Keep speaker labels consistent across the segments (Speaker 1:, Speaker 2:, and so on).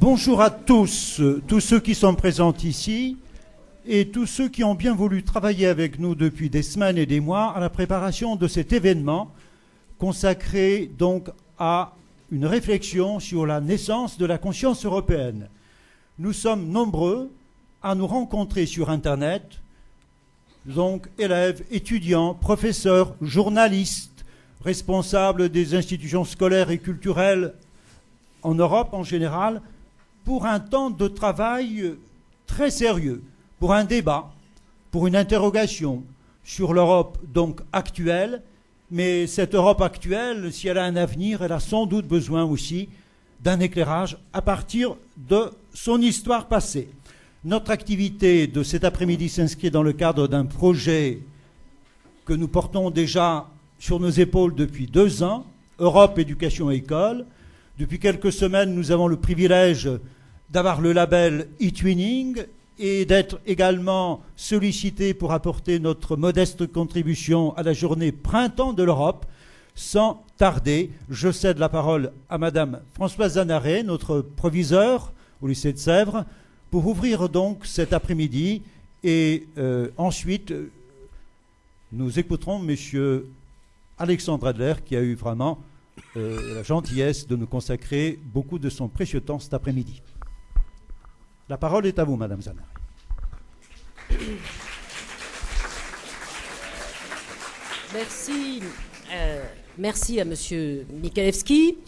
Speaker 1: Bonjour à tous, tous ceux qui sont présents ici et tous ceux qui ont bien voulu travailler avec nous depuis des semaines et des mois à la préparation de cet événement consacré donc à une réflexion sur la naissance de la conscience européenne. Nous sommes nombreux à nous rencontrer sur Internet, donc élèves, étudiants, professeurs, journalistes, responsables des institutions scolaires et culturelles en Europe en général, pour un temps de travail très sérieux, pour un débat, pour une interrogation sur l'Europe actuelle, mais cette Europe actuelle, si elle a un avenir, elle a sans doute besoin aussi d'un éclairage à partir de son histoire passée. Notre activité de cet après-midi s'inscrit dans le cadre d'un projet que nous portons déjà sur nos épaules depuis deux ans, Europe Éducation École, depuis quelques semaines, nous avons le privilège d'avoir le label e-twinning et d'être également sollicités pour apporter notre modeste contribution à la journée Printemps de l'Europe. Sans tarder, je cède la parole à Madame Françoise Zanaré, notre proviseur au lycée de Sèvres, pour ouvrir donc cet après-midi et euh, ensuite nous écouterons Monsieur Alexandre Adler qui a eu vraiment euh, la gentillesse de nous consacrer beaucoup de son précieux temps cet après-midi. La parole est à vous, Madame Zanari.
Speaker 2: Merci. Euh, merci à Monsieur Mikalewski.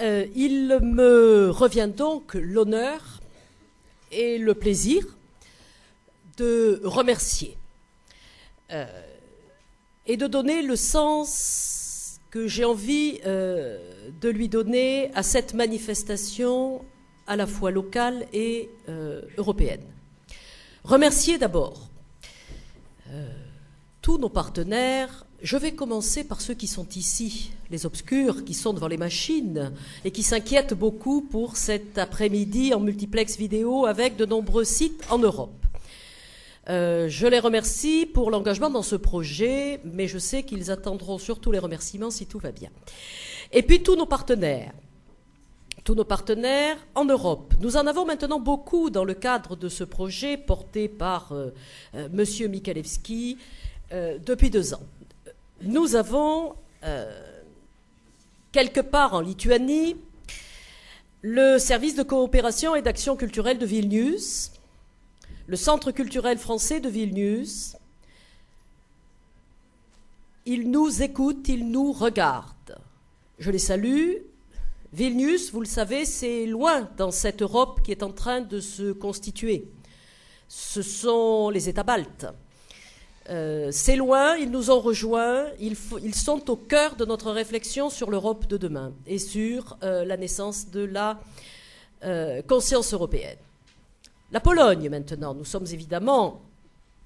Speaker 2: Euh, il me revient donc l'honneur et le plaisir de remercier et de donner le sens que j'ai envie euh, de lui donner à cette manifestation à la fois locale et euh, européenne. Remercier d'abord euh, tous nos partenaires. Je vais commencer par ceux qui sont ici, les obscurs, qui sont devant les machines et qui s'inquiètent beaucoup pour cet après-midi en multiplex vidéo avec de nombreux sites en Europe. Euh, je les remercie pour l'engagement dans ce projet, mais je sais qu'ils attendront surtout les remerciements si tout va bien. Et puis tous nos partenaires. Tous nos partenaires en Europe. Nous en avons maintenant beaucoup dans le cadre de ce projet porté par euh, euh, M. Mikalewski depuis deux ans. Nous avons, quelque part en Lituanie, le service de coopération et d'action culturelle de Vilnius, le Centre culturel français de Vilnius. Ils nous écoutent, ils nous regardent. Je les salue. Vilnius, vous le savez, c'est loin dans cette Europe qui est en train de se constituer. Ce sont les États baltes. Euh, c'est loin, ils nous ont rejoints, ils, sont au cœur de notre réflexion sur l'Europe de demain et sur euh, la naissance de la euh, conscience européenne. La Pologne, maintenant. Nous sommes évidemment,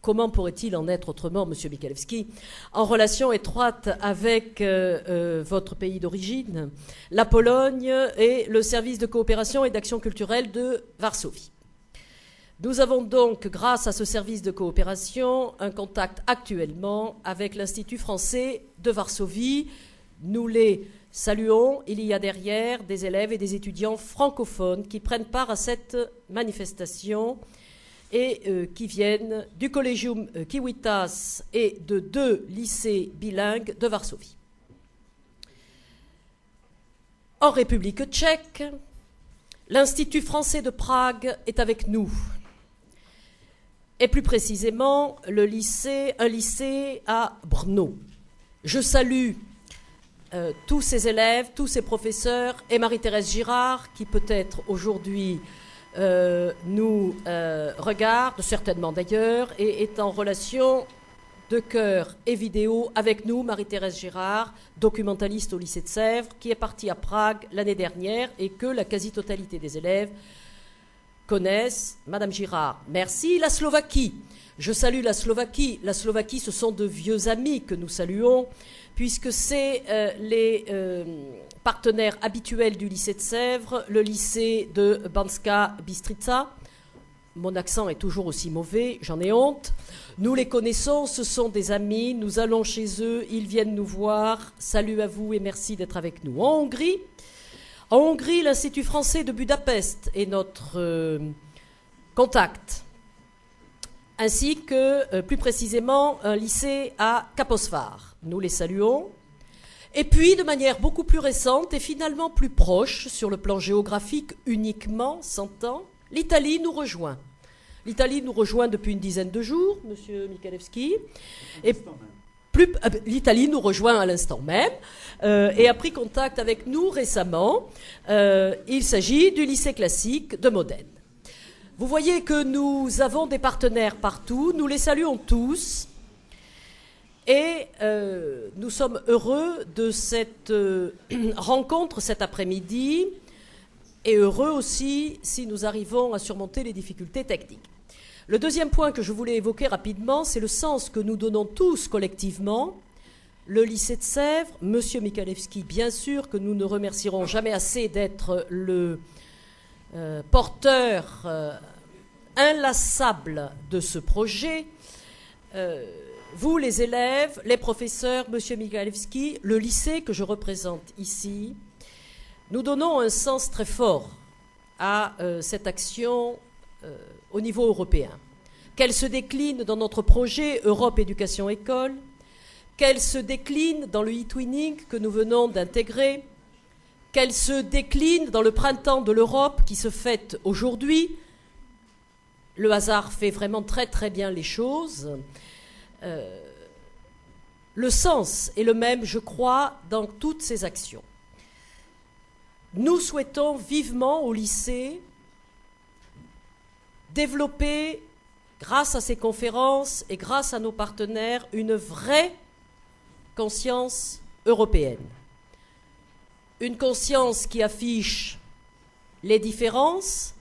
Speaker 2: comment pourrait-il en être autrement, Monsieur Mikalewski, en relation étroite avec euh, euh, votre pays d'origine, la Pologne et le service de coopération et d'action culturelle de Varsovie. Nous avons donc, grâce à ce service de coopération, un contact actuellement avec l'Institut français de Varsovie. Nous les Saluons, il y a derrière des élèves et des étudiants francophones qui prennent part à cette manifestation et euh, qui viennent du Collegium euh, Kiwitas et de deux lycées bilingues de Varsovie. En République tchèque, l'Institut français de Prague est avec nous. Et plus précisément, le un lycée à Brno. Je salue euh, tous ces élèves, tous ces professeurs et Marie-Thérèse Girard, qui peut-être aujourd'hui euh, nous euh, regarde, certainement d'ailleurs, et est en relation de cœur et vidéo avec nous, Marie-Thérèse Girard, documentaliste au lycée de Sèvres, qui est partie à Prague l'année dernière et que la quasi-totalité des élèves connaissent. Madame Girard, merci. La Slovaquie. Je salue la Slovaquie. La Slovaquie, ce sont de vieux amis que nous saluons puisque c'est euh, les euh, partenaires habituels du lycée de Sèvres, le lycée de Banska Bistrica. Mon accent est toujours aussi mauvais, j'en ai honte. Nous les connaissons, ce sont des amis, nous allons chez eux, ils viennent nous voir. Salut à vous et merci d'être avec nous. En Hongrie, En Hongrie, l'Institut français de Budapest est notre euh, contact, ainsi que plus précisément un lycée à Kaposvar. Nous les saluons. Et puis, de manière beaucoup plus récente et finalement plus proche sur le plan géographique uniquement, s'entend, l'Italie nous rejoint. L'Italie nous rejoint depuis une dizaine de jours, Monsieur Michalewski. Et ben, l'Italie nous rejoint à l'instant même euh, et a pris contact avec nous récemment. Euh, il s'agit du lycée classique de Modène. Vous voyez que nous avons des partenaires partout, nous les saluons tous et euh, nous sommes heureux de cette rencontre cet après-midi et heureux aussi si nous arrivons à surmonter les difficultés techniques. Le deuxième point que je voulais évoquer rapidement, c'est le sens que nous donnons tous collectivement. Le lycée de Sèvres, M. Michalewski, bien sûr que nous ne remercierons jamais assez d'être le euh, porteur euh, inlassable de ce projet. Euh, vous, les élèves, les professeurs, M. Michalewski, le lycée que je représente ici, nous donnons un sens très fort à cette action au niveau européen, qu'elle se décline dans notre projet Europe Éducation École, qu'elle se décline dans le e-twinning que nous venons d'intégrer, qu'elle se décline dans le printemps de l'Europe qui se fête aujourd'hui. Le hasard fait vraiment très très bien les choses. Euh, le sens est le même, je crois, dans toutes ces actions. Nous souhaitons vivement au lycée développer, grâce à ces conférences et grâce à nos partenaires, une vraie conscience européenne. Une conscience qui affiche les différences,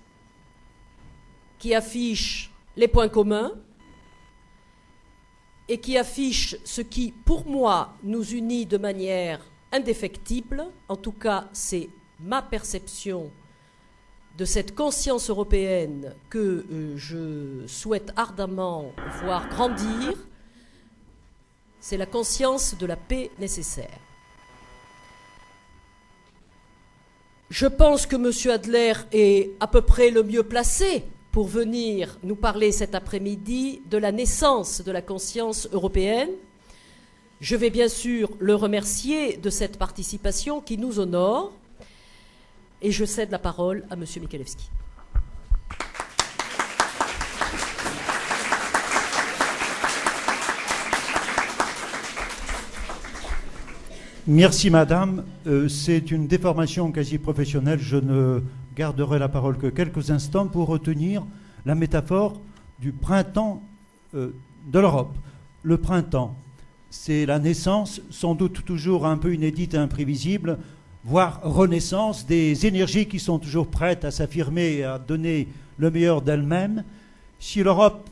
Speaker 2: qui affiche les points communs et qui affiche ce qui, pour moi, nous unit de manière indéfectible, en tout cas c'est ma perception de cette conscience européenne que euh, je souhaite ardemment voir grandir, c'est la conscience de la paix nécessaire. Je pense que M. Adler est à peu près le mieux placé pour venir nous parler cet après-midi de la naissance de la conscience européenne. Je vais bien sûr le remercier de cette participation qui nous honore. Et je cède la parole à M. Michalewski.
Speaker 1: Merci Madame. Euh, c'est une déformation quasi professionnelle. Je ne garderai la parole que quelques instants pour retenir la métaphore du printemps euh, de l'Europe. Le printemps, c'est la naissance, sans doute toujours un peu inédite et imprévisible, voire renaissance des énergies qui sont toujours prêtes à s'affirmer et à donner le meilleur d'elles-mêmes. Si l'Europe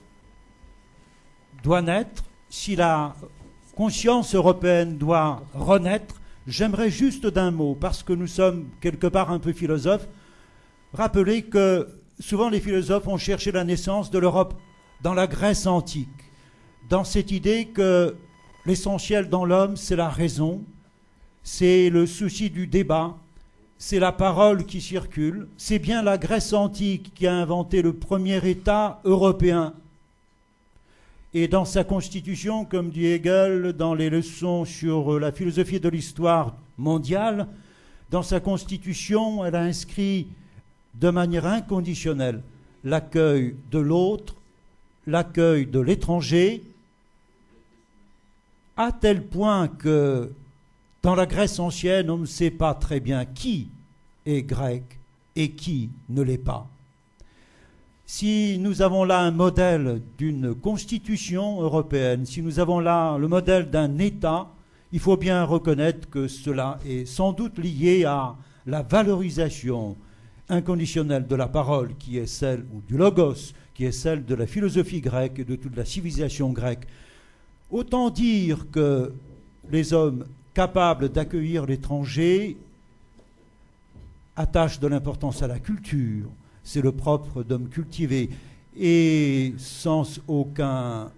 Speaker 1: doit naître, si la conscience européenne doit renaître, j'aimerais juste d'un mot, parce que nous sommes quelque part un peu philosophes, rappeler que souvent les philosophes ont cherché la naissance de l'Europe dans la Grèce antique, dans cette idée que l'essentiel dans l'homme, c'est la raison, c'est le souci du débat, c'est la parole qui circule, c'est bien la Grèce antique qui a inventé le premier État européen. Et dans sa constitution, comme dit Hegel dans les leçons sur la philosophie de l'histoire mondiale, dans sa constitution, elle a inscrit de manière inconditionnelle l'accueil de l'autre, l'accueil de l'étranger, à tel point que dans la Grèce ancienne, on ne sait pas très bien qui est grec et qui ne l'est pas. Si nous avons là un modèle d'une constitution européenne, si nous avons là le modèle d'un État, il faut bien reconnaître que cela est sans doute lié à la valorisation inconditionnelle de la parole qui est celle, ou du logos, qui est celle de la philosophie grecque et de toute la civilisation grecque. Autant dire que les hommes capable d'accueillir l'étranger, attache de l'importance à la culture. C'est le propre d'homme cultivé. Et sans aucun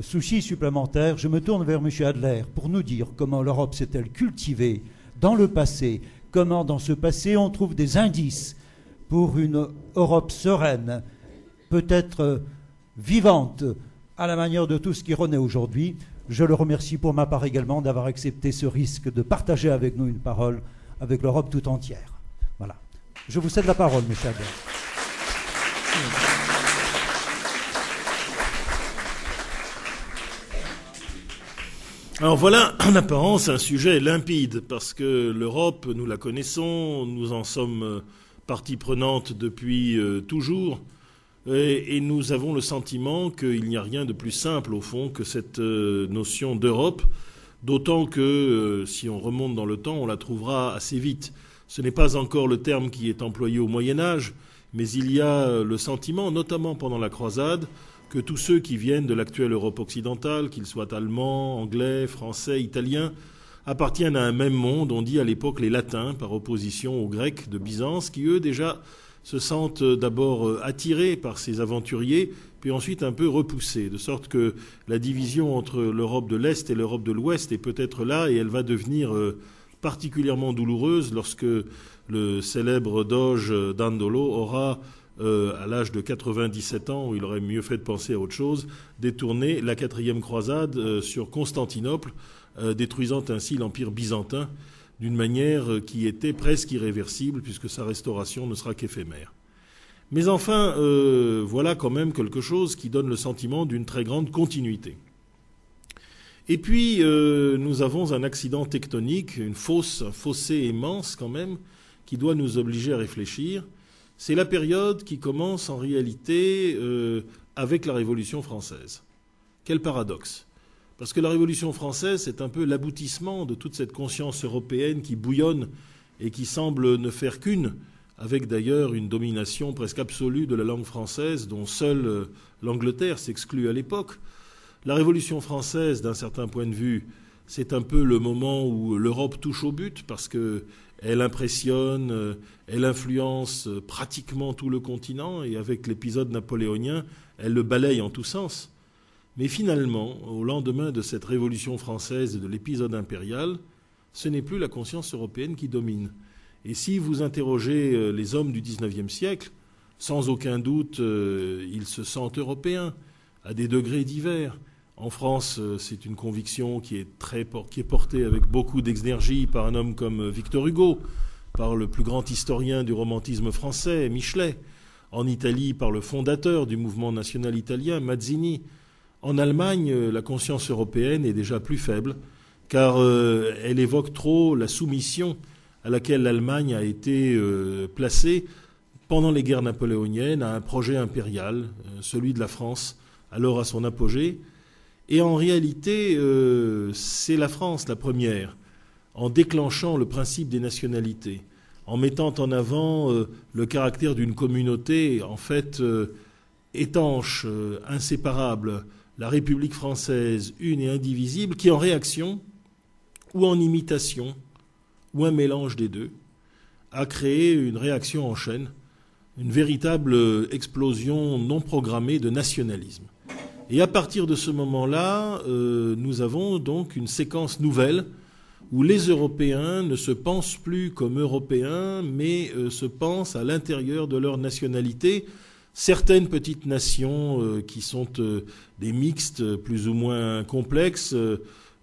Speaker 1: souci supplémentaire, je me tourne vers M. Adler pour nous dire comment l'Europe s'est-elle cultivée dans le passé, comment dans ce passé on trouve des indices pour une Europe sereine, peut-être vivante, à la manière de tout ce qui renaît aujourd'hui. Je le remercie pour ma part également d'avoir accepté ce risque de partager avec nous une parole avec l'Europe tout entière. Voilà. Je vous cède la parole, mes chers
Speaker 3: Alors voilà, en apparence, un sujet limpide, parce que l'Europe, nous la connaissons, nous en sommes euh, partie prenante depuis euh, toujours, et, nous avons le sentiment qu'il n'y a rien de plus simple, au fond, que cette euh, notion d'Europe, d'autant que, si on remonte dans le temps, on la trouvera assez vite. Ce n'est pas encore le terme qui est employé au Moyen Âge, mais il y a le sentiment, notamment pendant la croisade, que tous ceux qui viennent de l'actuelle Europe occidentale, qu'ils soient allemands, anglais, français, italiens, appartiennent à un même monde, on dit à l'époque les latins, par opposition aux grecs de Byzance, qui eux déjà se sentent d'abord attirés par ces aventuriers, puis ensuite un peu repoussés, de sorte que la division entre l'Europe de l'Est et l'Europe de l'Ouest est peut-être là, et elle va devenir euh, particulièrement douloureuse lorsque le célèbre doge Dandolo aura euh, à l'âge de 97 ans, où il aurait mieux fait de penser à autre chose, détourner la quatrième croisade euh, sur Constantinople, euh, détruisant ainsi l'Empire byzantin d'une manière qui était presque irréversible, puisque sa restauration ne sera qu'éphémère. Mais enfin, voilà quand même quelque chose qui donne le sentiment d'une très grande continuité. Et puis, nous avons un accident tectonique, une fosse, un fossé immense quand même, qui doit nous obliger à réfléchir. C'est la période qui commence en réalité euh, avec la Révolution française. Quel paradoxe. Parce que la Révolution française, c'est un peu l'aboutissement de toute cette conscience européenne qui bouillonne et qui semble ne faire qu'une, avec d'ailleurs une domination presque absolue de la langue française dont seule euh, l'Angleterre s'exclut à l'époque. La Révolution française, d'un certain point de vue, c'est un peu le moment où l'Europe touche au but parce que elle impressionne, euh, elle influence euh, pratiquement tout le continent, et avec l'épisode napoléonien, elle le balaye en tous sens. Mais finalement, au lendemain de cette révolution française et de l'épisode impérial, ce n'est plus la conscience européenne qui domine. Et si vous interrogez euh, les hommes du XIXe siècle, sans aucun doute, ils se sentent européens, à des degrés divers. En France, euh, c'est une conviction qui est, très, qui est portée avec beaucoup d'énergie par un homme comme euh, Victor Hugo, par le plus grand historien du romantisme français, Michelet. En Italie, par le fondateur du mouvement national italien, Mazzini. En Allemagne, euh, la conscience européenne est déjà plus faible, car elle évoque trop la soumission à laquelle l'Allemagne a été placée pendant les guerres napoléoniennes à un projet impérial, celui de la France, alors à son apogée, et en réalité, euh, c'est la France la première, en déclenchant le principe des nationalités, en mettant en avant euh, le caractère d'une communauté, en fait, euh, étanche, inséparable, la République française, une et indivisible, qui en réaction, ou en imitation, ou un mélange des deux, a créé une réaction en chaîne, une véritable explosion non programmée de nationalisme. Et à partir de ce moment-là, euh, nous avons donc une séquence nouvelle où les Européens ne se pensent plus comme Européens, mais euh, se pensent à l'intérieur de leur nationalité. Certaines petites nations euh, qui sont des mixtes plus ou moins complexes,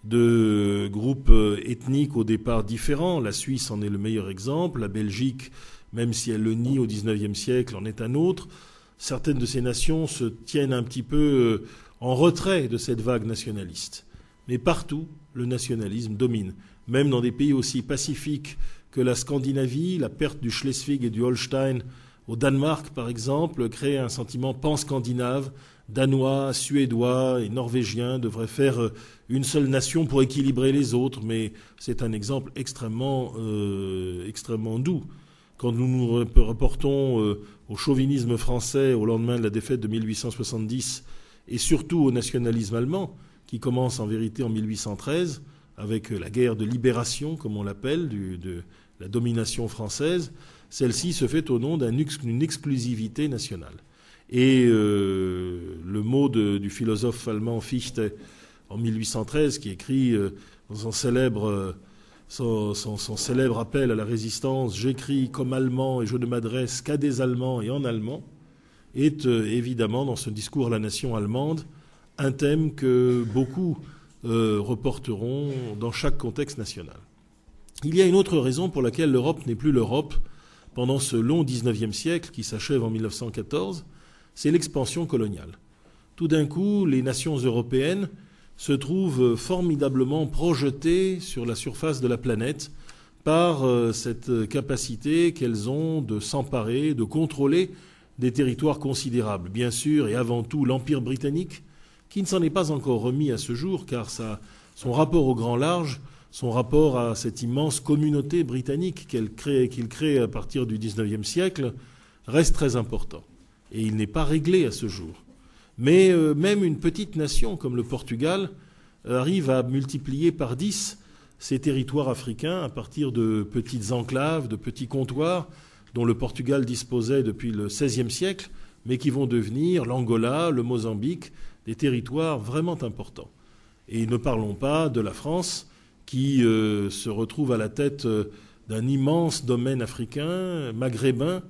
Speaker 3: de groupes ethniques au départ différents. La Suisse en est le meilleur exemple, la Belgique, même si elle le nie au XIXe siècle, en est un autre certaines de ces nations se tiennent un petit peu euh, en retrait de cette vague nationaliste. Mais partout, le nationalisme domine. Même dans des pays aussi pacifiques que la Scandinavie, la perte du Schleswig et du Holstein au Danemark, par exemple, crée un sentiment pan-scandinave. Danois, Suédois et Norvégiens devraient faire euh, une seule nation pour équilibrer les autres, mais c'est un exemple extrêmement, euh, extrêmement doux. Quand nous nous reportons euh, au chauvinisme français au lendemain de la défaite de 1870 et surtout au nationalisme allemand, qui commence en vérité en 1813 avec la guerre de libération, comme on l'appelle, de la domination française, celle-ci se fait au nom d'une exclusivité nationale. Et euh, le mot du philosophe allemand Fichte en 1813, qui écrit euh, dans son célèbre son, célèbre appel à la résistance, j'écris comme allemand et je ne m'adresse qu'à des Allemands et en allemand, est euh, évidemment dans ce discours à la nation allemande un thème que beaucoup euh, reporteront dans chaque contexte national. Il y a une autre raison pour laquelle l'Europe n'est plus l'Europe pendant ce long XIXe siècle qui s'achève en 1914, c'est l'expansion coloniale. Tout d'un coup, les nations européennes se trouvent formidablement projetées sur la surface de la planète par euh, cette capacité qu'elles ont de s'emparer, de contrôler des territoires considérables. Bien sûr, et avant tout, l'Empire britannique, qui ne s'en est pas encore remis à ce jour, car son rapport au grand large, son rapport à cette immense communauté britannique qu'il crée, crée à partir du XIXe siècle, reste très important. Et il n'est pas réglé à ce jour. Mais euh, même une petite nation comme le Portugal arrive à multiplier par dix ces territoires africains à partir de petites enclaves, de petits comptoirs dont le Portugal disposait depuis le XVIe siècle, mais qui vont devenir l'Angola, le Mozambique, des territoires vraiment importants. Et ne parlons pas de la France, qui euh, se retrouve à la tête euh, d'un immense domaine africain, maghrébin,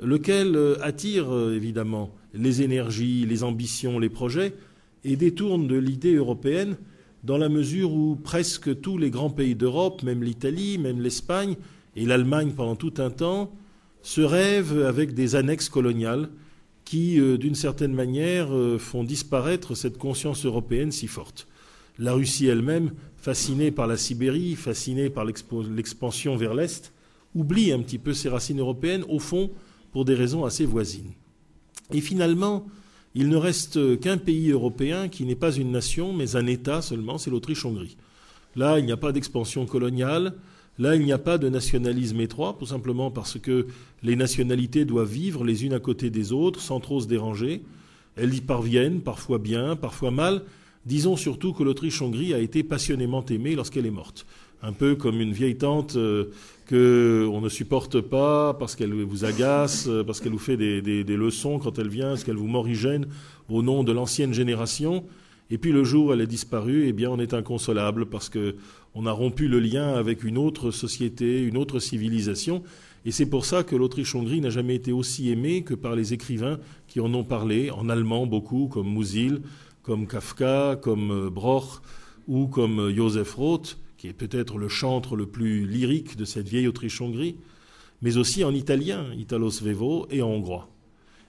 Speaker 3: lequel euh, attire évidemment les énergies, les ambitions, les projets, et détourne de l'idée européenne dans la mesure où presque tous les grands pays d'Europe, même l'Italie, même l'Espagne et l'Allemagne pendant tout un temps, se rêvent avec des annexes coloniales qui, euh, d'une certaine manière, euh, font disparaître cette conscience européenne si forte. La Russie elle-même, fascinée par la Sibérie, fascinée par l'expansion vers l'Est, oublie un petit peu ses racines européennes, au fond, pour des raisons assez voisines. Et finalement, il ne reste qu'un pays européen qui n'est pas une nation, mais un État seulement, c'est l'Autriche-Hongrie. Là, il n'y a pas d'expansion coloniale, Là, il n'y a pas de nationalisme étroit, tout simplement parce que les nationalités doivent vivre les unes à côté des autres sans trop se déranger. Elles y parviennent, parfois bien, parfois mal. Disons surtout que l'Autriche-Hongrie a été passionnément aimée lorsqu'elle est morte. Un peu comme une vieille tante euh, qu'on ne supporte pas parce qu'elle vous agace, euh, parce qu'elle vous fait des, des, leçons quand elle vient, parce qu'elle vous morigène au nom de l'ancienne génération. Et puis le jour où elle est disparue, eh bien on est inconsolable parce que on a rompu le lien avec une autre société, une autre civilisation. Et c'est pour ça que l'Autriche-Hongrie n'a jamais été aussi aimée que par les écrivains qui en ont parlé, en allemand beaucoup, comme Musil, comme Kafka, comme euh, Broch ou comme euh, Joseph Roth, qui est peut-être le chantre le plus lyrique de cette vieille Autriche-Hongrie, mais aussi en italien, Italo Svevo, et en hongrois.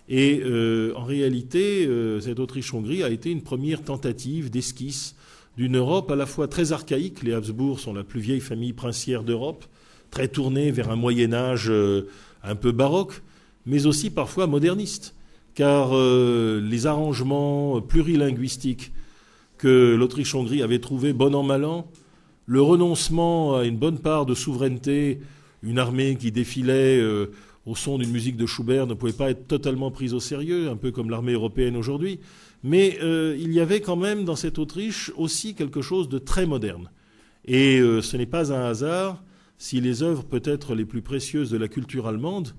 Speaker 3: Et euh, en réalité, cette Autriche-Hongrie a été une première tentative d'esquisse d'une Europe à la fois très archaïque, les Habsbourg sont la plus vieille famille princière d'Europe, très tournée vers un Moyen Âge euh, un peu baroque, mais aussi parfois moderniste, car euh, les arrangements plurilinguistiques que l'Autriche-Hongrie avait trouvés bon an mal an, le renoncement à une bonne part de souveraineté, une armée qui défilait euh, au son d'une musique de Schubert ne pouvait pas être totalement prise au sérieux, un peu comme l'armée européenne aujourd'hui, mais euh, il y avait quand même dans cette Autriche aussi quelque chose de très moderne. Et euh, ce n'est pas un hasard si les œuvres peut-être les plus précieuses de la culture allemande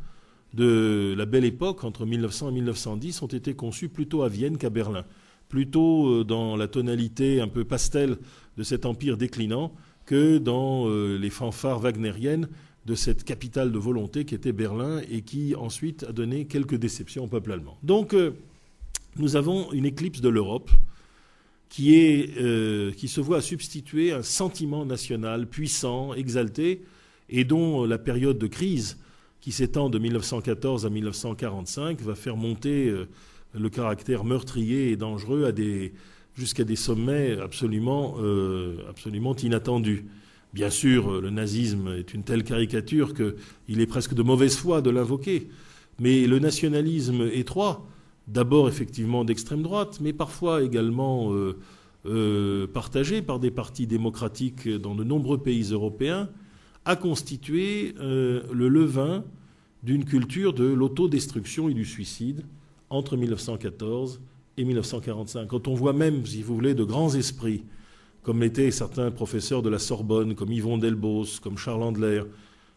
Speaker 3: de la belle époque, entre 1900 et 1910, ont été conçues plutôt à Vienne qu'à Berlin, plutôt dans la tonalité un peu pastel de cet empire déclinant que dans les fanfares wagnériennes de cette capitale de volonté qui était Berlin et qui ensuite a donné quelques déceptions au peuple allemand. Donc nous avons une éclipse de l'Europe qui, euh, qui se voit substituer un sentiment national puissant, exalté, et dont la période de crise qui s'étend de 1914 à 1945 va faire monter euh, le caractère meurtrier et dangereux à des, jusqu'à des sommets absolument, euh, absolument inattendus. Bien sûr, le nazisme est une telle caricature qu'il est presque de mauvaise foi de l'invoquer, mais le nationalisme étroit, d'abord effectivement d'extrême droite, mais parfois également euh, euh, partagé par des partis démocratiques dans de nombreux pays européens, a constitué euh, le levain d'une culture de l'autodestruction et du suicide entre 1914 et 1945. Quand on voit même, si vous voulez, de grands esprits, comme l'étaient certains professeurs de la Sorbonne, comme Yvon Delbos, comme Charles Andler,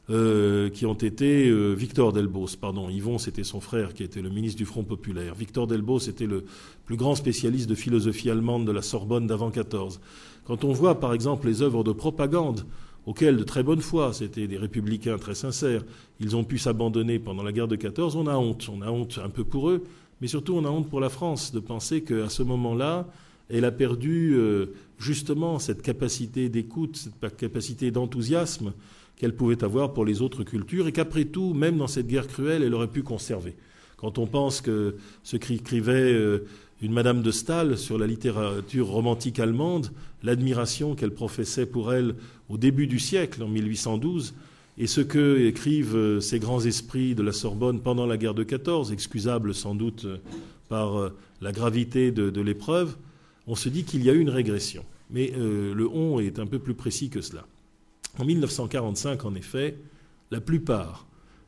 Speaker 3: euh, qui ont été euh, Victor Delbos, pardon, Yvon c'était son frère qui était le ministre du Front populaire. Victor Delbos était le plus grand spécialiste de philosophie allemande de la Sorbonne d'avant 14. Quand on voit par exemple les œuvres de propagande auxquels de très bonne foi, c'était des républicains très sincères, ils ont pu s'abandonner pendant la guerre de 14, on a honte. On a honte un peu pour eux, mais surtout on a honte pour la France de penser qu'à ce moment-là, elle a perdu euh, justement cette capacité d'écoute, cette capacité d'enthousiasme qu'elle pouvait avoir pour les autres cultures, et qu'après tout, même dans cette guerre cruelle, elle aurait pu conserver. Quand on pense que ce qu'écrivait euh, une Madame de Stahl sur la littérature romantique allemande, l'admiration qu'elle professait pour elle au début du siècle, en 1812, et ce que écrivent euh, ces grands esprits de la Sorbonne pendant la guerre de 14, excusables sans doute euh, par la gravité de, l'épreuve, on se dit qu'il y a eu une régression. Mais le on est un peu plus précis que cela. En 1945, en effet, la plupart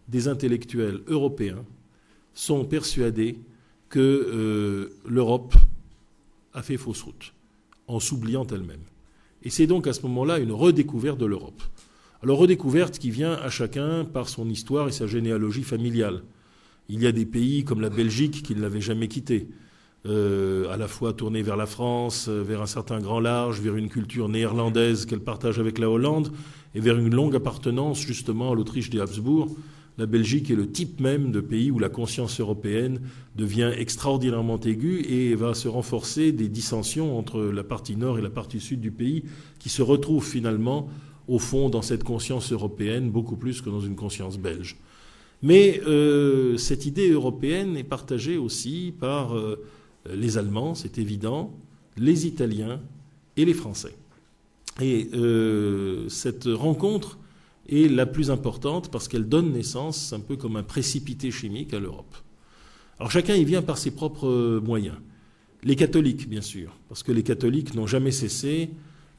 Speaker 3: des intellectuels européens sont persuadés que euh, l'Europe a fait fausse route, en s'oubliant elle-même. Et c'est donc à ce moment-là une redécouverte de l'Europe. Alors redécouverte qui vient à chacun par son histoire et sa généalogie familiale. Il y a des pays comme la Belgique qui ne l'avaient jamais quitté, euh, à la fois tournée vers la France, euh, vers un certain grand large, vers une culture néerlandaise qu'elle partage avec la Hollande, et vers une longue appartenance justement à l'Autriche des Habsbourg. La Belgique est le type même de pays où la conscience européenne devient extraordinairement aiguë et va se renforcer des dissensions entre la partie nord et la partie sud du pays, qui se retrouvent finalement au fond dans cette conscience européenne beaucoup plus que dans une conscience belge. Mais euh, cette idée européenne est partagée aussi par euh, les Allemands, c'est évident, les Italiens et les Français. Et euh, cette rencontre est la plus importante parce qu'elle donne naissance, un peu comme un précipité chimique, à l'Europe. Alors chacun y vient par ses propres moyens. Les catholiques, bien sûr, parce que les catholiques n'ont jamais cessé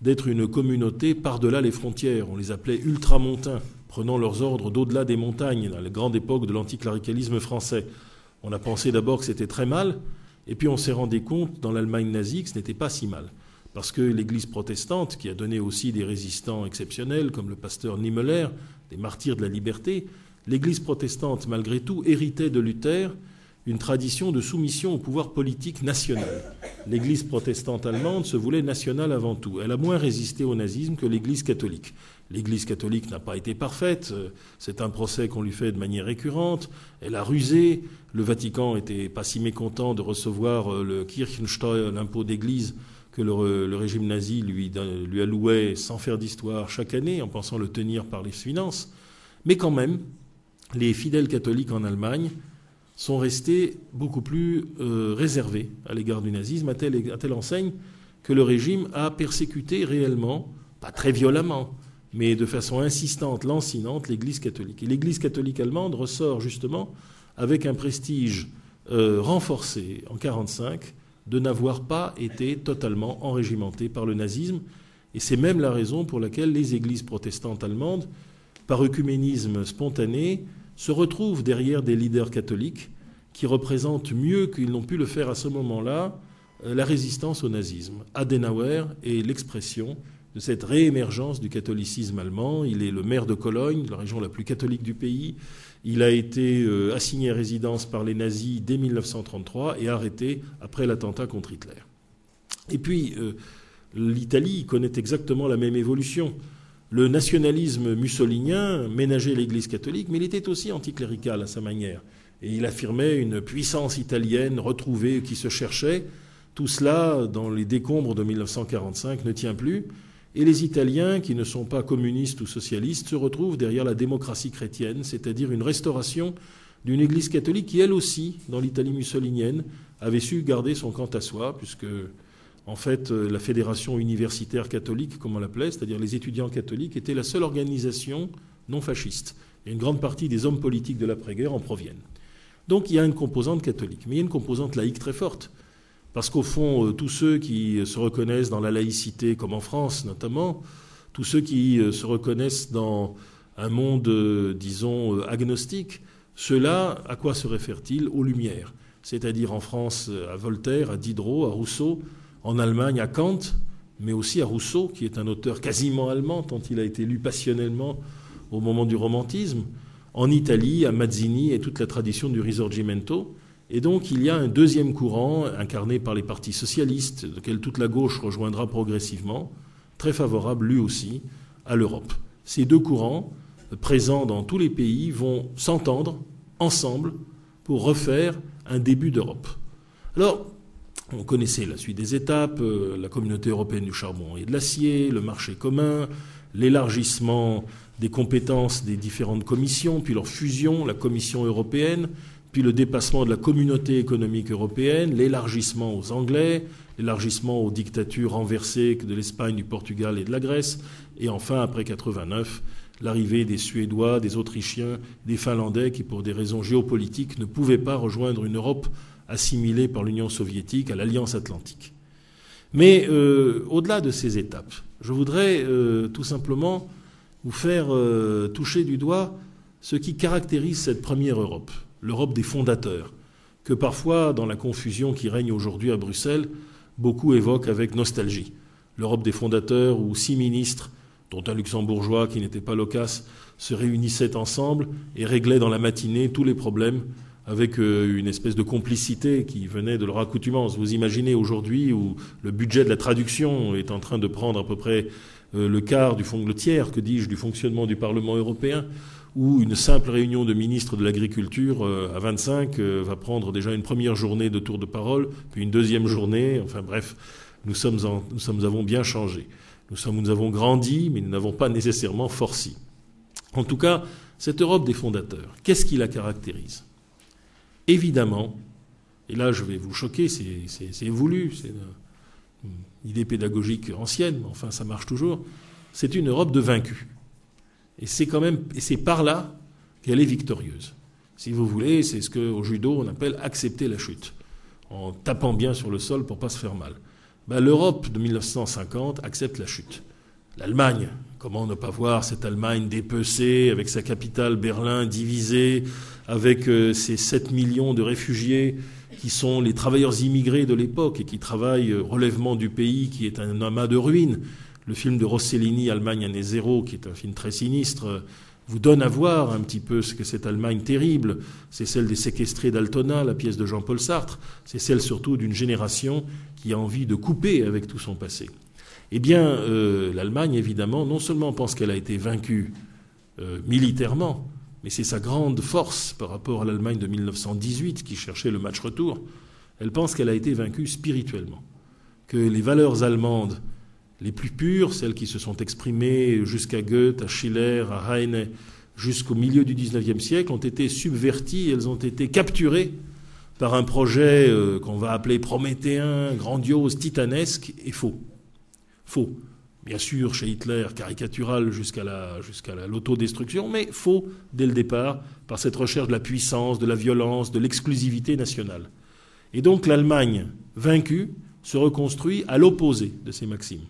Speaker 3: d'être une communauté par-delà les frontières. On les appelait ultramontains, prenant leurs ordres d'au-delà des montagnes, dans la grande époque de l'anticléricalisme français. On a pensé d'abord que c'était très mal, et puis on s'est rendu compte dans l'Allemagne nazie que ce n'était pas si mal. Parce que l'Église protestante, qui a donné aussi des résistants exceptionnels, comme le pasteur Niemöller, des martyrs de la liberté, l'Église protestante, malgré tout, héritait de Luther une tradition de soumission au pouvoir politique national. L'Église protestante allemande se voulait nationale avant tout. Elle a moins résisté au nazisme que l'Église catholique. L'Église catholique n'a pas été parfaite, c'est un procès qu'on lui fait de manière récurrente, elle a rusé, le Vatican n'était pas si mécontent de recevoir euh, le Kirchensteuer, l'impôt d'église, que le, régime nazi lui, lui allouait sans faire d'histoire chaque année, en pensant le tenir par les finances. Mais quand même, les fidèles catholiques en Allemagne sont restés beaucoup plus euh, réservés à l'égard du nazisme, à telle, enseigne que le régime a persécuté réellement, pas très violemment, mais de façon insistante, lancinante, l'Église catholique. Et l'Église catholique allemande ressort justement avec un prestige euh, renforcé en 1945 de n'avoir pas été totalement enrégimentée par le nazisme. Et c'est même la raison pour laquelle les églises protestantes allemandes, par œcuménisme spontané, se retrouvent derrière des leaders catholiques qui représentent mieux qu'ils n'ont pu le faire à ce moment-là euh, la résistance au nazisme. Adenauer est l'expression de cette réémergence du catholicisme allemand. Il est le maire de Cologne, la région la plus catholique du pays. Il a été euh, assigné à résidence par les nazis dès 1933 et arrêté après l'attentat contre Hitler. Et puis, euh, l'Italie connaît exactement la même évolution. Le nationalisme mussolinien ménageait l'Église catholique, mais il était aussi anticlérical à sa manière. Et il affirmait une puissance italienne retrouvée qui se cherchait. Tout cela, dans les décombres de 1945, ne tient plus. Et les Italiens, qui ne sont pas communistes ou socialistes, se retrouvent derrière la démocratie chrétienne, c'est-à-dire une restauration d'une Église catholique qui, elle aussi, dans l'Italie mussolinienne, avait su garder son quant à soi, puisque, en fait, la Fédération universitaire catholique, comme on l'appelait, c'est-à-dire les étudiants catholiques, était la seule organisation non fasciste. Et une grande partie des hommes politiques de l'après-guerre en proviennent. Donc il y a une composante catholique, mais il y a une composante laïque très forte. Parce qu'au fond, euh, tous ceux qui se reconnaissent dans la laïcité, comme en France notamment, tous ceux qui euh, se reconnaissent dans un monde, euh, disons, agnostique, ceux-là, à quoi se réfèrent-ils? Aux Lumières. C'est-à-dire en France à Voltaire, à Diderot, à Rousseau, en Allemagne à Kant, mais aussi à Rousseau, qui est un auteur quasiment allemand, tant il a été lu passionnellement au moment du romantisme, en Italie, à Mazzini et toute la tradition du Risorgimento, et donc il y a un deuxième courant incarné par les partis socialistes, lequel toute la gauche rejoindra progressivement, très favorable lui aussi à l'Europe. Ces deux courants, présents dans tous les pays, vont s'entendre ensemble pour refaire un début d'Europe. Alors, on connaissait la suite des étapes, euh, la communauté européenne du charbon et de l'acier, le marché commun, l'élargissement des compétences des différentes commissions, puis leur fusion, la Commission européenne, puis le dépassement de la communauté économique européenne, l'élargissement aux Anglais, l'élargissement aux dictatures renversées de l'Espagne, du Portugal et de la Grèce, et enfin, après 89, l'arrivée des Suédois, des Autrichiens, des Finlandais qui, pour des raisons géopolitiques, ne pouvaient pas rejoindre une Europe assimilée par l'Union soviétique à l'Alliance atlantique. Mais euh, au-delà de ces étapes, je voudrais euh, tout simplement vous faire euh, toucher du doigt ce qui caractérise cette première Europe, l'Europe des fondateurs, que parfois, dans la confusion qui règne aujourd'hui à Bruxelles, beaucoup évoquent avec nostalgie. L'Europe des fondateurs où six ministres, dont un luxembourgeois qui n'était pas loquace, se réunissaient ensemble et réglaient dans la matinée tous les problèmes avec euh, une espèce de complicité qui venait de leur accoutumance. Vous imaginez aujourd'hui où le budget de la traduction est en train de prendre à peu près euh, le quart du fond, le tiers, que dis-je, du fonctionnement du Parlement européen, où une simple réunion de ministres de l'agriculture euh, à 25 va prendre déjà une première journée de tour de parole, puis une deuxième journée. Enfin bref, nous sommes, nous sommes avons bien changé. Nous, sommes, nous avons grandi, mais nous n'avons pas nécessairement forci. En tout cas, cette Europe des fondateurs, qu'est-ce qui la caractérise? Évidemment, et là je vais vous choquer, c'est voulu, c'est une, idée pédagogique ancienne, mais enfin ça marche toujours, c'est une Europe de vaincus. Et c'est quand même, c'est par là qu'elle est victorieuse. Si vous voulez, c'est ce qu'au judo on appelle accepter la chute, en tapant bien sur le sol pour pas se faire mal. Ben, L'Europe de 1950 accepte la chute. L'Allemagne, comment ne pas voir cette Allemagne dépecée, avec sa capitale Berlin divisée, avec euh, ces 7 millions de réfugiés qui sont les travailleurs immigrés de l'époque et qui travaillent euh, relèvement du pays qui est un amas de ruines. Le film de Rossellini, Allemagne année zéro, qui est un film très sinistre, euh, vous donne à voir un petit peu ce que cette Allemagne terrible. C'est celle des séquestrés d'Altona, la pièce de Jean-Paul Sartre. C'est celle surtout d'une génération qui a envie de couper avec tout son passé. Eh bien, l'Allemagne, évidemment, non seulement pense qu'elle a été vaincue militairement, mais c'est sa grande force par rapport à l'Allemagne de 1918 qui cherchait le match retour. Elle pense qu'elle a été vaincue spirituellement, que les valeurs allemandes les plus pures, celles qui se sont exprimées jusqu'à Goethe, à Schiller, à Heine, jusqu'au milieu du XIXe siècle, ont été subverties, elles ont été capturées par un projet euh, qu'on va appeler prométhéen, grandiose, titanesque et faux. Faux bien sûr chez Hitler caricatural jusqu'à la, l'autodestruction, mais faux dès le départ par cette recherche de la puissance, de la violence, de l'exclusivité nationale. Et donc l'Allemagne vaincue se reconstruit à l'opposé de ces maximes.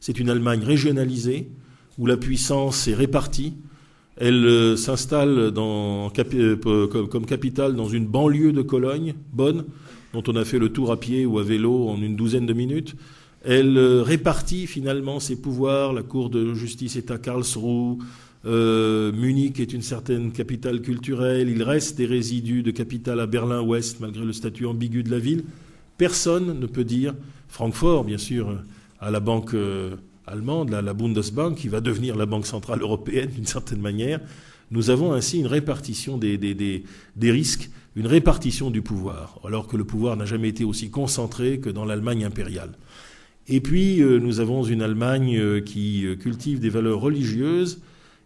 Speaker 3: C'est une Allemagne régionalisée, où la puissance est répartie. Elle euh, s'installe euh, comme capitale dans une banlieue de Cologne, Bonn, dont on a fait le tour à pied ou à vélo en une douzaine de minutes. Elle euh, répartit finalement ses pouvoirs. La Cour de justice est à Karlsruhe. Euh, Munich est une certaine capitale culturelle. Il reste des résidus de capitale à Berlin-Ouest, malgré le statut ambigu de la ville. Personne ne peut dire, Francfort, bien sûr, à la banque euh, allemande, la Bundesbank, qui va devenir la Banque centrale européenne d'une certaine manière. Nous avons ainsi une répartition des risques, une répartition du pouvoir, alors que le pouvoir n'a jamais été aussi concentré que dans l'Allemagne impériale. Et puis, euh, nous avons une Allemagne euh, qui euh, cultive des valeurs religieuses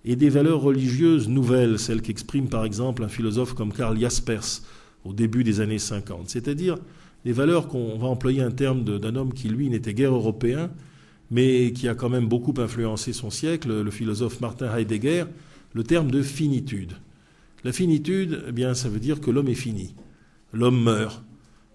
Speaker 3: et des valeurs religieuses nouvelles, celles qu'exprime par exemple un philosophe comme Karl Jaspers au début des années 50. C'est-à-dire des valeurs qu'on va employer un terme d'un homme qui, lui, n'était guère européen, mais qui a quand même beaucoup influencé son siècle, le philosophe Martin Heidegger, le terme de finitude. La finitude, eh bien, ça veut dire que l'homme est fini. L'homme meurt.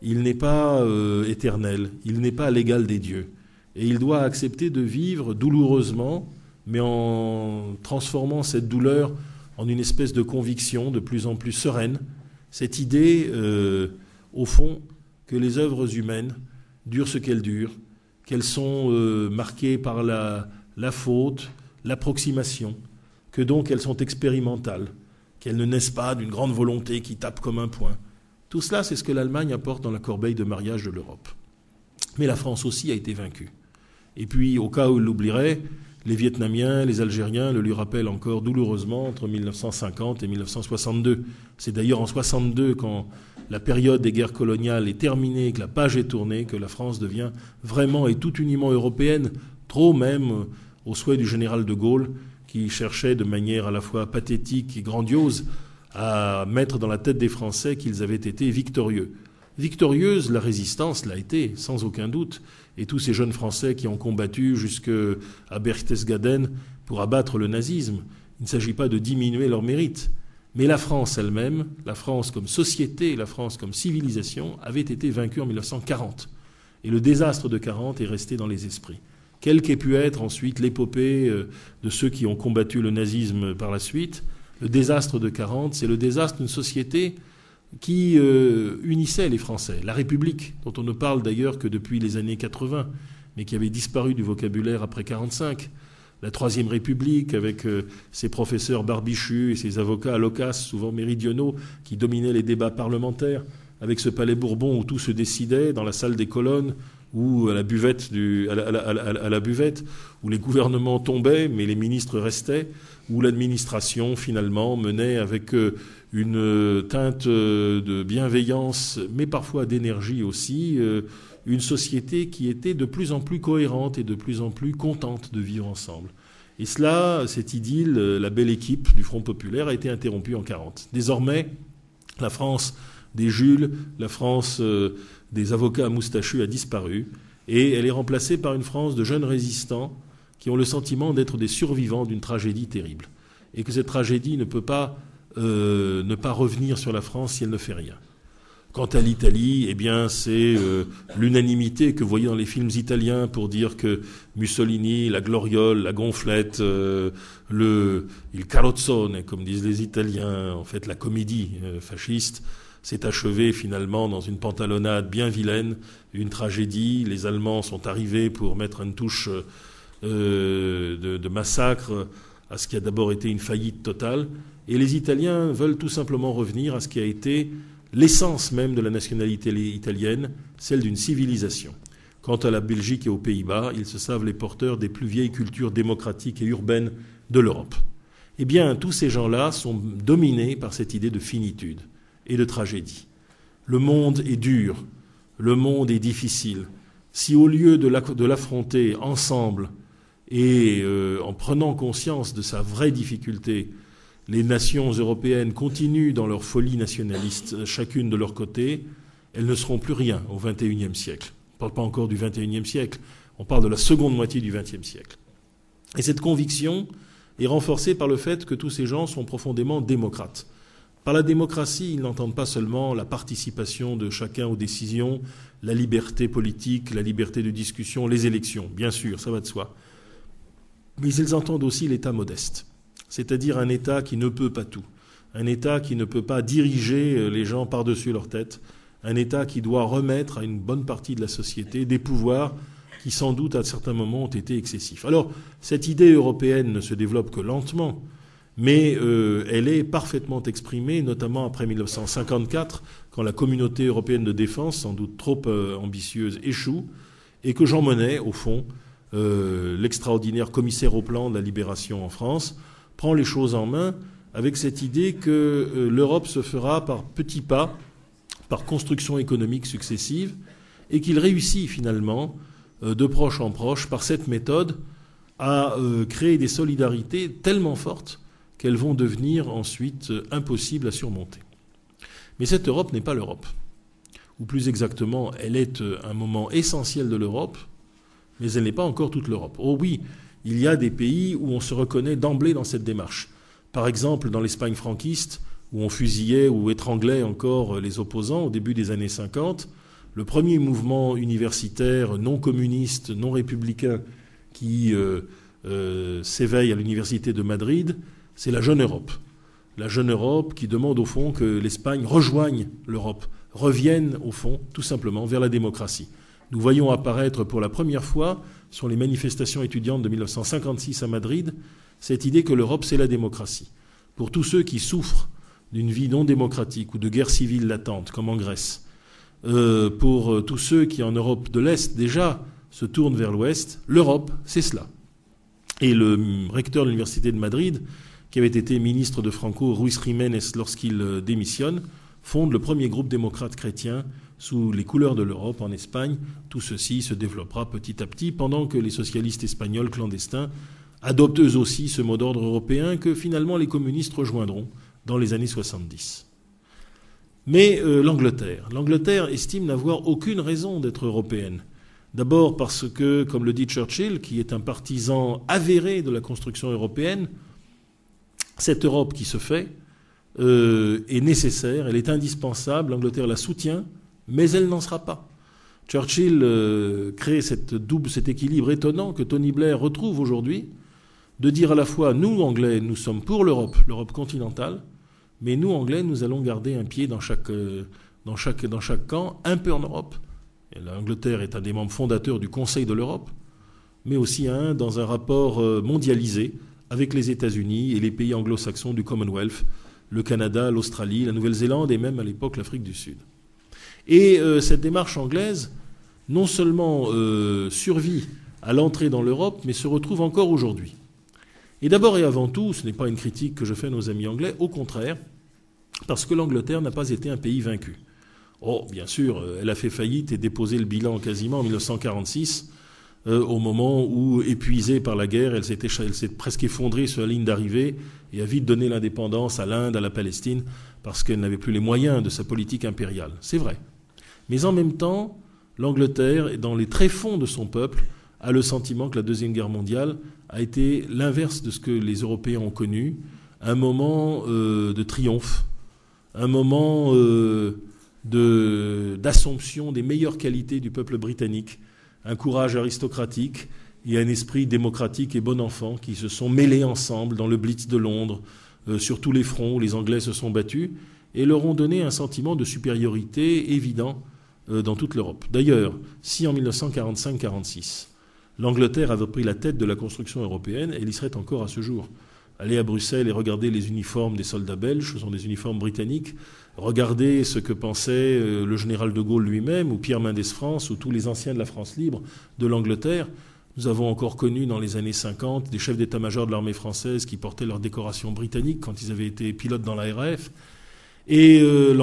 Speaker 3: Il n'est pas éternel. Il n'est à l'égal des dieux. Et il doit accepter de vivre douloureusement, mais en transformant cette douleur en une espèce de conviction de plus en plus sereine. Cette idée, euh, au fond, que les œuvres humaines durent ce qu'elles durent, qu'elles sont euh, marquées par la, la faute, l'approximation, que donc elles sont expérimentales, qu'elles ne naissent pas d'une grande volonté qui tape comme un point. Tout cela, c'est ce que l'Allemagne apporte dans la corbeille de mariage de l'Europe. Mais la France aussi a été vaincue. Et puis, au cas où il l'oublierait, Les Vietnamiens, les Algériens le lui rappellent encore douloureusement entre 1950 et 1962. C'est d'ailleurs en 62, quand la période des guerres coloniales est terminée, que la page est tournée, que la France devient vraiment et tout uniment européenne, trop même au souhait du général de Gaulle, qui cherchait de manière à la fois pathétique et grandiose à mettre dans la tête des Français qu'ils avaient été victorieux. Victorieuse, la résistance l'a été, sans aucun doute, et tous ces jeunes Français qui ont combattu jusqu'à Berchtesgaden pour abattre le nazisme. Il ne s'agit pas de diminuer leur mérite. Mais la France elle-même, la France comme société, la France comme civilisation, avait été vaincue en 1940. Et le désastre de 40 est resté dans les esprits. Quelle qu'ait pu être ensuite l'épopée euh, de ceux qui ont combattu le nazisme par la suite, le désastre de 40, c'est le désastre d'une société qui euh, unissait les Français. La République, dont on ne parle d'ailleurs que depuis les années 80, mais qui avait disparu du vocabulaire après 45. La Troisième République, avec euh, ses professeurs barbichus et ses avocats l'ocas, souvent méridionaux, qui dominaient les débats parlementaires, avec ce palais Bourbon où tout se décidait, dans la salle des colonnes, ou à la buvette, du, à, la, buvette, où les gouvernements tombaient, mais les ministres restaient, où l'administration finalement menait avec euh, une euh, teinte euh, de bienveillance, mais parfois d'énergie aussi, une société qui était de plus en plus cohérente et de plus en plus contente de vivre ensemble. Et cela, cette idylle, la belle équipe du Front populaire a été interrompue en 40. Désormais, la France des Jules, la France des avocats moustachus a disparu et elle est remplacée par une France de jeunes résistants qui ont le sentiment d'être des survivants d'une tragédie terrible et que cette tragédie ne peut pas euh, ne pas revenir sur la France si elle ne fait rien. Quant à l'Italie, eh bien, c'est euh, l'unanimité que vous voyez dans les films italiens pour dire que Mussolini, la gloriole, la gonflette, euh, le il carrozzone, comme disent les Italiens, en fait, la comédie fasciste, s'est achevé finalement dans une pantalonnade bien vilaine, une tragédie. Les Allemands sont arrivés pour mettre une touche de, massacre à ce qui a d'abord été une faillite totale. Et les Italiens veulent tout simplement revenir à ce qui a été l'essence même de la nationalité italienne, celle d'une civilisation. Quant à la Belgique et aux Pays-Bas, ils se savent les porteurs des plus vieilles cultures démocratiques et urbaines de l'Europe. Eh bien, tous ces gens-là sont dominés par cette idée de finitude et de tragédie. Le monde est dur, le monde est difficile. Si au lieu de l'affronter ensemble et euh, en prenant conscience de sa vraie difficulté, les nations européennes continuent dans leur folie nationaliste, chacune de leur côté, elles ne seront plus rien au XXIe siècle. On ne parle pas encore du XXIe siècle, on parle de la seconde moitié du XXe siècle. Et cette conviction est renforcée par le fait que tous ces gens sont profondément démocrates. Par la démocratie, ils n'entendent pas seulement la participation de chacun aux décisions, la liberté politique, la liberté de discussion, les élections, bien sûr, ça va de soi. Mais ils entendent aussi l'État modeste, c'est-à-dire un État qui ne peut pas tout, un État qui ne peut pas diriger euh, les gens par-dessus leur tête, un État qui doit remettre à une bonne partie de la société des pouvoirs qui sans doute à certains moments ont été excessifs. Alors, cette idée européenne ne se développe que lentement mais euh, elle est parfaitement exprimée, notamment après 1954, quand la communauté européenne de défense, sans doute trop euh, ambitieuse, échoue, et que Jean Monnet, au fond, l'extraordinaire commissaire au plan de la libération en France, prend les choses en main avec cette idée que l'Europe se fera par petits pas, par construction économique successive, et qu'il réussit finalement, de proche en proche, par cette méthode, à créer des solidarités tellement fortes qu'elles vont devenir ensuite euh, impossibles à surmonter. Mais cette Europe n'est pas l'Europe. Ou plus exactement, elle est euh, un moment essentiel de l'Europe, mais elle n'est pas encore toute l'Europe. Oh oui, il y a des pays où on se reconnaît d'emblée dans cette démarche. Par exemple, dans l'Espagne franquiste, où on fusillait ou étranglait encore euh, les opposants au début des années 50, le premier mouvement universitaire non communiste, non républicain qui s'éveille à l'université de Madrid c'est la jeune Europe. La jeune Europe qui demande au fond que l'Espagne rejoigne l'Europe, revienne au fond tout simplement vers la démocratie. Nous voyons apparaître pour la première fois sur les manifestations étudiantes de 1956 à Madrid cette idée que l'Europe c'est la démocratie. Pour tous ceux qui souffrent d'une vie non démocratique ou de guerre civile latente comme en Grèce, euh, pour euh, tous ceux qui en Europe de l'Est déjà se tournent vers l'Ouest, l'Europe c'est cela. Et le recteur de l'Université de Madrid, qui avait été ministre de Franco, Ruiz Jiménez, lorsqu'il euh, démissionne, fonde le premier groupe démocrate chrétien sous les couleurs de l'Europe en Espagne. Tout ceci se développera petit à petit pendant que les socialistes espagnols clandestins adoptent eux aussi ce mot d'ordre européen que finalement les communistes rejoindront dans les années 70. Mais euh, l'Angleterre. L'Angleterre estime n'avoir aucune raison d'être européenne. D'abord parce que, comme le dit Churchill, qui est un partisan avéré de la construction européenne, cette Europe qui se fait euh, est nécessaire, elle est indispensable, l'Angleterre la soutient, mais elle n'en sera pas. Churchill euh, crée cette double, cet équilibre étonnant que Tony Blair retrouve aujourd'hui, de dire à la fois nous, Anglais, nous sommes pour l'Europe, l'Europe continentale, mais nous, Anglais, nous allons garder un pied dans chaque, euh, dans chaque, camp, un peu en Europe. L'Angleterre est un des membres fondateurs du Conseil de l'Europe, mais aussi un dans un rapport euh, mondialisé avec les États-Unis et les pays anglo-saxons du Commonwealth, le Canada, l'Australie, la Nouvelle-Zélande et même à l'époque l'Afrique du Sud. Et euh, cette démarche anglaise, non seulement survit à l'entrée dans l'Europe, mais se retrouve encore aujourd'hui. Et d'abord et avant tout, ce n'est pas une critique que je fais à nos amis anglais, au contraire, parce que l'Angleterre n'a pas été un pays vaincu. Oh, bien sûr, euh, elle a fait faillite et déposé le bilan quasiment en 1946, euh, au moment où, épuisée par la guerre, elle s'est presque effondrée sur la ligne d'arrivée et a vite donné l'indépendance à l'Inde, à la Palestine, parce qu'elle n'avait plus les moyens de sa politique impériale. C'est vrai. Mais en même temps, l'Angleterre, dans les tréfonds de son peuple, a le sentiment que la Deuxième Guerre mondiale a été l'inverse de ce que les Européens ont connu, un moment euh, de triomphe, un moment euh, d'assomption des meilleures qualités du peuple britannique, un courage aristocratique et un esprit démocratique et bon enfant qui se sont mêlés ensemble dans le Blitz de Londres, euh, sur tous les fronts où les Anglais se sont battus, et leur ont donné un sentiment de supériorité évident dans toute l'Europe. D'ailleurs, si en 1945-46, l'Angleterre avait pris la tête de la construction européenne, elle y serait encore à ce jour. Aller à Bruxelles et regarder les uniformes des soldats belges, ce sont des uniformes britanniques, regarder ce que pensait euh, le général de Gaulle lui-même, ou Pierre Mendès France, ou tous les anciens de la France libre de l'Angleterre. Nous avons encore connu dans les années 50 des chefs d'état-major de l'armée française qui portaient leur décoration britannique quand ils avaient été pilotes dans l'ARF. Et euh,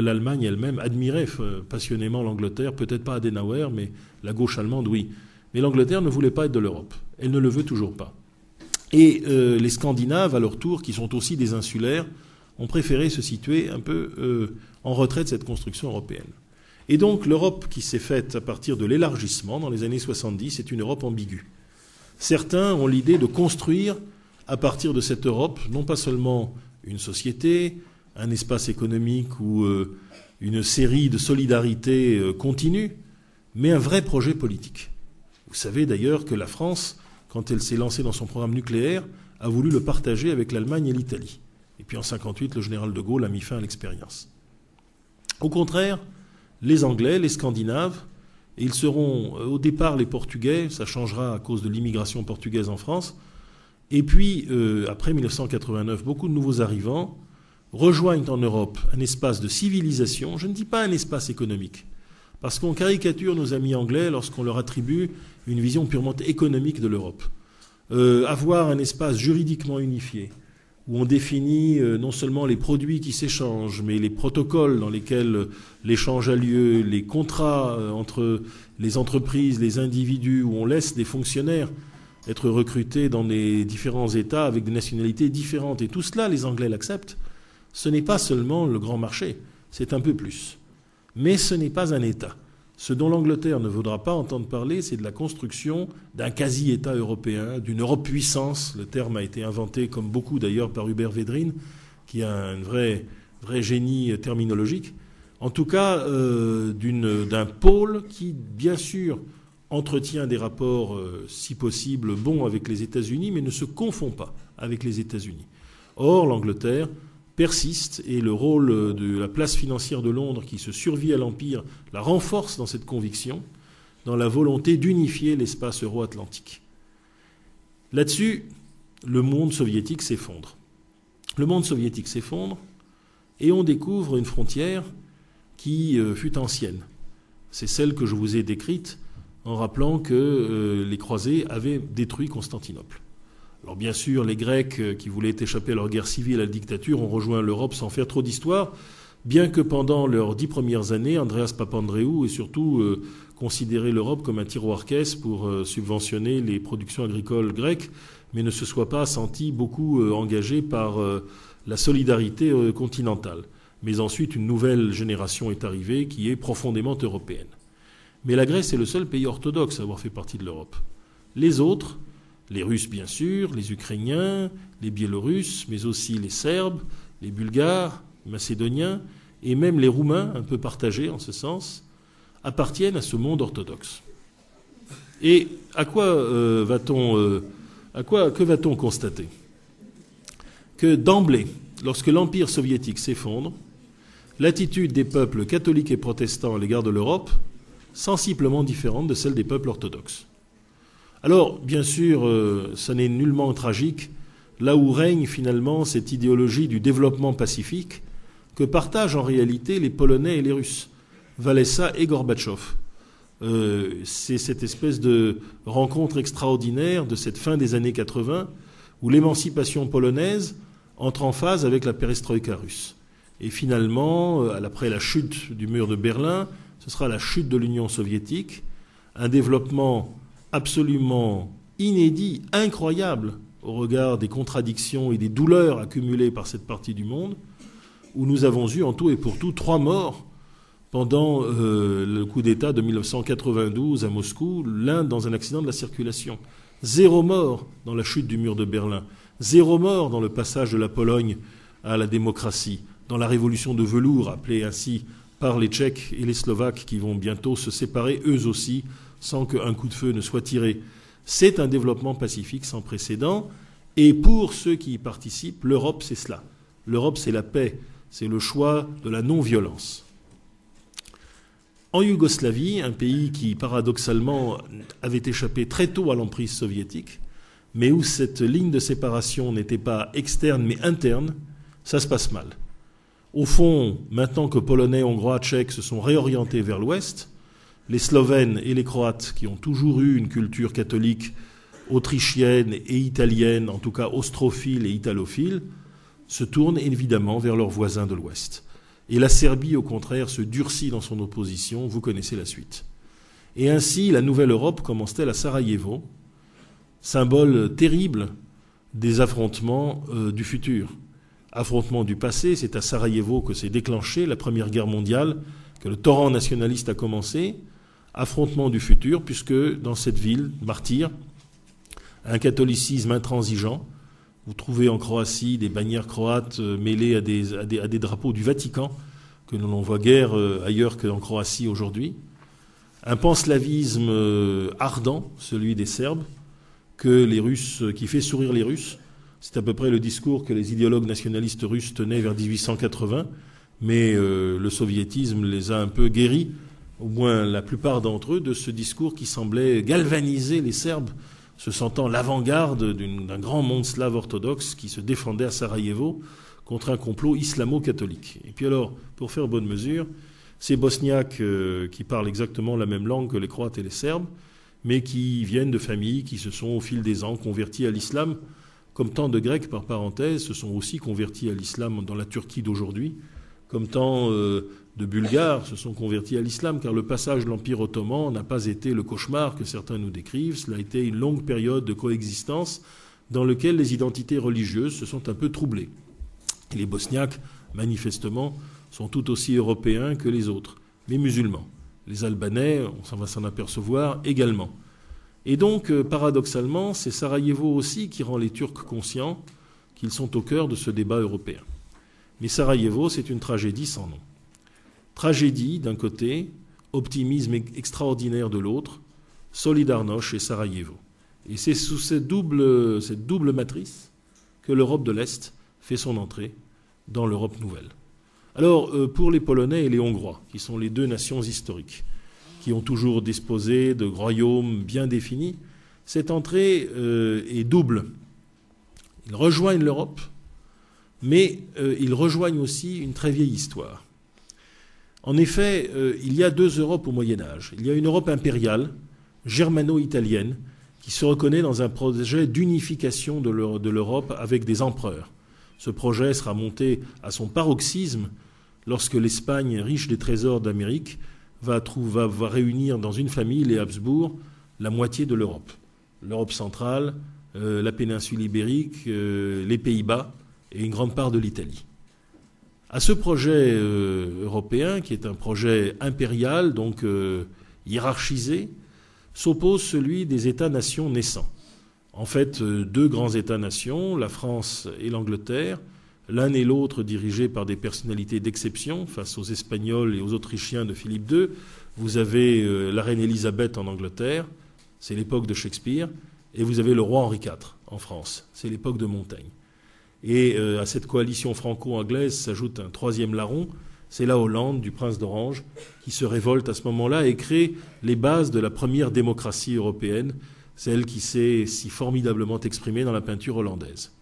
Speaker 3: l'Allemagne elle-même admirait euh, passionnément l'Angleterre, peut-être pas Adenauer, mais la gauche allemande, oui. Mais l'Angleterre ne voulait pas être de l'Europe. Elle ne le veut toujours pas. Et euh, les Scandinaves, à leur tour, qui sont aussi des insulaires, ont préféré se situer un peu en retrait de cette construction européenne. Et donc l'Europe qui s'est faite à partir de l'élargissement dans les années 70 est une Europe ambiguë. Certains ont l'idée de construire à partir de cette Europe non pas seulement une société, un espace économique ou euh, une série de solidarités continues, mais un vrai projet politique. Vous savez d'ailleurs que la France, quand elle s'est lancée dans son programme nucléaire, a voulu le partager avec l'Allemagne et l'Italie. Et puis en 1958, le général de Gaulle a mis fin à l'expérience. Au contraire, les Anglais, les Scandinaves, ils seront euh, au départ les Portugais, ça changera à cause de l'immigration portugaise en France, et puis euh, après 1989, beaucoup de nouveaux arrivants rejoignent en Europe un espace de civilisation, je ne dis pas un espace économique, parce qu'on caricature nos amis anglais lorsqu'on leur attribue une vision purement économique de l'Europe. Euh, avoir un espace juridiquement unifié, où on définit euh, non seulement les produits qui s'échangent, mais les protocoles dans lesquels l'échange a lieu, les contrats euh, entre les entreprises, les individus, où on laisse des fonctionnaires être recrutés dans les différents États avec des nationalités différentes. Et tout cela, les Anglais l'acceptent. Ce n'est pas seulement le grand marché, c'est un peu plus. Mais ce n'est pas un État. Ce dont l'Angleterre ne voudra pas entendre parler, c'est de la construction d'un quasi-État européen, d'une Europe puissance. Le terme a été inventé, comme beaucoup d'ailleurs, par Hubert Védrine, qui a un vrai, vrai génie terminologique. En tout cas, euh, d'un pôle qui, bien sûr, entretient des rapports, euh, si possible, bons avec les États-Unis, mais ne se confond pas avec les États-Unis. Or, l'Angleterre persiste et le rôle de la place financière de Londres qui se survit à l'Empire la renforce dans cette conviction, dans la volonté d'unifier l'espace euro-atlantique. Là-dessus, le monde soviétique s'effondre. Le monde soviétique s'effondre et on découvre une frontière qui euh, fut ancienne. C'est celle que je vous ai décrite en rappelant que euh, les croisés avaient détruit Constantinople. Alors bien sûr, les Grecs qui voulaient échapper à leur guerre civile, à la dictature, ont rejoint l'Europe sans faire trop d'histoire, bien que pendant leurs dix premières années, Andreas Papandreou ait surtout considéré l'Europe comme un tiroir caisse pour subventionner les productions agricoles grecques, mais ne se soit pas senti beaucoup engagé par la solidarité continentale. Mais ensuite, une nouvelle génération est arrivée qui est profondément européenne. Mais la Grèce est le seul pays orthodoxe à avoir fait partie de l'Europe. Les autres, les Russes bien sûr, les Ukrainiens, les Biélorusses, mais aussi les Serbes, les Bulgares, les Macédoniens, et même les Roumains, un peu partagés en ce sens, appartiennent à ce monde orthodoxe. Et à quoi euh, va-t-on, euh, à quoi, que va-t-on constater? Que d'emblée, lorsque l'Empire soviétique s'effondre, l'attitude des peuples catholiques et protestants à l'égard de l'Europe, sensiblement différente de celle des peuples orthodoxes. Alors, bien sûr, euh, ça n'est nullement tragique, là où règne finalement cette idéologie du développement pacifique que partagent en réalité les Polonais et les Russes, Walesa et Gorbatchev. Euh, c'est cette espèce de rencontre extraordinaire de cette fin des années 80 où l'émancipation polonaise entre en phase avec la perestroïka russe. Et finalement, euh, après la chute du mur de Berlin, ce sera la chute de l'Union soviétique, un développement absolument inédit, incroyable au regard des contradictions et des douleurs accumulées par cette partie du monde, où nous avons eu en tout et pour tout trois morts pendant euh, le coup d'État de 1992 à Moscou, l'un dans un accident de la circulation. Zéro mort dans la chute du mur de Berlin. Zéro mort dans le passage de la Pologne à la démocratie dans la révolution de velours, appelée ainsi par les Tchèques et les Slovaques qui vont bientôt se séparer eux aussi sans qu'un coup de feu ne soit tiré. C'est un développement pacifique sans précédent et pour ceux qui y participent, l'Europe c'est cela. L'Europe c'est la paix, c'est le choix de la non-violence. En Yougoslavie, un pays qui paradoxalement avait échappé très tôt à l'emprise soviétique, mais où cette ligne de séparation n'était pas externe mais interne, ça se passe mal. Au fond, maintenant que Polonais, Hongrois, Tchèques se sont réorientés vers l'Ouest, les Slovènes et les Croates, qui ont toujours eu une culture catholique autrichienne et italienne, en tout cas austrophile et italophile, se tournent évidemment vers leurs voisins de l'Ouest. Et la Serbie, au contraire, se durcit dans son opposition, vous connaissez la suite. Et ainsi, la nouvelle Europe commence-t-elle à Sarajevo, symbole terrible des affrontements euh, du futur affrontement du passé, c'est à Sarajevo que s'est déclenchée la Première Guerre mondiale, que le torrent nationaliste a commencé, affrontement du futur, puisque dans cette ville, martyr, un catholicisme intransigeant, vous trouvez en Croatie des bannières croates euh, mêlées à des, drapeaux du Vatican, que l'on n'en voit guère euh, ailleurs qu'en Croatie aujourd'hui, un panslavisme euh, ardent, celui des Serbes, que les Russes, qui fait sourire les Russes, c'est à peu près le discours que les idéologues nationalistes russes tenaient vers 1880, mais le soviétisme les a un peu guéris, au moins la plupart d'entre eux, de ce discours qui semblait galvaniser les Serbes, se sentant l'avant-garde d'un grand monde slave orthodoxe qui se défendait à Sarajevo contre un complot islamo-catholique. Et puis alors, pour faire bonne mesure, ces Bosniaques euh, qui parlent exactement la même langue que les Croates et les Serbes, mais qui viennent de familles qui se sont au fil des ans converties à l'islam, comme tant de Grecs, par parenthèse, se sont aussi convertis à l'islam dans la Turquie d'aujourd'hui, comme tant euh, de Bulgares se sont convertis à l'islam, car le passage de l'Empire ottoman n'a pas été le cauchemar que certains nous décrivent, cela a été une longue période de coexistence dans laquelle les identités religieuses se sont un peu troublées. Les Bosniaques, manifestement, sont tout aussi européens que les autres, mais musulmans. Les Albanais, on s'en va s'en apercevoir également. Et donc, euh, paradoxalement, c'est Sarajevo aussi qui rend les Turcs conscients qu'ils sont au cœur de ce débat européen. Mais Sarajevo, c'est une tragédie sans nom. Tragédie d'un côté, optimisme extraordinaire de l'autre, Solidarność et Sarajevo. Et c'est sous cette double, matrice que l'Europe de l'Est fait son entrée dans l'Europe nouvelle. Alors, euh, pour les Polonais et les Hongrois, qui sont les deux nations historiques, qui ont toujours disposé de royaumes bien définis, cette entrée euh, est double. Ils rejoignent l'Europe, mais euh, ils rejoignent aussi une très vieille histoire. En effet, euh, il y a deux Europes au Moyen Âge. Il y a une Europe impériale, germano-italienne, qui se reconnaît dans un projet d'unification de l'Europe avec des empereurs. Ce projet sera monté à son paroxysme lorsque l'Espagne, riche des trésors d'Amérique, va, réunir dans une famille, les Habsbourg, la moitié de l'Europe. L'Europe centrale, euh, la péninsule ibérique, euh, les Pays-Bas et une grande part de l'Italie. À ce projet euh, européen, qui est un projet impérial, donc hiérarchisé, s'oppose celui des États-nations naissants. En fait, deux grands États-nations, la France et l'Angleterre, l'un et l'autre dirigés par des personnalités d'exception face aux Espagnols et aux Autrichiens de Philippe II. Vous avez euh, la reine Élisabeth en Angleterre, c'est l'époque de Shakespeare, et vous avez le roi Henri IV en France, c'est l'époque de Montaigne. Et euh, à cette coalition franco-anglaise s'ajoute un troisième larron, c'est la Hollande du prince d'Orange qui se révolte à ce moment-là et crée les bases de la première démocratie européenne, celle qui s'est si formidablement exprimée dans la peinture hollandaise.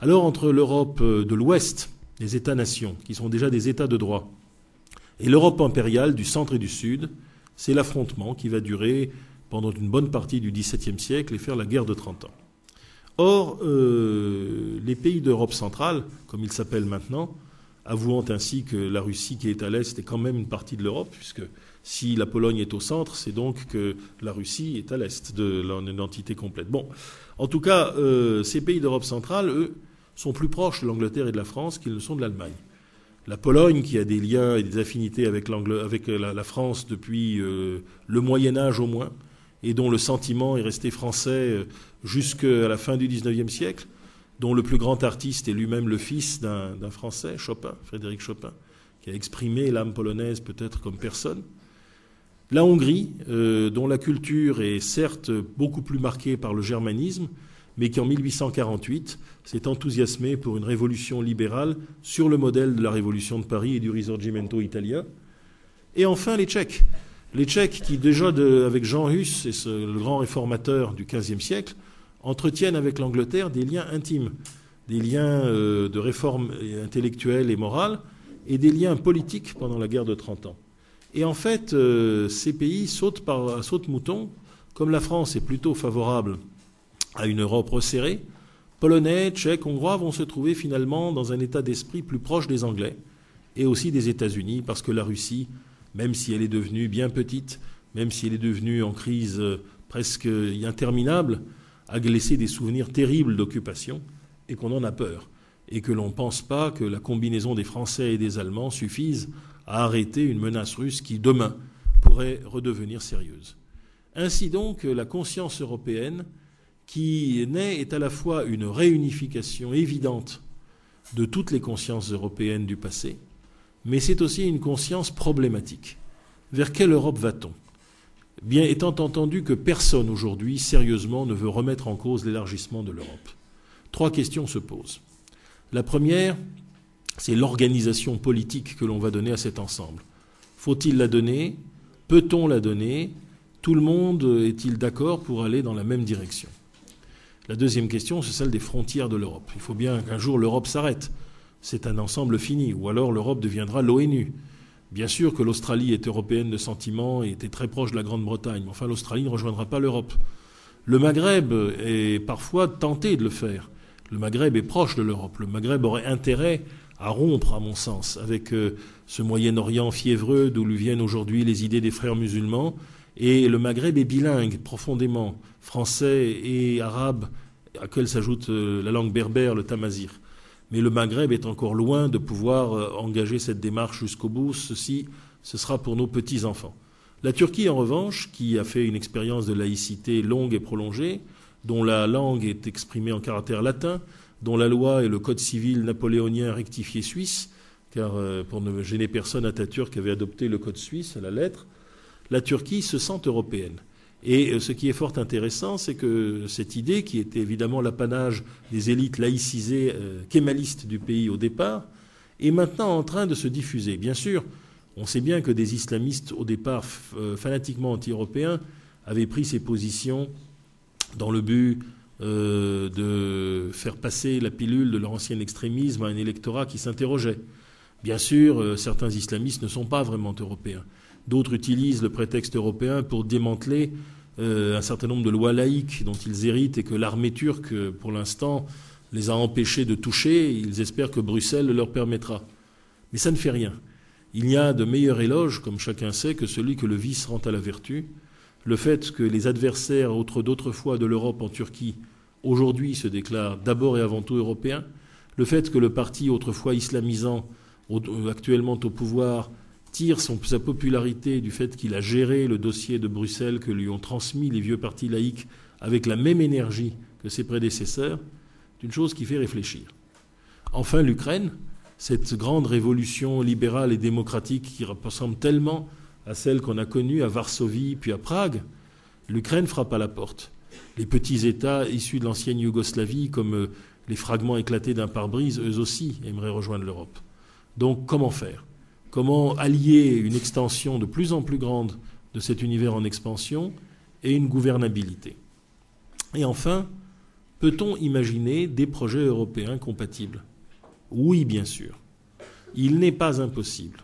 Speaker 3: Alors entre l'Europe euh, de l'Ouest, les États-nations, qui sont déjà des États de droit, et l'Europe impériale du centre et du sud, c'est l'affrontement qui va durer pendant une bonne partie du XVIIe siècle et faire la guerre de Trente ans. Or, euh, les pays d'Europe centrale, comme ils s'appellent maintenant, avouant ainsi que la Russie qui est à l'est est quand même une partie de l'Europe, puisque si la Pologne est au centre, c'est donc que la Russie est à l'est de l'entité complète. Bon, en tout cas, euh, ces pays d'Europe centrale, eux, sont plus proches de l'Angleterre et de la France qu'ils ne sont de l'Allemagne. La Pologne, qui a des liens et des affinités avec, avec la, France depuis euh, le Moyen Âge au moins, et dont le sentiment est resté français euh, jusqu'à la fin du XIXe siècle, dont le plus grand artiste est lui-même le fils d'un Français, Chopin, Frédéric Chopin, qui a exprimé l'âme polonaise peut-être comme personne. La Hongrie, dont la culture est certes beaucoup plus marquée par le germanisme, mais qui en 1848 s'est enthousiasmé pour une révolution libérale sur le modèle de la révolution de Paris et du risorgimento italien. Et enfin les Tchèques. Les Tchèques qui déjà avec Jean Hus, et le grand réformateur du XVe siècle, entretiennent avec l'Angleterre des liens intimes, des liens euh, de réforme intellectuelle et morale, et des liens politiques pendant la guerre de Trente Ans. Et en fait, euh, ces pays sautent par sautent mouton, comme la France est plutôt favorable à une Europe resserrée, Polonais, Tchèques, Hongrois vont se trouver finalement dans un état d'esprit plus proche des Anglais et aussi des États-Unis, parce que la Russie, même si elle est devenue bien petite, même si elle est devenue en crise euh, presque interminable, a laissé des souvenirs terribles d'occupation et qu'on en a peur. Et que l'on ne pense pas que la combinaison des Français et des Allemands suffise à arrêter une menace russe qui, demain, pourrait redevenir sérieuse. Ainsi donc, la conscience européenne qui naît est à la fois une réunification évidente de toutes les consciences européennes du passé, mais c'est aussi une conscience problématique. Vers quelle Europe va-t-on? Bien étant entendu que personne aujourd'hui sérieusement ne veut remettre en cause l'élargissement de l'Europe. Trois questions se posent. La première, c'est l'organisation politique que l'on va donner à cet ensemble. Faut-il la donner? Peut-on la donner? Tout le monde est-il d'accord pour aller dans la même direction? La deuxième question, c'est celle des frontières de l'Europe. Il faut bien qu'un jour l'Europe s'arrête. C'est un ensemble fini, ou alors l'Europe deviendra l'ONU. Bien sûr que l'Australie est européenne de sentiment et était très proche de la Grande-Bretagne, mais enfin l'Australie ne rejoindra pas l'Europe. Le Maghreb est parfois tenté de le faire. Le Maghreb est proche de l'Europe. Le Maghreb aurait intérêt à rompre, à mon sens, avec euh, ce Moyen-Orient fiévreux d'où lui viennent aujourd'hui les idées des frères musulmans et le Maghreb est bilingue profondément, français et arabe, à quel s'ajoute euh, la langue berbère, le tamazir. Mais le Maghreb est encore loin de pouvoir euh, engager cette démarche jusqu'au bout. Ceci, ce sera pour nos petits-enfants. La Turquie, en revanche, qui a fait une expérience de laïcité longue et prolongée, dont la langue est exprimée en caractère latin, dont la loi est le code civil napoléonien rectifié suisse, car euh, pour ne gêner personne, Atatürk avait adopté le code suisse à la lettre, la Turquie se sent européenne. Et euh, ce qui est fort intéressant, c'est que cette idée, qui était évidemment l'apanage des élites laïcisées euh, kémalistes du pays au départ, est maintenant en train de se diffuser. Bien sûr, on sait bien que des islamistes, au départ euh, fanatiquement anti-européens, avaient pris ces positions dans le but de faire passer la pilule de leur ancien extrémisme à un électorat qui s'interrogeait. Bien sûr, certains islamistes ne sont pas vraiment européens. D'autres utilisent le prétexte européen pour démanteler euh, un certain nombre de lois laïques dont ils héritent et que l'armée turque, pour l'instant, les a empêchés de toucher. Ils espèrent que Bruxelles le leur permettra. Mais ça ne fait rien. Il n'y a de meilleur éloge, comme chacun sait, que celui que le vice rend à la vertu. Le fait que les adversaires d'autrefois de l'Europe en Turquie aujourd'hui se déclarent d'abord et avant tout européens, le fait que le parti autrefois islamisant, actuellement au pouvoir, tire sa popularité du fait qu'il a géré le dossier de Bruxelles que lui ont transmis les vieux partis laïcs avec la même énergie que ses prédécesseurs, c'est une chose qui fait réfléchir. Enfin, l'Ukraine, cette grande révolution libérale et démocratique qui ressemble tellement à celle qu'on a connue à Varsovie puis à Prague, l'Ukraine frappe à la porte. Les petits États issus de l'ancienne Yougoslavie, comme euh, les fragments éclatés d'un pare-brise, eux aussi aimeraient rejoindre l'Europe. Donc comment faire? Comment allier une extension de plus en plus grande de cet univers en expansion et une gouvernabilité Et enfin, peut-on imaginer des projets européens compatibles? Oui, bien sûr. Il n'est pas impossible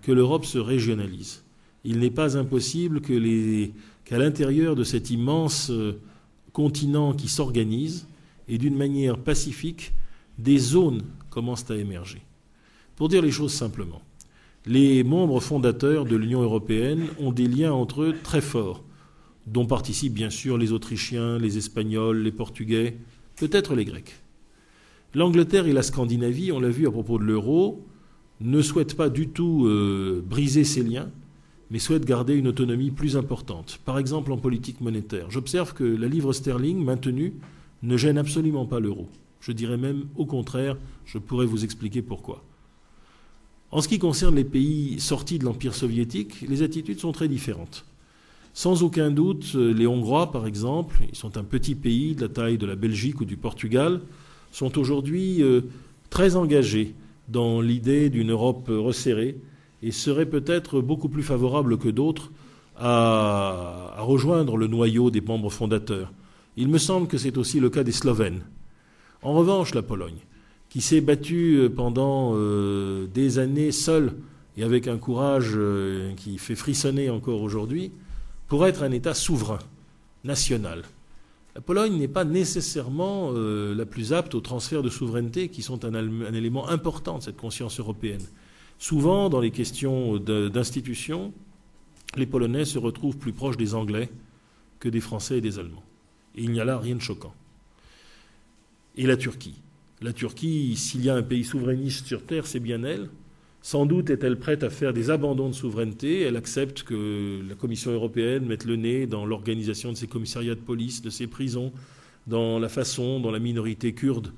Speaker 3: que l'Europe se régionalise. Il n'est pas impossible qu'à l'intérieur de cet immense euh, continent qui s'organise, et d'une manière pacifique, des zones commencent à émerger. Pour dire les choses simplement, les membres fondateurs de l'Union européenne ont des liens entre eux très forts, dont participent bien sûr les Autrichiens, les Espagnols, les Portugais, peut-être les Grecs. L'Angleterre et la Scandinavie, on l'a vu à propos de l'euro, ne souhaitent pas du tout euh, briser ces liens, mais souhaitent garder une autonomie plus importante, par exemple en politique monétaire. J'observe que la livre sterling maintenue ne gêne absolument pas l'euro. Je dirais même au contraire, je pourrais vous expliquer pourquoi. En ce qui concerne les pays sortis de l'Empire soviétique, les attitudes sont très différentes. Sans aucun doute, les Hongrois, par exemple, ils sont un petit pays de la taille de la Belgique ou du Portugal, sont aujourd'hui euh, très engagés dans l'idée d'une Europe resserrée et seraient peut-être beaucoup plus favorables que d'autres à, rejoindre le noyau des membres fondateurs. Il me semble que c'est aussi le cas des Slovènes. En revanche, la Pologne, qui s'est battu euh, pendant euh, des années seul et avec un courage euh, qui fait frissonner encore aujourd'hui, pour être un État souverain, national. La Pologne n'est pas nécessairement la plus apte aux transferts de souveraineté qui sont un, un, élément important de cette conscience européenne. Souvent, dans les questions d'institutions, les Polonais se retrouvent plus proches des Anglais que des Français et des Allemands. Et il n'y a là rien de choquant. Et la Turquie la Turquie, s'il y a un pays souverainiste sur Terre, c'est bien elle. Sans doute est-elle prête à faire des abandons de souveraineté. Elle accepte que la Commission européenne mette le nez dans l'organisation de ses commissariats de police, de ses prisons, dans la façon dont la minorité kurde,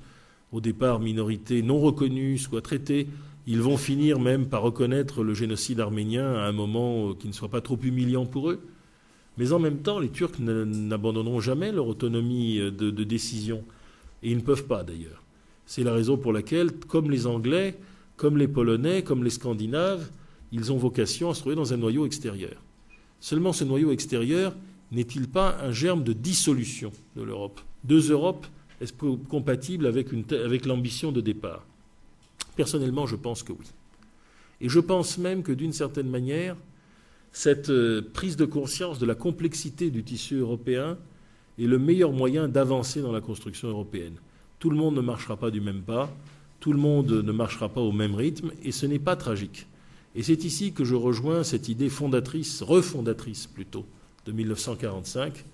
Speaker 3: au départ minorité non reconnue, soit traitée. Ils vont finir même par reconnaître le génocide arménien à un moment qui ne soit pas trop humiliant pour eux. Mais en même temps, les Turcs n'abandonneront jamais leur autonomie de, de décision. Et ils ne peuvent pas d'ailleurs. C'est la raison pour laquelle, comme les Anglais, comme les Polonais, comme les Scandinaves, ils ont vocation à se trouver dans un noyau extérieur. Seulement ce noyau extérieur n'est-il pas un germe de dissolution de l'Europe? Deux Europes, est-ce compatible avec, l'ambition de départ? Personnellement, je pense que oui. Et je pense même que d'une certaine manière, cette euh, prise de conscience de la complexité du tissu européen est le meilleur moyen d'avancer dans la construction européenne. Tout le monde ne marchera pas du même pas, tout le monde ne marchera pas au même rythme, et ce n'est pas tragique. Et c'est ici que je rejoins cette idée fondatrice, refondatrice plutôt, de 1945,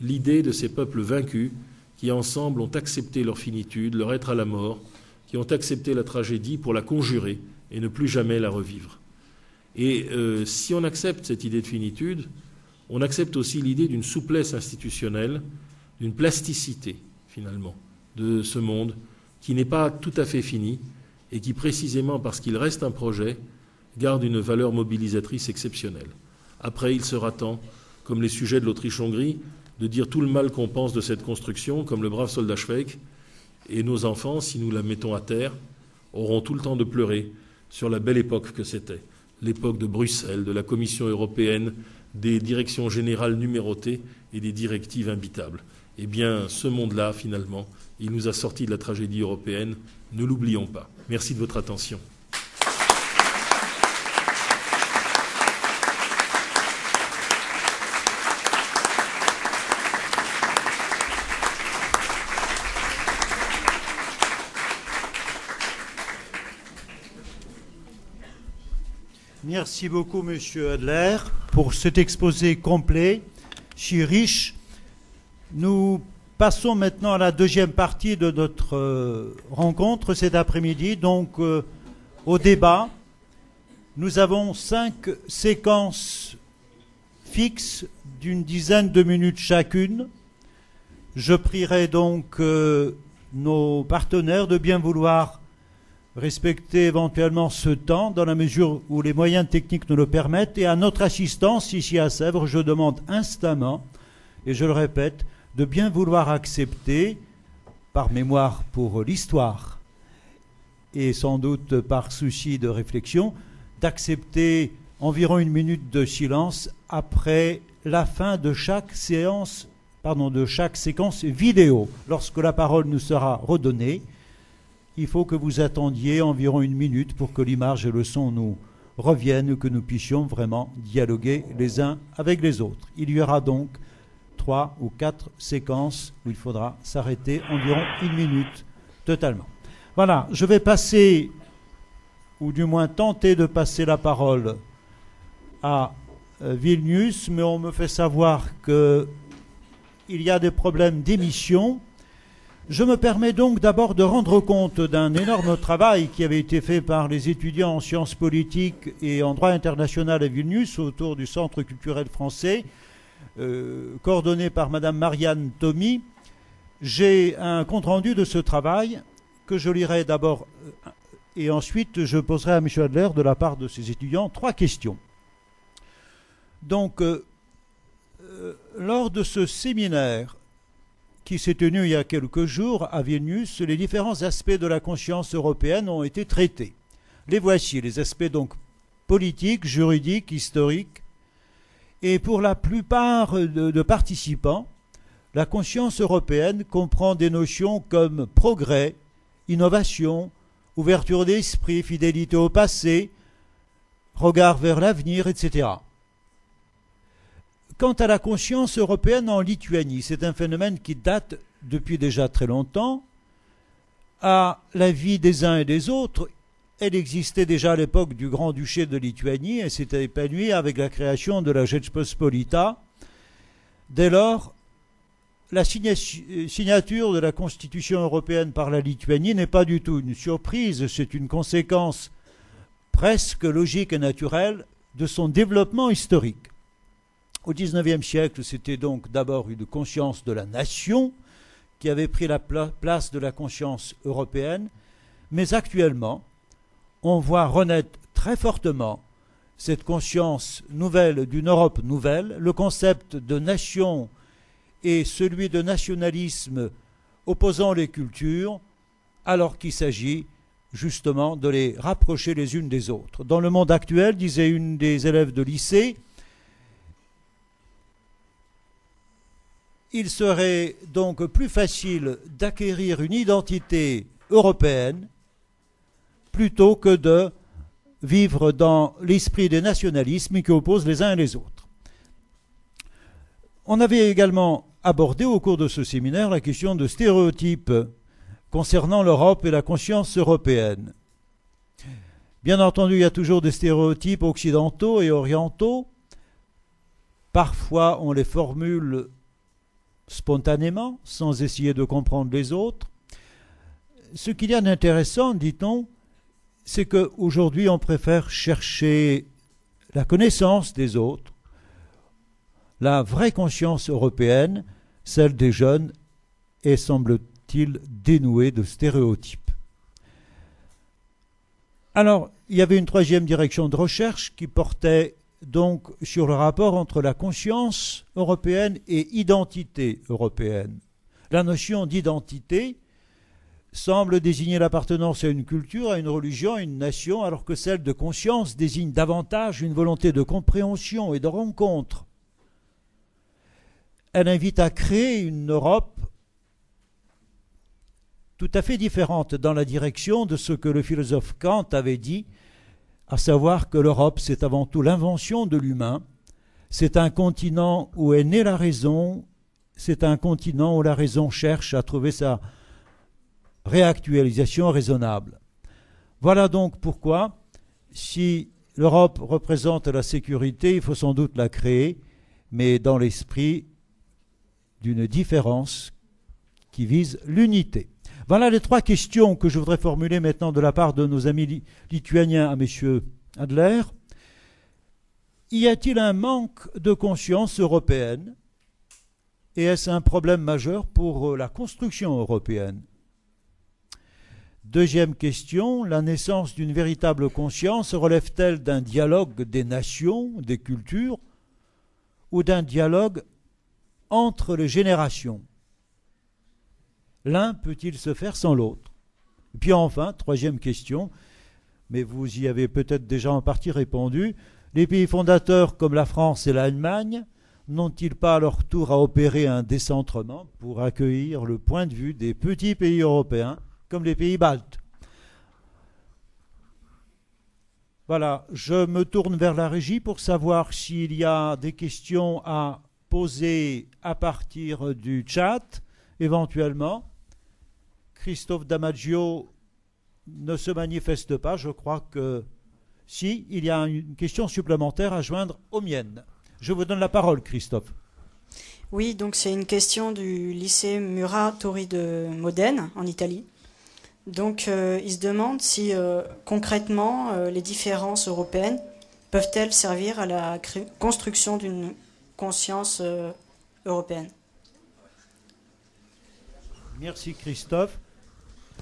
Speaker 3: l'idée de ces peuples vaincus qui ensemble ont accepté leur finitude, leur être à la mort, qui ont accepté la tragédie pour la conjurer et ne plus jamais la revivre. Et euh, si on accepte cette idée de finitude, on accepte aussi l'idée d'une souplesse institutionnelle, d'une plasticité finalement de ce monde qui n'est pas tout à fait fini et qui, précisément parce qu'il reste un projet, garde une valeur mobilisatrice exceptionnelle. Après, il sera temps, comme les sujets de l'Autriche-Hongrie, de dire tout le mal qu'on pense de cette construction, comme le brave soldat Schweik, et nos enfants, si nous la mettons à terre, auront tout le temps de pleurer sur la belle époque que c'était, l'époque de Bruxelles, de la Commission européenne, des directions générales numérotées et des directives imbitables. Eh bien, ce monde-là, finalement, il nous a sortis de la tragédie européenne. Ne l'oublions pas. Merci de votre attention.
Speaker 1: Merci beaucoup, Monsieur Adler, pour cet exposé complet. Si riche, nous passons maintenant à la deuxième partie de notre euh, rencontre cet après-midi, donc euh, au débat. Nous avons cinq séquences fixes d'une dizaine de minutes chacune. Je prierai donc euh, nos partenaires de bien vouloir respecter éventuellement ce temps dans la mesure où les moyens techniques nous le permettent. Et à notre assistance ici à Sèvres, je demande instamment, et je le répète, de bien vouloir accepter, par mémoire pour l'histoire et sans doute par souci de réflexion, d'accepter environ une minute de silence après la fin de chaque séance, pardon, de chaque séquence vidéo. Lorsque la parole nous sera redonnée, il faut que vous attendiez environ une minute pour que l'image et le son nous reviennent, que nous puissions vraiment dialoguer les uns avec les autres. Il y aura donc trois ou quatre séquences où il faudra s'arrêter environ une minute totalement. Voilà, je vais passer, ou du moins tenter de passer la parole à euh, Vilnius, mais on me fait savoir qu'il y a des problèmes d'émission je me permets donc d'abord de rendre compte d'un énorme travail qui avait été fait par les étudiants en sciences politiques et en droit international à Vilnius autour du Centre culturel français, euh, coordonné par Madame Marianne Tommy. J'ai un compte-rendu de ce travail que je lirai d'abord euh, et ensuite je poserai à M. Adler de la part de ses étudiants trois questions. Donc, euh, lors de ce séminaire, qui s'est tenu il y a quelques jours à Vilnius, les différents aspects de la conscience européenne ont été traités. Les voici, les aspects donc politiques, juridiques, historiques. Et pour la plupart de, participants, la conscience européenne comprend des notions comme progrès, innovation, ouverture d'esprit, fidélité au passé, regard vers l'avenir, etc. Quant à la conscience européenne en Lituanie, c'est un phénomène qui date depuis déjà très longtemps. À la vie des uns et des autres, elle existait déjà à l'époque du Grand-Duché de Lituanie et s'était épanouie avec la création de la Rzeczpospolita. Dès lors, la signature de la Constitution européenne par la Lituanie n'est pas du tout une surprise, c'est une conséquence presque logique et naturelle de son développement historique. Au XIXe siècle, c'était donc d'abord une conscience de la nation qui avait pris la place de la conscience européenne, mais actuellement, on voit renaître très fortement cette conscience nouvelle d'une Europe nouvelle, le concept de nation et celui de nationalisme opposant les cultures, alors qu'il s'agit justement de les rapprocher les unes des autres. Dans le monde actuel, disait une des élèves de lycée, Il serait donc plus facile d'acquérir une identité européenne plutôt que de vivre dans l'esprit des nationalismes qui opposent les uns et les autres. On avait également abordé au cours de ce séminaire la question de stéréotypes concernant l'Europe et la conscience européenne. Bien entendu, il y a toujours des stéréotypes occidentaux et orientaux. Parfois, on les formule spontanément, sans essayer de comprendre les autres. Ce qu'il y a d'intéressant, dit-on, c'est qu'aujourd'hui on préfère chercher la connaissance des autres, la vraie conscience européenne, celle des jeunes, est, semble-t-il, dénouée de stéréotypes. Alors, il y avait une troisième direction de recherche qui portait donc sur le rapport entre la conscience européenne et identité européenne. La notion d'identité semble désigner l'appartenance à une culture, à une religion, à une nation, alors que celle de conscience désigne davantage une volonté de compréhension et de rencontre. Elle invite à créer une Europe tout à fait différente dans la direction de ce que le philosophe Kant avait dit à savoir que l'Europe, c'est avant tout l'invention de l'humain, c'est un continent où est née la raison, c'est un continent où la raison cherche à trouver sa réactualisation raisonnable. Voilà donc pourquoi, si l'Europe représente la sécurité, il faut sans doute la créer, mais dans l'esprit d'une différence qui vise l'unité. Voilà les trois questions que je voudrais formuler maintenant de la part de nos amis lituaniens à M. Adler. Y a-t-il un manque de conscience européenne et est-ce un problème majeur pour la construction européenne? Deuxième question, la naissance d'une véritable conscience relève-t-elle d'un dialogue des nations, des cultures, ou d'un dialogue entre les générations? L'un peut-il se faire sans l'autre? Puis enfin, troisième question, mais vous y avez peut-être déjà en partie répondu, les pays fondateurs comme la France et l'Allemagne n'ont-ils pas à leur tour à opérer un décentrement pour accueillir le point de vue des petits pays européens? Comme les pays baltes. Voilà, je me tourne vers la régie pour savoir s'il y a des questions à poser à partir du chat, éventuellement. Christophe Damaggio ne se manifeste pas, je crois que si, il y a une question supplémentaire à joindre aux miennes. Je vous donne la parole, Christophe.
Speaker 4: Oui, donc c'est une question du lycée Murat Tori de Modène, en Italie. Donc, euh, il se demande si euh, concrètement euh, les différences européennes peuvent-elles servir à la construction d'une conscience européenne.
Speaker 1: Merci Christophe.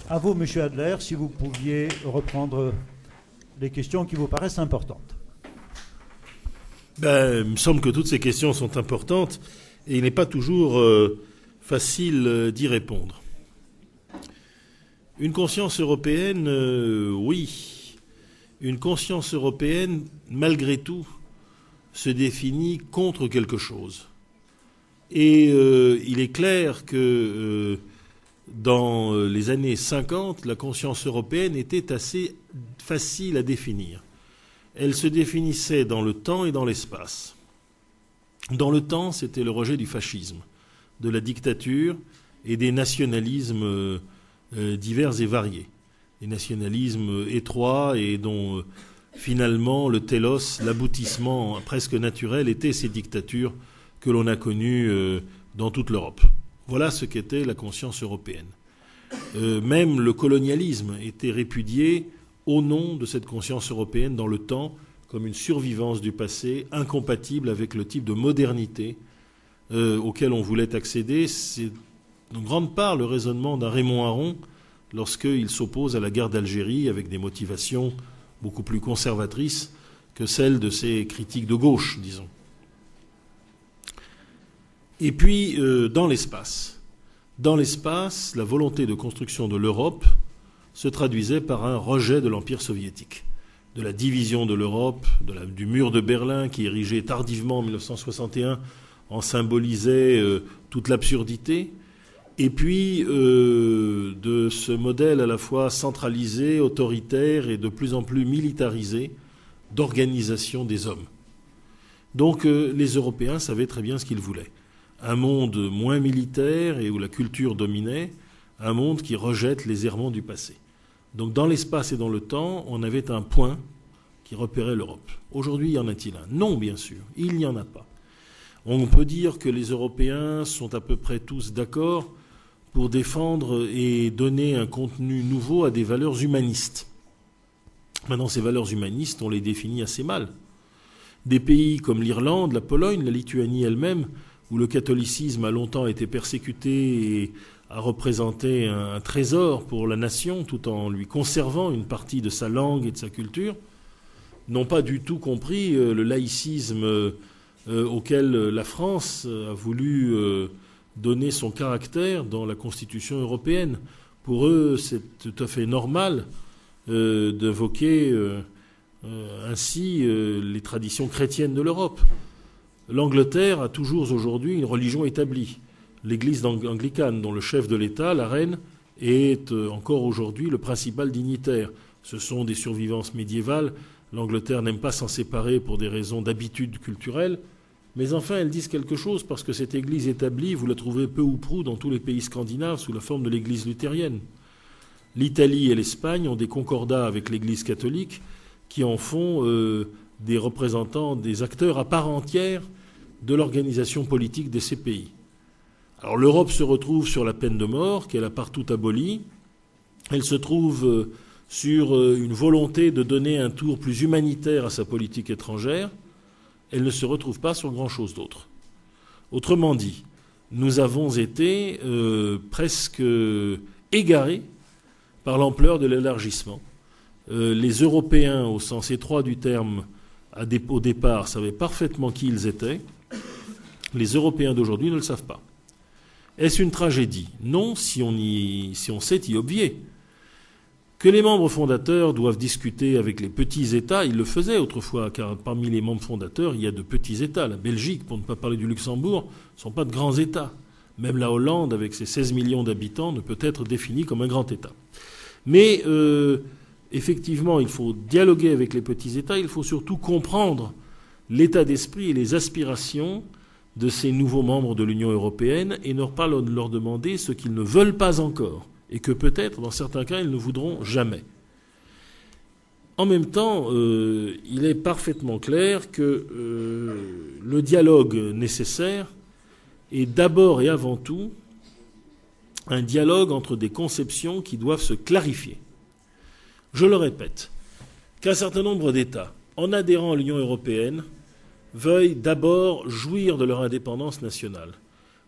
Speaker 1: À vous, Monsieur Adler, si vous pouviez reprendre les questions qui vous paraissent importantes.
Speaker 3: Ben, il me semble que toutes ces questions sont importantes et il n'est pas toujours facile d'y répondre. Une conscience européenne, euh, oui. Une conscience européenne, malgré tout, se définit contre quelque chose. Et euh, il est clair que euh, dans les années 50, la conscience européenne était assez facile à définir. Elle se définissait dans le temps et dans l'espace. Dans le temps, c'était le rejet du fascisme, de la dictature et des nationalismes divers et variés. Des nationalismes étroits et dont euh, finalement le télos, l'aboutissement presque naturel, était ces dictatures que l'on a connues euh, dans toute l'Europe. Voilà ce qu'était la conscience européenne. même le colonialisme était répudié au nom de cette conscience européenne dans le temps comme une survivance du passé incompatible avec le type de modernité auquel on voulait accéder. En grande part le raisonnement d'un Raymond Aron lorsqu'il s'oppose à la guerre d'Algérie avec des motivations beaucoup plus conservatrices que celles de ses critiques de gauche, disons. Et puis, euh, dans l'espace. Dans l'espace, la volonté de construction de l'Europe se traduisait par un rejet de l'Empire soviétique, de la division de l'Europe, du mur de Berlin qui, érigé tardivement en 1961, en symbolisait euh, toute l'absurdité, et puis euh, de ce modèle à la fois centralisé, autoritaire et de plus en plus militarisé d'organisation des hommes. Donc euh, les Européens savaient très bien ce qu'ils voulaient. Un monde moins militaire et où la culture dominait, un monde qui rejette les errements du passé. Donc dans l'espace et dans le temps, on avait un point qui repérait l'Europe. Aujourd'hui, y en a-t-il un? Non, bien sûr, il n'y en a pas. On peut dire que les Européens sont à peu près tous d'accord pour défendre et donner un contenu nouveau à des valeurs humanistes. Maintenant, ces valeurs humanistes, on les définit assez mal. Des pays comme l'Irlande, la Pologne, la Lituanie elle-même, où le catholicisme a longtemps été persécuté et a représenté un, trésor pour la nation tout en lui conservant une partie de sa langue et de sa culture, n'ont pas du tout compris euh, le laïcisme euh, auquel la France a voulu euh, donner son caractère dans la Constitution européenne. Pour eux, c'est tout à fait normal euh, d'invoquer euh, euh, ainsi les traditions chrétiennes de l'Europe. L'Angleterre a toujours aujourd'hui une religion établie, l'Église anglicane, dont le chef de l'État, la reine, est encore aujourd'hui le principal dignitaire. Ce sont des survivances médiévales. L'Angleterre n'aime pas s'en séparer pour des raisons d'habitude culturelle. Mais enfin, elles disent quelque chose parce que cette Église établie, vous la trouverez peu ou prou dans tous les pays scandinaves sous la forme de l'Église luthérienne. L'Italie et l'Espagne ont des concordats avec l'Église catholique qui en font euh, des représentants, des acteurs à part entière de l'organisation politique de ces pays. Alors l'Europe se retrouve sur la peine de mort, qu'elle a partout abolie. Elle se trouve euh, sur euh, une volonté de donner un tour plus humanitaire à sa politique étrangère. Elle ne se retrouve pas sur grand-chose d'autre. Autrement dit, nous avons été euh, presque égarés par l'ampleur de l'élargissement. les Européens, au sens étroit du terme, au départ, savaient parfaitement qui ils étaient. Les Européens d'aujourd'hui ne le savent pas. Est-ce une tragédie? Non, si on, si on sait y obvier. Que les membres fondateurs doivent discuter avec les petits États, ils le faisaient autrefois, car parmi les membres fondateurs, il y a de petits États. La Belgique, pour ne pas parler du Luxembourg, ne sont pas de grands États. Même la Hollande, avec ses 16 millions d'habitants, ne peut être définie comme un grand État. Mais euh, effectivement, il faut dialoguer avec les petits États, il faut surtout comprendre l'état d'esprit et les aspirations de ces nouveaux membres de l'Union européenne et ne pas leur demander ce qu'ils ne veulent pas encore et que peut-être, dans certains cas, ils ne voudront jamais. En même temps, euh, il est parfaitement clair que euh, le dialogue nécessaire est d'abord et avant tout un dialogue entre des conceptions qui doivent se clarifier. Je le répète, qu'un certain nombre d'États, en adhérant à l'Union européenne, veuillent d'abord jouir de leur indépendance nationale,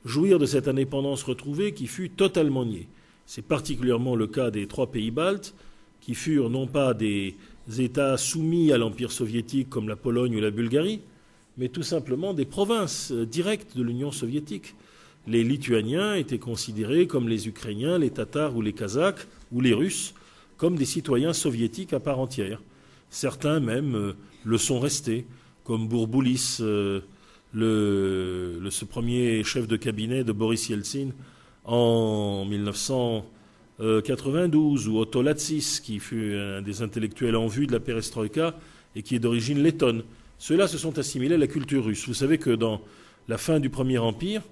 Speaker 3: jouir de cette indépendance retrouvée qui fut totalement niée. C'est particulièrement le cas des trois pays baltes, qui furent non pas des États soumis à l'Empire soviétique comme la Pologne ou la Bulgarie, mais tout simplement des provinces euh, directes de l'Union soviétique. Les Lituaniens étaient considérés comme les Ukrainiens, les Tatars ou les Kazakhs ou les Russes comme des citoyens soviétiques à part entière. Certains même euh, le sont restés comme Bourboulis, euh, le, premier chef de cabinet de Boris Yeltsin en 1992, ou Otto Latsis, qui fut un des intellectuels en vue de la perestroïka et qui est d'origine lettonne. Ceux-là se sont assimilés à la culture russe. Vous savez que dans la fin du Premier Empire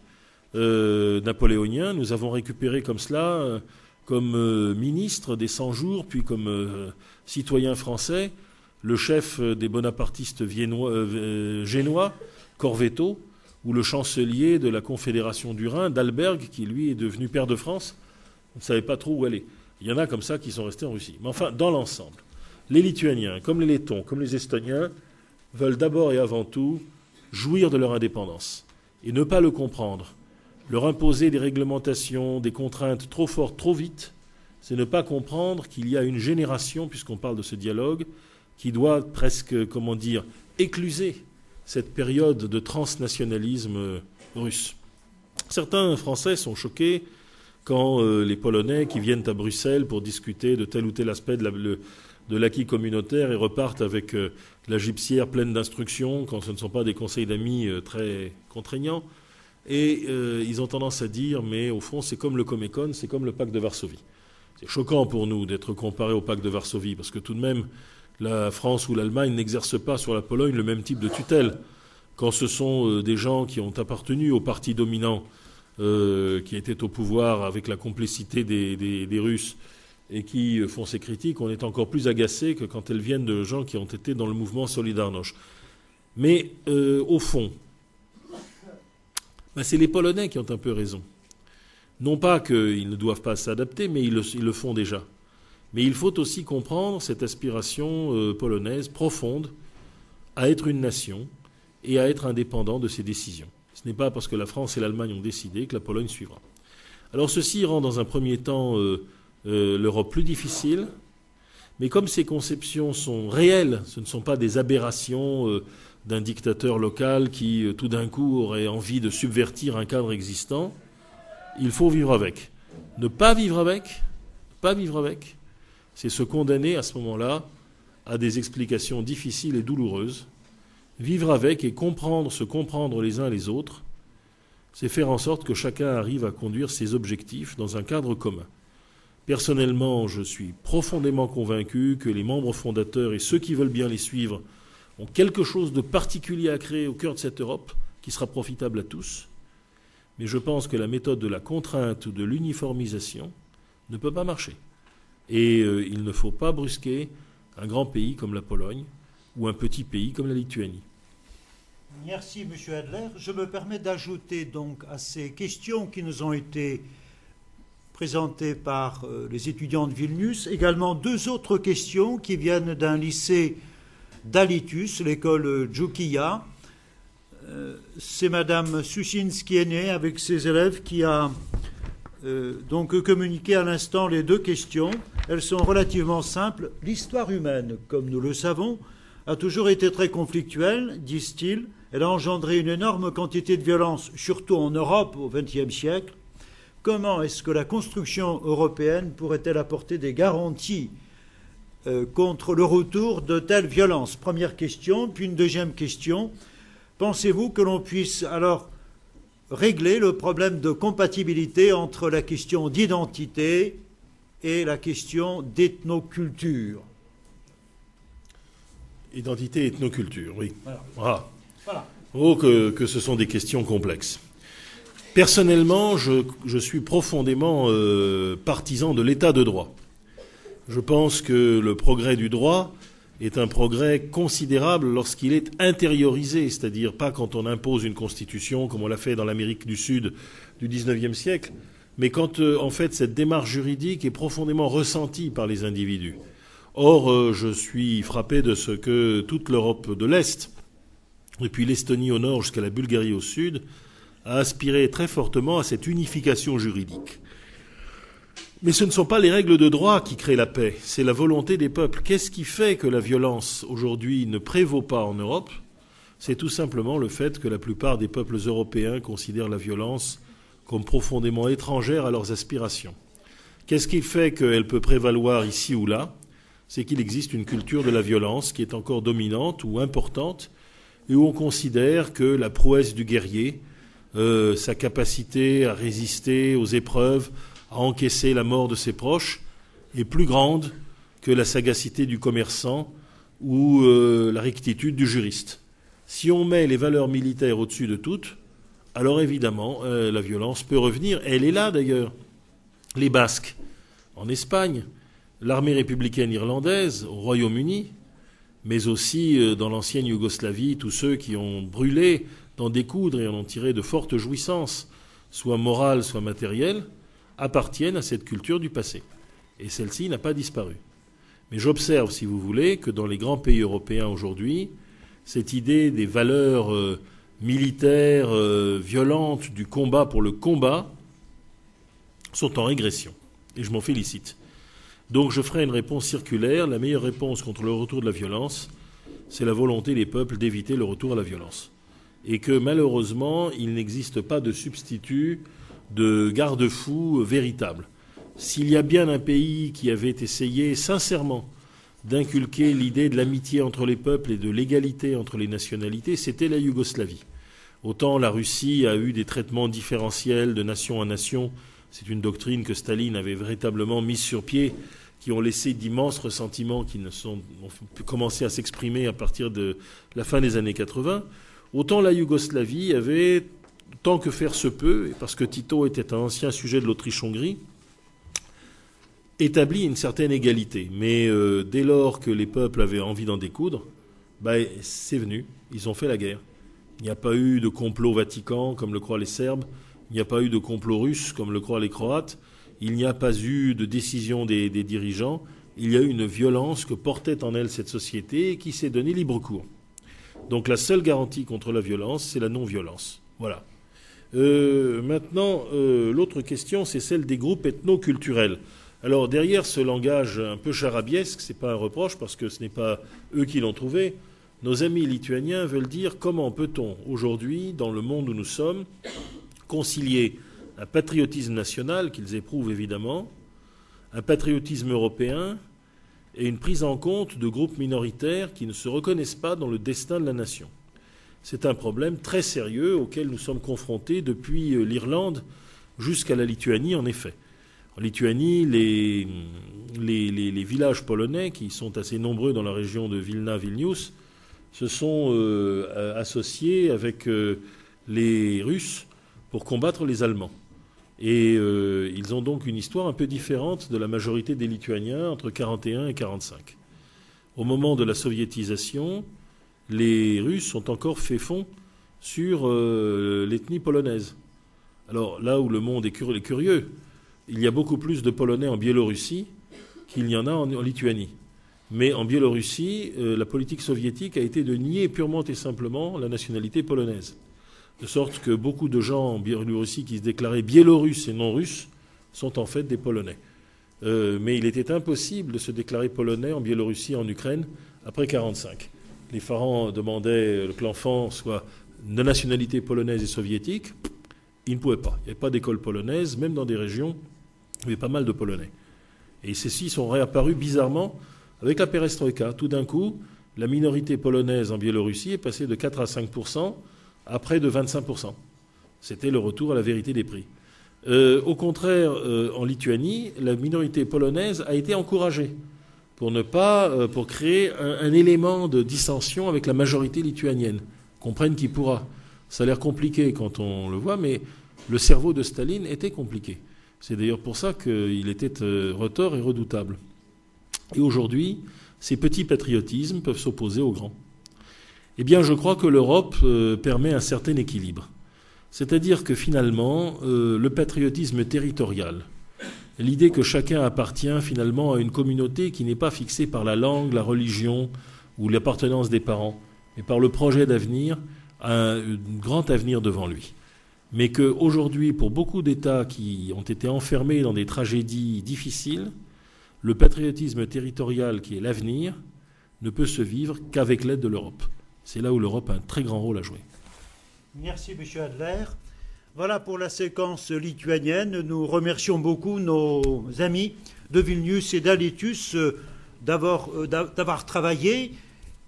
Speaker 3: euh, napoléonien, nous avons récupéré comme cela, euh, comme ministre des 100 jours, puis comme citoyen français, le chef des bonapartistes euh, génois, Corvetto, ou le chancelier de la Confédération du Rhin, d'Alberg, qui lui est devenu père de France. On ne savait pas trop où aller. Il y en a comme ça qui sont restés en Russie. Mais enfin, dans l'ensemble, les Lituaniens, comme les Lettons, comme les Estoniens, veulent d'abord et avant tout jouir de leur indépendance et ne pas le comprendre. Leur imposer des réglementations, des contraintes trop fortes, trop vite, c'est ne pas comprendre qu'il y a une génération, puisqu'on parle de ce dialogue, qui doit presque, comment dire, écluser cette période de transnationalisme russe. Certains Français sont choqués quand euh, les Polonais qui viennent à Bruxelles pour discuter de tel ou tel aspect de l'acquis communautaire et repartent avec euh, la gypsière pleine d'instructions quand ce ne sont pas des conseils d'amis euh, très contraignants. Et ils ont tendance à dire, mais au fond, c'est comme le Comecon, c'est comme le pacte de Varsovie. C'est choquant pour nous d'être comparé au pacte de Varsovie, parce que tout de même, la France ou l'Allemagne n'exercent pas sur la Pologne le même type de tutelle. Quand ce sont euh, des gens qui ont appartenu au parti dominant, euh, qui était au pouvoir avec la complicité des, Russes et qui font ces critiques, on est encore plus agacé que quand elles viennent de gens qui ont été dans le mouvement Solidarność. Mais euh, au fond, ben, c'est les Polonais qui ont un peu raison. Non pas qu'ils ne doivent pas s'adapter, mais ils le font déjà. Mais il faut aussi comprendre cette aspiration euh, polonaise profonde à être une nation et à être indépendant de ses décisions. Ce n'est pas parce que la France et l'Allemagne ont décidé que la Pologne suivra. Alors ceci rend dans un premier temps euh, euh, l'Europe plus difficile, mais comme ces conceptions sont réelles, ce ne sont pas des aberrations d'un dictateur local qui tout d'un coup aurait envie de subvertir un cadre existant, il faut vivre avec. Ne pas vivre avec, pas vivre avec, c'est se condamner à ce moment-là à des explications difficiles et douloureuses. Vivre avec et comprendre, se comprendre les uns les autres, c'est faire en sorte que chacun arrive à conduire ses objectifs dans un cadre commun. Personnellement, je suis profondément convaincu que les membres fondateurs et ceux qui veulent bien les suivre ont quelque chose de particulier à créer au cœur de cette Europe qui sera profitable à tous. Mais je pense que la méthode de la contrainte ou de l'uniformisation ne peut pas marcher. Et euh, il ne faut pas brusquer un grand pays comme la Pologne ou un petit pays comme la Lituanie.
Speaker 1: Merci, Monsieur Adler. Je me permets d'ajouter donc à ces questions qui nous ont été présentées par euh, les étudiants de Vilnius également deux autres questions qui viennent d'un lycée d'Alitus, l'école Djukia. Euh, c'est Madame Sushinski née avec ses élèves qui a euh, donc communiqué à l'instant les deux questions. Elles sont relativement simples. L'histoire humaine, comme nous le savons, a toujours été très conflictuelle, disent-ils. Elle a engendré une énorme quantité de violence, surtout en Europe au XXe siècle. Comment est-ce que la construction européenne pourrait-elle apporter des garanties euh, contre le retour de telles violences? Première question. Puis une deuxième question. Pensez-vous que l'on puisse alors régler le problème de compatibilité entre la question d'identité et la question d'ethnoculture
Speaker 3: Identité et ethnoculture, oui. Voilà. Ah. Oh, que, ce sont des questions complexes. Personnellement, je, suis profondément euh, partisan de l'état de droit. Je pense que le progrès du droit est un progrès considérable lorsqu'il est intériorisé, c'est-à-dire pas quand on impose une constitution comme on l'a fait dans l'Amérique du Sud du XIXe siècle, mais quand euh, en fait cette démarche juridique est profondément ressentie par les individus. Or, euh, je suis frappé de ce que toute l'Europe de l'Est, depuis l'Estonie au nord jusqu'à la Bulgarie au sud, a aspiré très fortement à cette unification juridique. Mais ce ne sont pas les règles de droit qui créent la paix, c'est la volonté des peuples. Qu'est-ce qui fait que la violence aujourd'hui ne prévaut pas en Europe? C'est tout simplement le fait que la plupart des peuples européens considèrent la violence comme profondément étrangère à leurs aspirations. Qu'est-ce qui fait qu'elle peut prévaloir ici ou là? C'est qu'il existe une culture de la violence qui est encore dominante ou importante et où on considère que la prouesse du guerrier, euh, sa capacité à résister aux épreuves, à encaisser la mort de ses proches est plus grande que la sagacité du commerçant ou euh, la rectitude du juriste. Si on met les valeurs militaires au-dessus de toutes, alors évidemment, euh, la violence peut revenir. Elle est là d'ailleurs. Les Basques en Espagne, l'armée républicaine irlandaise au Royaume-Uni, mais aussi euh, dans l'ancienne Yougoslavie, tous ceux qui ont brûlé dans des coudres et en ont tiré de fortes jouissances, soit morales, soit matérielles, appartiennent à cette culture du passé. Et celle-ci n'a pas disparu. Mais j'observe, si vous voulez, que dans les grands pays européens aujourd'hui, cette idée des valeurs euh, militaires euh, violentes du combat pour le combat sont en régression. Et je m'en félicite. Donc je ferai une réponse circulaire. La meilleure réponse contre le retour de la violence, c'est la volonté des peuples d'éviter le retour à la violence. Et que malheureusement, il n'existe pas de substitut de garde-fous véritables. S'il y a bien un pays qui avait essayé sincèrement d'inculquer l'idée de l'amitié entre les peuples et de l'égalité entre les nationalités, c'était la Yougoslavie. Autant la Russie a eu des traitements différentiels de nation à nation, c'est une doctrine que Staline avait véritablement mise sur pied, qui ont laissé d'immenses ressentiments qui ne sont, ont commencé à s'exprimer à partir de la fin des années 80. Autant la Yougoslavie avait tant que faire se peut, et parce que Tito était un ancien sujet de l'Autriche-Hongrie, établit une certaine égalité. Mais euh, dès lors que les peuples avaient envie d'en découdre, bah, c'est venu, ils ont fait la guerre. Il n'y a pas eu de complot vatican, comme le croient les Serbes, il n'y a pas eu de complot russe, comme le croient les Croates, il n'y a pas eu de décision des, des dirigeants, il y a eu une violence que portait en elle cette société et qui s'est donné libre cours. Donc la seule garantie contre la violence, c'est la non-violence. Voilà. Euh, maintenant, euh, l'autre question, c'est celle des groupes ethno-culturels. Alors derrière ce langage un peu charabiesque, ce n'est pas un reproche parce que ce n'est pas eux qui l'ont trouvé. Nos amis lituaniens veulent dire comment peut-on aujourd'hui, dans le monde où nous sommes, concilier un patriotisme national qu'ils éprouvent évidemment, un patriotisme européen et une prise en compte de groupes minoritaires qui ne se reconnaissent pas dans le destin de la nation. C'est un problème très sérieux auquel nous sommes confrontés depuis euh, l'Irlande jusqu'à la Lituanie, en effet. En Lituanie, les, villages polonais, qui sont assez nombreux dans la région de Vilna-Vilnius, se sont euh, associés avec euh, les Russes pour combattre les Allemands. Et ils ont donc une histoire un peu différente de la majorité des Lituaniens entre 41 et 45. Au moment de la soviétisation, les Russes ont encore fait fond sur euh, l'ethnie polonaise. Alors là où le monde est curieux, il y a beaucoup plus de Polonais en Biélorussie qu'il n'y en a en, Lituanie. Mais en Biélorussie, euh, la politique soviétique a été de nier purement et simplement la nationalité polonaise. De sorte que beaucoup de gens en Biélorussie qui se déclaraient biélorusses et non russes sont en fait des Polonais. Euh, mais il était impossible de se déclarer polonais en Biélorussie et en Ukraine après 1945. Les parents demandaient que l'enfant soit de nationalité polonaise et soviétique. Ils ne pouvaient pas. Il n'y avait pas d'école polonaise, même dans des régions où il y avait pas mal de Polonais. Et ceux-ci sont réapparus bizarrement avec la perestroïka. Tout d'un coup, la minorité polonaise en Biélorussie est passée de 4 à 5 à près de 25% C'était le retour à la vérité des prix. Euh, au contraire, euh, en Lituanie, la minorité polonaise a été encouragée pour ne pas, euh, pour créer un, élément de dissension avec la majorité lituanienne. Comprenne qui pourra. Ça a l'air compliqué quand on le voit, mais le cerveau de Staline était compliqué. C'est d'ailleurs pour ça qu'il était retors et redoutable. Et aujourd'hui, ces petits patriotismes peuvent s'opposer aux grands. Eh bien, je crois que l'Europe permet un certain équilibre. C'est-à-dire que finalement, euh, le patriotisme territorial, l'idée que chacun appartient finalement à une communauté qui n'est pas fixée par la langue, la religion ou l'appartenance des parents, mais par le projet d'avenir, a un, grand avenir devant lui. Mais qu'aujourd'hui, pour beaucoup d'États qui ont été enfermés dans des tragédies difficiles, le patriotisme territorial qui est l'avenir ne peut se vivre qu'avec l'aide de l'Europe. C'est là où l'Europe a un très grand rôle à jouer.
Speaker 1: Merci, M. Adler. Voilà pour la séquence lituanienne. Nous remercions beaucoup nos amis de Vilnius et d'Alitus euh, euh, d'avoir travaillé,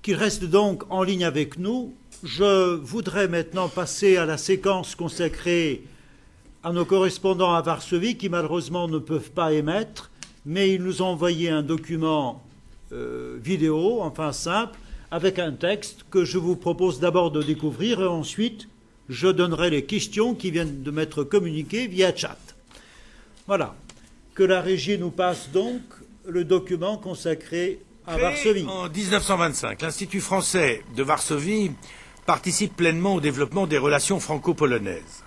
Speaker 1: qu'ils restent donc en ligne avec nous. Je voudrais maintenant passer à la séquence consacrée à nos correspondants à Varsovie qui malheureusement ne peuvent pas émettre, mais ils nous ont envoyé un document euh, vidéo, enfin simple, avec un texte que je vous propose d'abord de découvrir et ensuite je donnerai les questions qui viennent de m'être communiquées via chat. Voilà. Que la régie nous passe donc le document consacré à Varsovie.
Speaker 5: En 1925, l'Institut français de Varsovie participe pleinement au développement des relations franco-polonaises.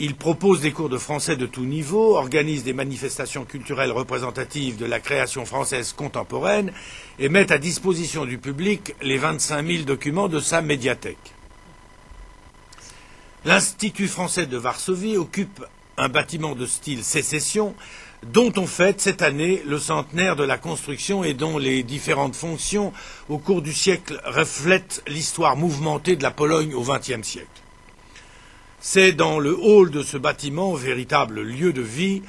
Speaker 5: Il propose des cours de français de tout niveau, organise des manifestations culturelles représentatives de la création française contemporaine et met à disposition du public les 25 000 documents de sa médiathèque. L'Institut français de Varsovie occupe un bâtiment de style sécession dont on fête cette année le centenaire de la construction et dont les différentes fonctions au cours du siècle reflètent l'histoire mouvementée de la Pologne au XXe siècle. C'est dans le hall de ce bâtiment, véritable lieu de vie,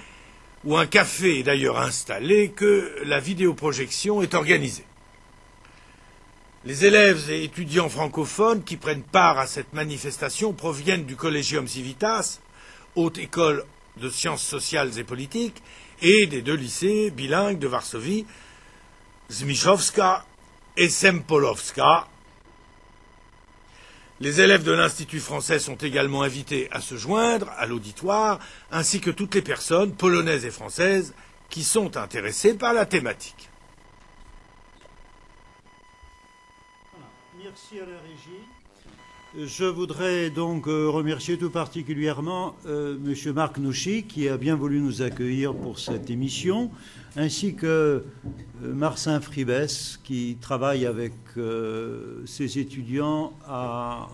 Speaker 5: où un café est d'ailleurs installé, que la vidéoprojection est organisée. Les élèves et étudiants francophones qui prennent part à cette manifestation proviennent du Collegium Civitas, haute école de sciences sociales et politiques, et des deux lycées bilingues de Varsovie, Zmiszowska et Sempolowska. Les élèves de l'Institut français sont également invités à se joindre à l'auditoire, ainsi que toutes les personnes polonaises et françaises qui sont intéressées par la thématique.
Speaker 1: Merci à la régie. Je voudrais donc euh, remercier tout particulièrement euh, M. Marc Nouchy qui a bien voulu nous accueillir pour cette émission, ainsi que euh, Marcin Fribès qui travaille avec ses étudiants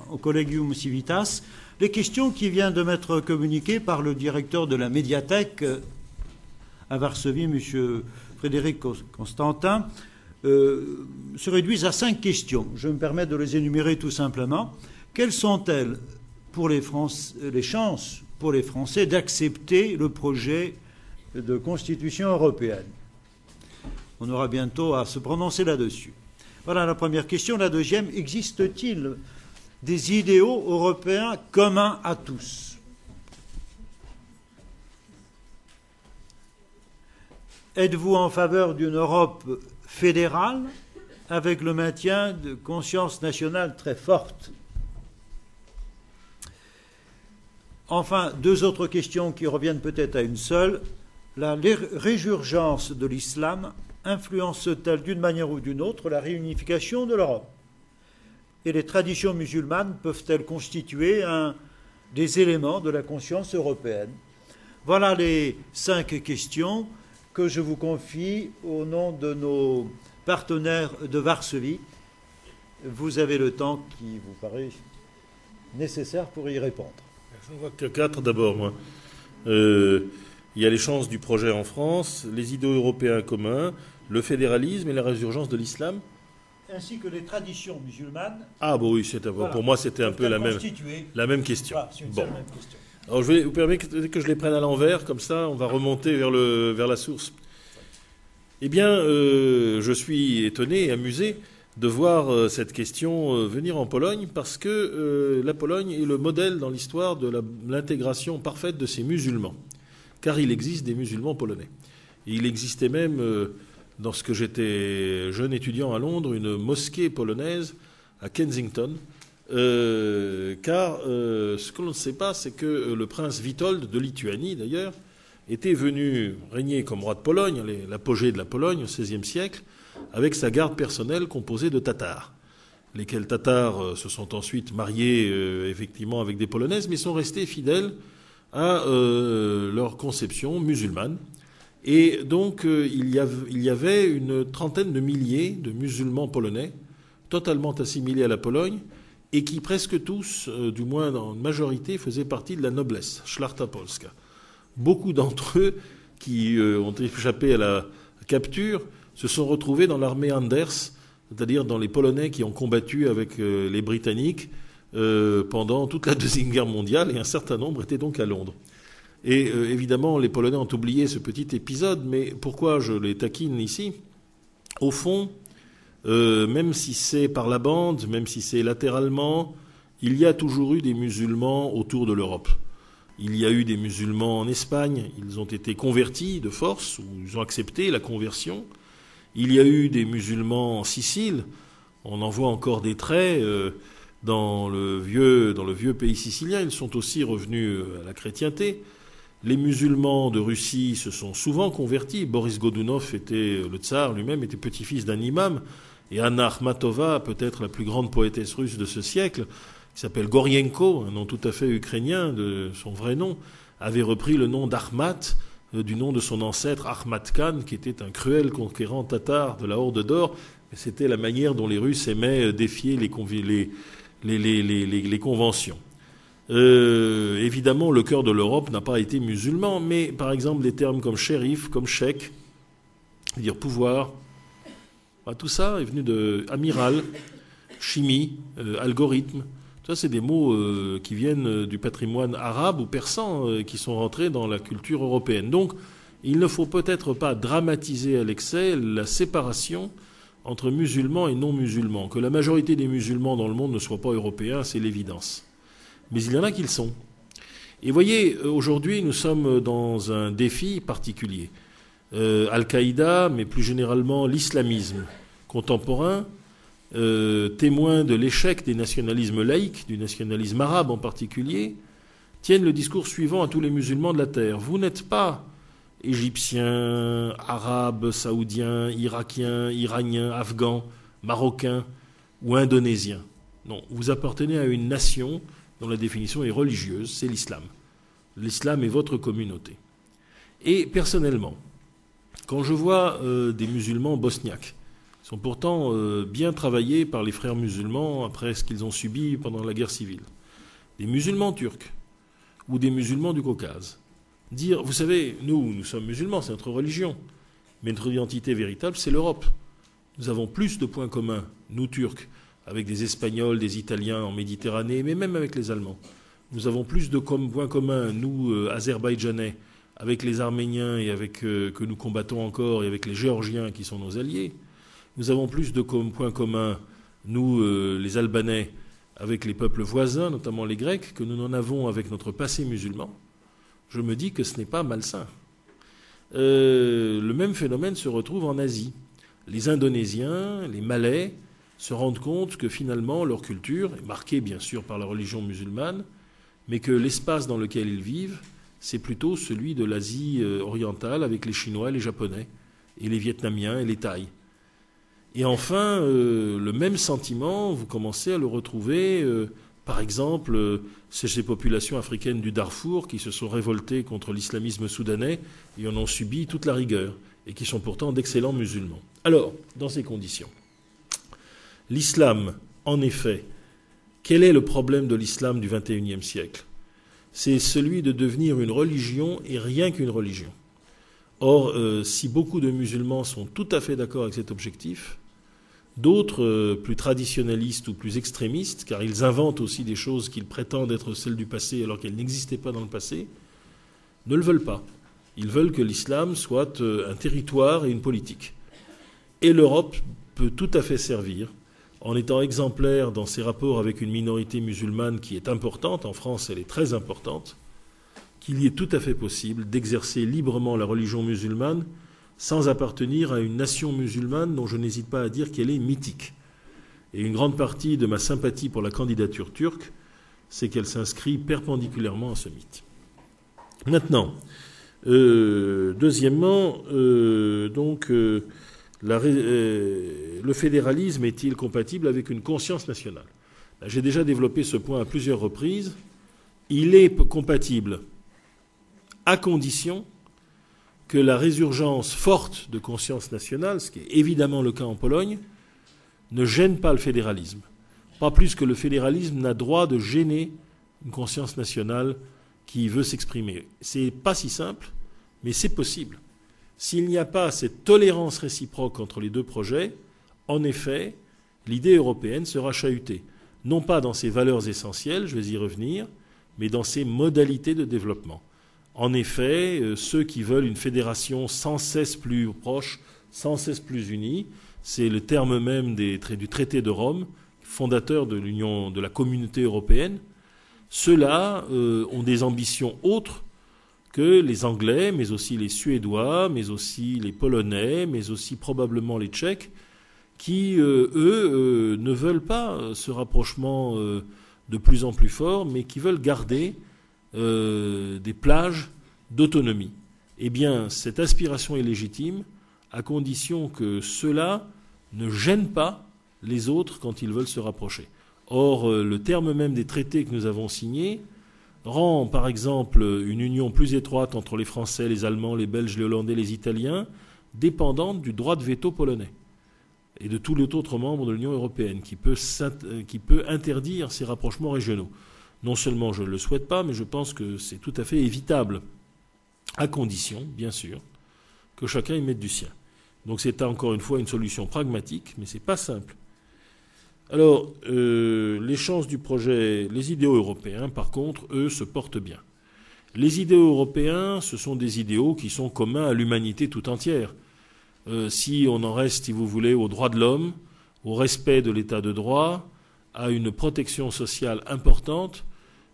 Speaker 1: au Collegium Civitas. Les questions qui viennent de m'être communiquées par le directeur de la médiathèque à Varsovie, M. Frédéric Constantin, euh, se réduisent à cinq questions. Je me permets de les énumérer tout simplement. Quelles sont-elles pour les, les chances pour les Français d'accepter le projet de constitution européenne? On aura bientôt à se prononcer là-dessus. Voilà la première question. La deuxième, existe-t-il des idéaux européens communs à tous? Êtes-vous en faveur d'une Europe fédérale avec le maintien de conscience nationale très forte. Enfin, deux autres questions qui reviennent peut-être à une seule. La résurgence de l'islam influence-t-elle d'une manière ou d'une autre la réunification de l'Europe? Et les traditions musulmanes peuvent-elles constituer un des éléments de la conscience européenne? Voilà les cinq questions que je vous confie au nom de nos partenaires de Varsovie. Vous avez le temps qui vous paraît nécessaire pour y répondre.
Speaker 3: Je ne vois que quatre d'abord, moi. Euh, il y a les chances du projet en France, les idéaux européens communs, le fédéralisme et la résurgence de l'islam.
Speaker 1: Ainsi que les traditions musulmanes.
Speaker 3: Ah, bon, oui, pour moi, c'était un peu la même, la même question. bon. Je vais vous permettre que je les prenne à l'envers, comme ça, on va remonter vers, la source. Eh bien, euh, je suis étonné et amusé de voir euh, cette question euh, venir en Pologne parce que la Pologne est le modèle dans l'histoire de l'intégration parfaite de ces musulmans. Car il existe des musulmans polonais. Il existait même, lorsque j'étais jeune étudiant à Londres, une mosquée polonaise à Kensington. Car ce que l'on ne sait pas, c'est que le prince Witold, de Lituanie d'ailleurs, était venu régner comme roi de Pologne, l'apogée de la Pologne au XVIe siècle, avec sa garde personnelle composée de Tatars, lesquels Tatars euh, se sont ensuite mariés euh, effectivement avec des Polonaises, mais sont restés fidèles à euh, leur conception musulmane. Et donc il y, avait, une trentaine de milliers de musulmans polonais, totalement assimilés à la Pologne, et qui presque tous, du moins en majorité, faisaient partie de la noblesse, Szlachta Polska beaucoup d'entre eux qui euh, ont échappé à la capture se sont retrouvés dans l'armée Anders, c'est-à-dire dans les Polonais qui ont combattu avec euh, les Britanniques euh, pendant toute la Deuxième Guerre mondiale, et un certain nombre étaient donc à Londres. Et évidemment, les Polonais ont oublié ce petit épisode, mais pourquoi je les taquine ici? Au fond, même si c'est par la bande, même si c'est latéralement, il y a toujours eu des musulmans autour de l'Europe. Il y a eu des musulmans en Espagne, ils ont été convertis de force, ou ils ont accepté la conversion. Il y a eu des musulmans en Sicile, on en voit encore des traits euh, dans, le vieux, dans le vieux pays sicilien, ils sont aussi revenus euh, à la chrétienté. Les musulmans de Russie se sont souvent convertis. Boris Godunov était, le tsar lui-même était petit-fils d'un imam. Et Anna Akhmatova, peut-être la plus grande poétesse russe de ce siècle, qui s'appelle Gorienko, un nom tout à fait ukrainien de son vrai nom, avait repris le nom d'Ahmat euh, du nom de son ancêtre Ahmad Khan, qui était un cruel conquérant tatar de la Horde d'Or. C'était la manière dont les Russes aimaient euh, défier les, conventions. Euh, évidemment, le cœur de l'Europe n'a pas été musulman, mais par exemple des termes comme shérif, comme cheikh, dire pouvoir, bah, tout ça est venu de amiral, chimie, algorithme, ça, c'est des mots euh, qui viennent euh, du patrimoine arabe ou persan euh, qui sont rentrés dans la culture européenne. Donc, il ne faut peut-être pas dramatiser à l'excès la séparation entre musulmans et non-musulmans. Que la majorité des musulmans dans le monde ne soient pas européens, c'est l'évidence. Mais il y en a qui le sont. Et voyez, aujourd'hui, nous sommes dans un défi particulier. Al-Qaïda, mais plus généralement l'islamisme contemporain, euh, témoins de l'échec des nationalismes laïcs, du nationalisme arabe en particulier, tiennent le discours suivant à tous les musulmans de la terre. Vous n'êtes pas égyptiens, arabes, saoudiens, irakiens, iraniens, afghans, marocains ou indonésiens. Non, vous appartenez à une nation dont la définition est religieuse, c'est l'islam. L'islam est votre communauté. Et personnellement, quand je vois euh, des musulmans bosniaques sont pourtant euh, bien travaillés par les frères musulmans après ce qu'ils ont subi pendant la guerre civile. Des musulmans turcs ou des musulmans du Caucase. Dire, vous savez, nous, nous sommes musulmans, c'est notre religion, mais notre identité véritable, c'est l'Europe. Nous avons plus de points communs, nous Turcs, avec des Espagnols, des Italiens en Méditerranée, mais même avec les Allemands. Nous avons plus de points communs, nous, euh, Azerbaïdjanais, avec les Arméniens et avec euh, que nous combattons encore, et avec les Géorgiens qui sont nos alliés, nous avons plus de points communs, nous, euh, les Albanais, avec les peuples voisins, notamment les Grecs, que nous n'en avons avec notre passé musulman. Je me dis que ce n'est pas malsain. Euh, le même phénomène se retrouve en Asie. Les Indonésiens, les Malais se rendent compte que finalement leur culture est marquée bien sûr par la religion musulmane, mais que l'espace dans lequel ils vivent, c'est plutôt celui de l'Asie euh, orientale avec les Chinois les Japonais et les Vietnamiens et les Thaïs. Et enfin, euh, le même sentiment, vous commencez à le retrouver, euh, par exemple, euh, ces populations africaines du Darfour qui se sont révoltées contre l'islamisme soudanais et en ont subi toute la rigueur, et qui sont pourtant d'excellents musulmans. Alors, dans ces conditions, l'islam, en effet, quel est le problème de l'islam du XXIe siècle? C'est celui de devenir une religion et rien qu'une religion. Or, si beaucoup de musulmans sont tout à fait d'accord avec cet objectif, D'autres, euh, plus traditionnalistes ou plus extrémistes, car ils inventent aussi des choses qu'ils prétendent être celles du passé alors qu'elles n'existaient pas dans le passé, ne le veulent pas. Ils veulent que l'islam soit euh, un territoire et une politique. Et l'Europe peut tout à fait servir, en étant exemplaire dans ses rapports avec une minorité musulmane qui est importante, en France elle est très importante, qu'il y est tout à fait possible d'exercer librement la religion musulmane sans appartenir à une nation musulmane dont je n'hésite pas à dire qu'elle est mythique. Et une grande partie de ma sympathie pour la candidature turque, c'est qu'elle s'inscrit perpendiculairement à ce mythe. Maintenant, euh, deuxièmement, euh, donc, euh, le fédéralisme est-il compatible avec une conscience nationale? J'ai déjà développé ce point à plusieurs reprises. Il est compatible à condition que la résurgence forte de conscience nationale, ce qui est évidemment le cas en Pologne, ne gêne pas le fédéralisme. Pas plus que le fédéralisme n'a droit de gêner une conscience nationale qui veut s'exprimer. C'est pas si simple, mais c'est possible. S'il n'y a pas cette tolérance réciproque entre les deux projets, en effet, l'idée européenne sera chahutée. Non pas dans ses valeurs essentielles, je vais y revenir, mais dans ses modalités de développement. En effet, euh, ceux qui veulent une fédération sans cesse plus proche, sans cesse plus unie, c'est le terme même du traité de Rome, fondateur de l'Union, de la communauté européenne. Ceux-là euh, ont des ambitions autres que les Anglais, mais aussi les Suédois, mais aussi les Polonais, mais aussi probablement les Tchèques, qui, euh, eux, ne veulent pas ce rapprochement de plus en plus fort, mais qui veulent garder euh, des plages d'autonomie. Eh bien, cette aspiration est légitime à condition que cela ne gêne pas les autres quand ils veulent se rapprocher. Or, euh, le terme même des traités que nous avons signés rend, par exemple, une union plus étroite entre les Français, les Allemands, les Belges, les Hollandais, les Italiens, dépendante du droit de veto polonais et de tous les autres membres de l'Union européenne, qui peut, euh, qui peut interdire ces rapprochements régionaux. Non seulement je ne le souhaite pas, mais je pense que c'est tout à fait évitable, à condition, bien sûr, que chacun y mette du sien. Donc c'est encore une fois une solution pragmatique, mais ce n'est pas simple. Alors, euh, les chances du projet, les idéaux européens, par contre, eux, se portent bien. Les idéaux européens, ce sont des idéaux qui sont communs à l'humanité tout entière. Euh, si on en reste, si vous voulez, aux droits de l'homme, au respect de l'état de droit, à une protection sociale importante,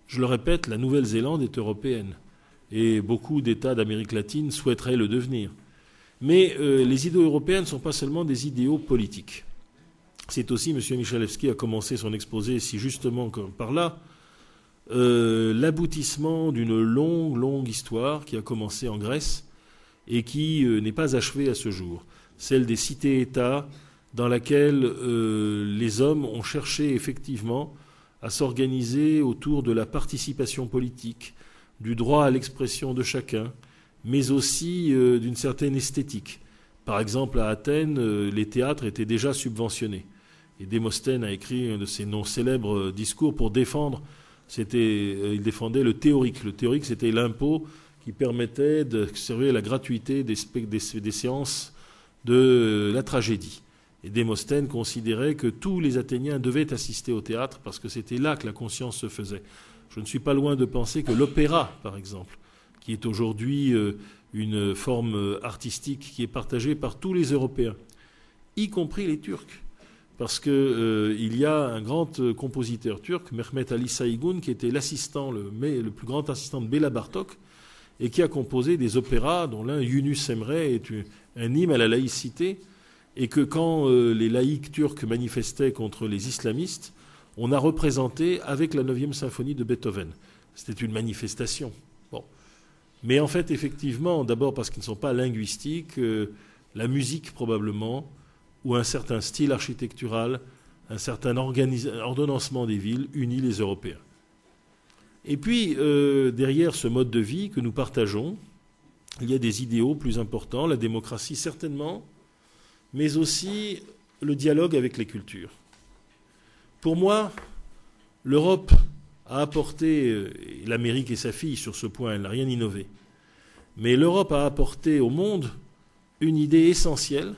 Speaker 3: je le répète, la Nouvelle-Zélande est européenne et beaucoup d'États d'Amérique latine souhaiteraient le devenir. Mais euh, les idéaux européens ne sont pas seulement des idéaux politiques. C'est aussi, M. Michalewski a commencé son exposé si justement par là, euh, l'aboutissement d'une longue, longue histoire qui a commencé en Grèce et qui euh, n'est pas achevée à ce jour. Celle des cités-États dans laquelle les hommes ont cherché effectivement à s'organiser autour de la participation politique, du droit à l'expression de chacun, mais aussi euh, d'une certaine esthétique. Par exemple, à Athènes, euh, les théâtres étaient déjà subventionnés. Et Démosthène a écrit un de ses non célèbres euh, discours pour défendre, c'était, il défendait le théorique. Le théorique, c'était l'impôt qui permettait de servir la gratuité des, des séances de la tragédie. Et Démosthène considérait que tous les Athéniens devaient assister au théâtre parce que c'était là que la conscience se faisait. Je ne suis pas loin de penser que l'opéra, par exemple, qui est aujourd'hui euh, une forme euh, artistique qui est partagée par tous les Européens, y compris les Turcs, parce qu'il euh, y a un grand compositeur turc, Mehmet Ali Saygun, qui était l'assistant, le, plus grand assistant de Béla Bartok, et qui a composé des opéras dont l'un, Yunus Emre, est un hymne à la laïcité et que quand euh, les laïcs turcs manifestaient contre les islamistes, on a représenté avec la 9e symphonie de Beethoven. C'était une manifestation. Bon. Mais en fait, effectivement, d'abord parce qu'ils ne sont pas linguistiques, euh, la musique probablement, ou un certain style architectural, un certain ordonnancement des villes unit les Européens. Et puis, euh, derrière ce mode de vie que nous partageons, il y a des idéaux plus importants, la démocratie certainement, mais aussi le dialogue avec les cultures. Pour moi, l'Europe a apporté, euh, l'Amérique et sa fille sur ce point, elle n'a rien innové, mais l'Europe a apporté au monde une idée essentielle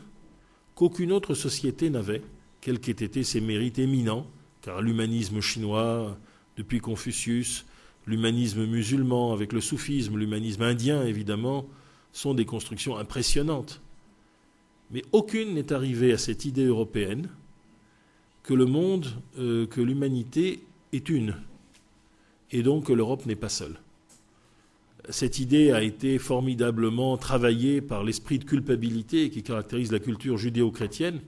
Speaker 3: qu'aucune autre société n'avait, quels qu'aient été ses mérites éminents, car l'humanisme chinois, depuis Confucius, l'humanisme musulman avec le soufisme, l'humanisme indien évidemment, sont des constructions impressionnantes. Mais aucune n'est arrivée à cette idée européenne que le monde, euh, que l'humanité est une, et donc que l'Europe n'est pas seule. Cette idée a été formidablement travaillée par l'esprit de culpabilité qui caractérise la culture judéo-chrétienne,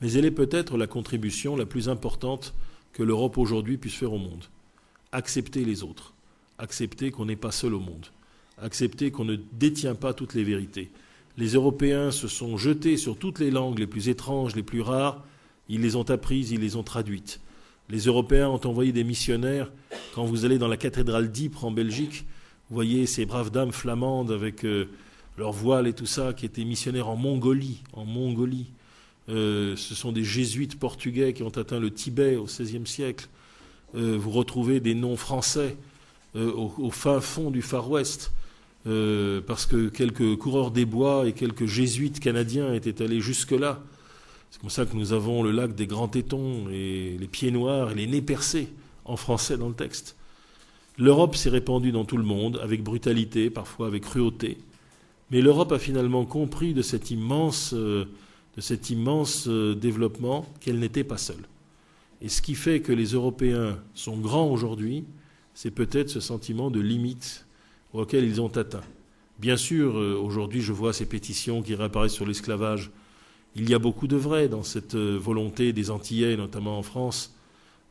Speaker 3: mais elle est peut-être la contribution la plus importante que l'Europe aujourd'hui puisse faire au monde. Accepter les autres, accepter qu'on n'est pas seul au monde, accepter qu'on ne détient pas toutes les vérités. Les Européens se sont jetés sur toutes les langues les plus étranges, les plus rares, ils les ont apprises, ils les ont traduites. Les Européens ont envoyé des missionnaires. Quand vous allez dans la cathédrale d'Ypres en Belgique, vous voyez ces braves dames flamandes avec euh, leurs voiles et tout ça, qui étaient missionnaires en Mongolie. En Mongolie. Euh, ce sont des jésuites portugais qui ont atteint le Tibet au XVIe siècle. Euh, vous retrouvez des noms français au, fin fond du Far West. parce que quelques coureurs des bois et quelques jésuites canadiens étaient allés jusque-là. C'est comme ça que nous avons le lac des grands tétons et les pieds noirs et les nez percés en français dans le texte. L'Europe s'est répandue dans tout le monde, avec brutalité, parfois avec cruauté. Mais l'Europe a finalement compris de cet immense, de cet immense euh, développement qu'elle n'était pas seule. Et ce qui fait que les Européens sont grands aujourd'hui, c'est peut-être ce sentiment de limite auquel ils ont atteint. Bien sûr, euh, aujourd'hui, je vois ces pétitions qui réapparaissent sur l'esclavage il y a beaucoup de vrai dans cette euh, volonté des Antillais, notamment en France,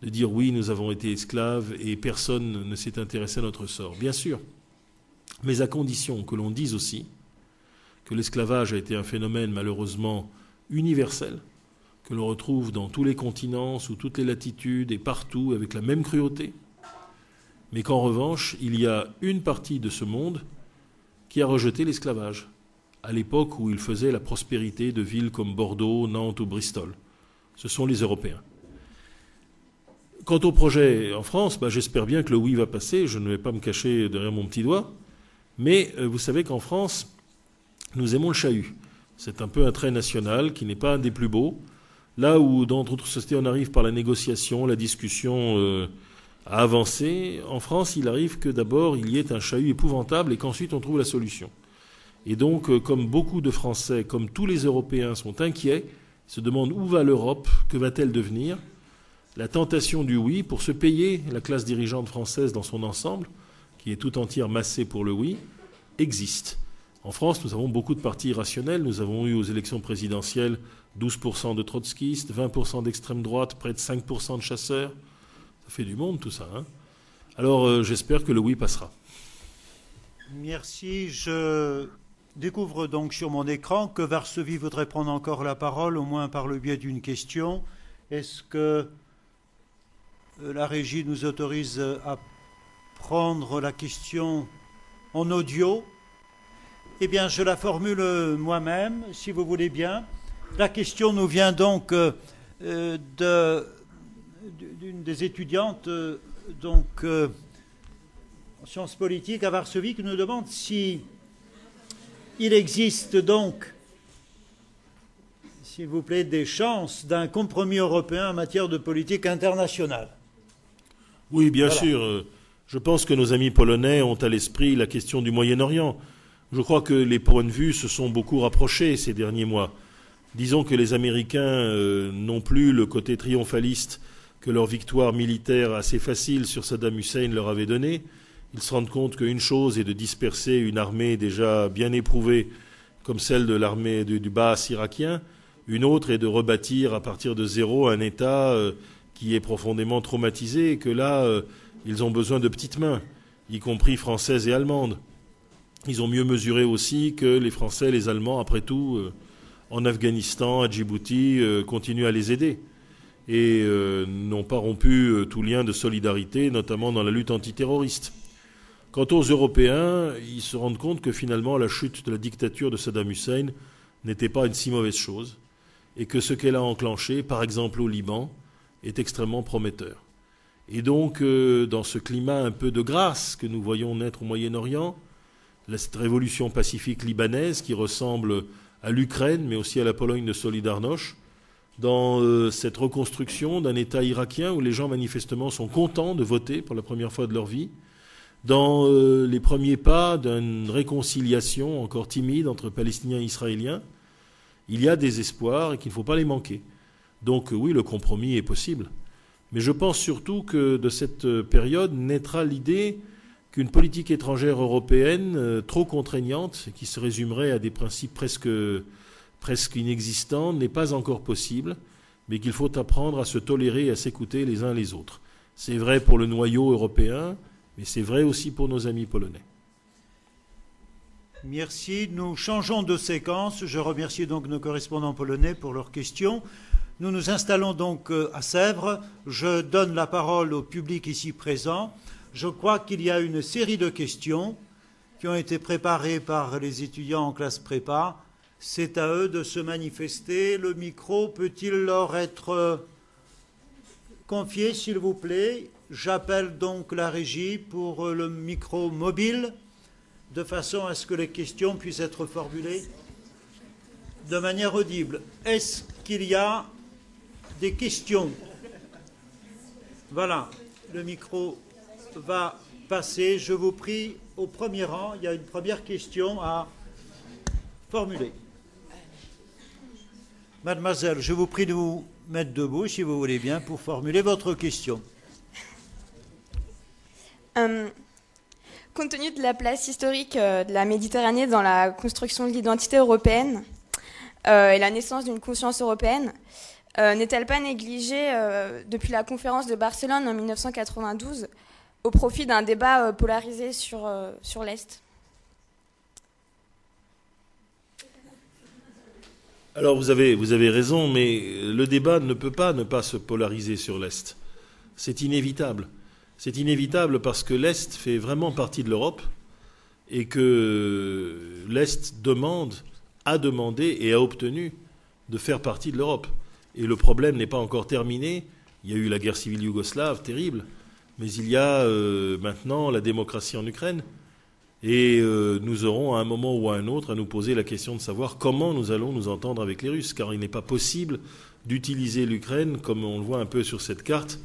Speaker 3: de dire oui, nous avons été esclaves et personne ne s'est intéressé à notre sort. Bien sûr, mais à condition que l'on dise aussi que l'esclavage a été un phénomène malheureusement universel, que l'on retrouve dans tous les continents, sous toutes les latitudes et partout avec la même cruauté, mais qu'en revanche, il y a une partie de ce monde qui a rejeté l'esclavage à l'époque où il faisait la prospérité de villes comme Bordeaux, Nantes ou Bristol. Ce sont les Européens. Quant au projet en France, bah, j'espère bien que le oui va passer. Je ne vais pas me cacher derrière mon petit doigt. Mais euh, vous savez qu'en France, nous aimons le chahut. C'est un peu un trait national qui n'est pas un des plus beaux. Là où dans d'autres sociétés on arrive par la négociation, la discussion euh, à avancer, en France il arrive que d'abord il y ait un chahut épouvantable et qu'ensuite on trouve la solution. Et donc, euh, comme beaucoup de Français, comme tous les Européens sont inquiets, se demandent où va l'Europe, que va-t-elle devenir, la tentation du oui pour se payer la classe dirigeante française dans son ensemble, qui est tout entière massée pour le oui, existe. En France, nous avons beaucoup de partis irrationnels. Nous avons eu aux élections présidentielles 12% de trotskistes, 20% d'extrême droite, près de 5% de chasseurs. Ça fait du monde tout ça. Hein Alors euh, j'espère que le oui passera.
Speaker 1: Merci. Je découvre donc sur mon écran que Varsovie voudrait prendre encore la parole, au moins par le biais d'une question. Est-ce que euh, la régie nous autorise à prendre la question en audio? Eh bien, je la formule moi-même, si vous voulez bien. La question nous vient donc euh, d'une des étudiantes donc, en sciences politiques à Varsovie qui nous demande si il existe donc, s'il vous plaît, des chances d'un compromis européen en matière de politique internationale.
Speaker 3: Oui, bien sûr. Je pense que nos amis polonais ont à l'esprit la question du Moyen-Orient. Je crois que les points de vue se sont beaucoup rapprochés ces derniers mois. Disons que les Américains euh, n'ont plus le côté triomphaliste que leur victoire militaire assez facile sur Saddam Hussein leur avait donné. Ils se rendent compte qu'une chose est de disperser une armée déjà bien éprouvée comme celle de l'armée du, bas irakien, une autre est de rebâtir à partir de zéro un État euh, qui est profondément traumatisé et que là, euh, ils ont besoin de petites mains, y compris françaises et allemandes. Ils ont mieux mesuré aussi que les Français, les Allemands, après tout, euh, en Afghanistan, à Djibouti, continuent à les aider et n'ont pas rompu tout lien de solidarité, notamment dans la lutte antiterroriste. Quant aux Européens, ils se rendent compte que finalement la chute de la dictature de Saddam Hussein n'était pas une si mauvaise chose et que ce qu'elle a enclenché, par exemple au Liban, est extrêmement prometteur. Et donc, dans ce climat un peu de grâce que nous voyons naître au Moyen-Orient, cette révolution pacifique libanaise qui ressemble à l'Ukraine, mais aussi à la Pologne de Solidarność, dans euh, cette reconstruction d'un État irakien où les gens manifestement sont contents de voter pour la première fois de leur vie, dans euh, les premiers pas d'une réconciliation encore timide entre Palestiniens et Israéliens, il y a des espoirs et qu'il ne faut pas les manquer. Donc oui, le compromis est possible. Mais je pense surtout que de cette période naîtra l'idée qu'une politique étrangère européenne euh, trop contraignante, qui se résumerait à des principes presque, presque inexistants, n'est pas encore possible, mais qu'il faut apprendre à se tolérer et à s'écouter les uns les autres. C'est vrai pour le noyau européen, mais c'est vrai aussi pour nos amis polonais.
Speaker 1: Merci. Nous changeons de séquence. Je remercie donc nos correspondants polonais pour leurs questions. Nous nous installons donc euh, à Sèvres. Je donne la parole au public ici présent je crois qu'il y a une série de questions qui ont été préparées par les étudiants en classe prépa. C'est à eux de se manifester. Le micro peut-il leur être euh, confié, s'il vous plaît? J'appelle donc la régie pour euh, le micro mobile, de façon à ce que les questions puissent être formulées de manière audible. Est-ce qu'il y a des questions? Voilà, le micro va passer. Je vous prie, au premier rang, il y a une première question à formuler. Mademoiselle, je vous prie de vous mettre debout, si vous voulez bien, pour formuler votre question.
Speaker 6: Euh, compte tenu de la place historique euh, de la Méditerranée dans la construction de l'identité européenne euh, et la naissance d'une conscience européenne, n'est-elle pas négligée depuis la conférence de Barcelone en 1992 au profit d'un débat polarisé sur, sur l'Est?
Speaker 3: Alors vous avez, vous avez raison, mais le débat ne peut pas ne pas se polariser sur l'Est. C'est inévitable. C'est inévitable parce que l'Est fait vraiment partie de l'Europe et que l'Est demande, a demandé et a obtenu de faire partie de l'Europe. Et le problème n'est pas encore terminé. Il y a eu la guerre civile yougoslave, terrible mais il y a euh, maintenant la démocratie en Ukraine. Et euh, nous aurons à un moment ou à un autre à nous poser la question de savoir comment nous allons nous entendre avec les Russes, car il n'est pas possible d'utiliser l'Ukraine, comme on le voit un peu sur cette carte,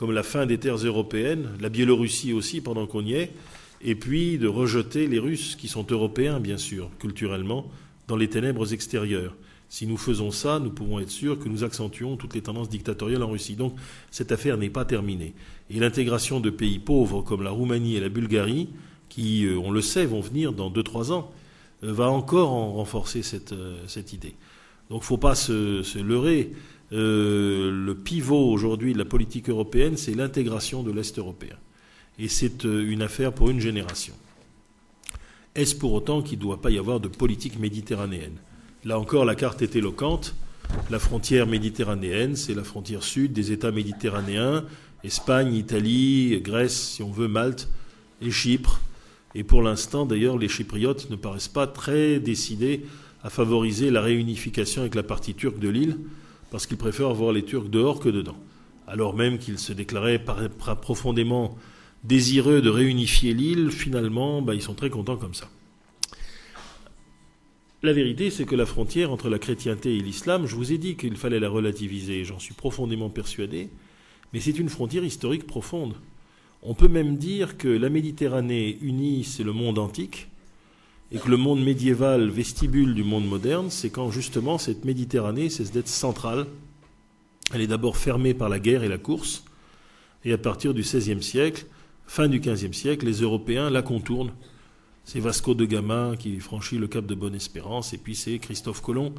Speaker 3: comme la fin des terres européennes, la Biélorussie aussi pendant qu'on y est, et puis de rejeter les Russes, qui sont européens bien sûr, culturellement, dans les ténèbres extérieures. Si nous faisons ça, nous pouvons être sûrs que nous accentuons toutes les tendances dictatoriales en Russie. Donc cette affaire n'est pas terminée. Et l'intégration de pays pauvres comme la Roumanie et la Bulgarie, qui, euh, on le sait, vont venir dans 2-3 ans, euh, va encore en renforcer cette, euh, cette idée. Donc il ne faut pas se, leurrer. Le pivot aujourd'hui de la politique européenne, c'est l'intégration de l'Est européen. Et c'est une affaire pour une génération. Est-ce pour autant qu'il ne doit pas y avoir de politique méditerranéenne? Là encore, la carte est éloquente. La frontière méditerranéenne, c'est la frontière sud des États méditerranéens, Espagne, Italie, Grèce, si on veut, Malte et Chypre. Et pour l'instant, d'ailleurs, les Chypriotes ne paraissent pas très décidés à favoriser la réunification avec la partie turque de l'île, parce qu'ils préfèrent voir les Turcs dehors que dedans. Alors même qu'ils se déclaraient profondément désireux de réunifier l'île, finalement, bah, ils sont très contents comme ça. La vérité, c'est que la frontière entre la chrétienté et l'islam, je vous ai dit qu'il fallait la relativiser, j'en suis profondément persuadé, mais c'est une frontière historique profonde. On peut même dire que la Méditerranée unie, c'est le monde antique, et que le monde médiéval, vestibule du monde moderne, c'est quand justement cette Méditerranée cesse d'être centrale. Elle est d'abord fermée par la guerre et la course, et à partir du XVIe siècle, fin du XVe siècle, les Européens la contournent c'est Vasco de Gama qui franchit le cap de Bonne-Espérance, et puis c'est Christophe Colomb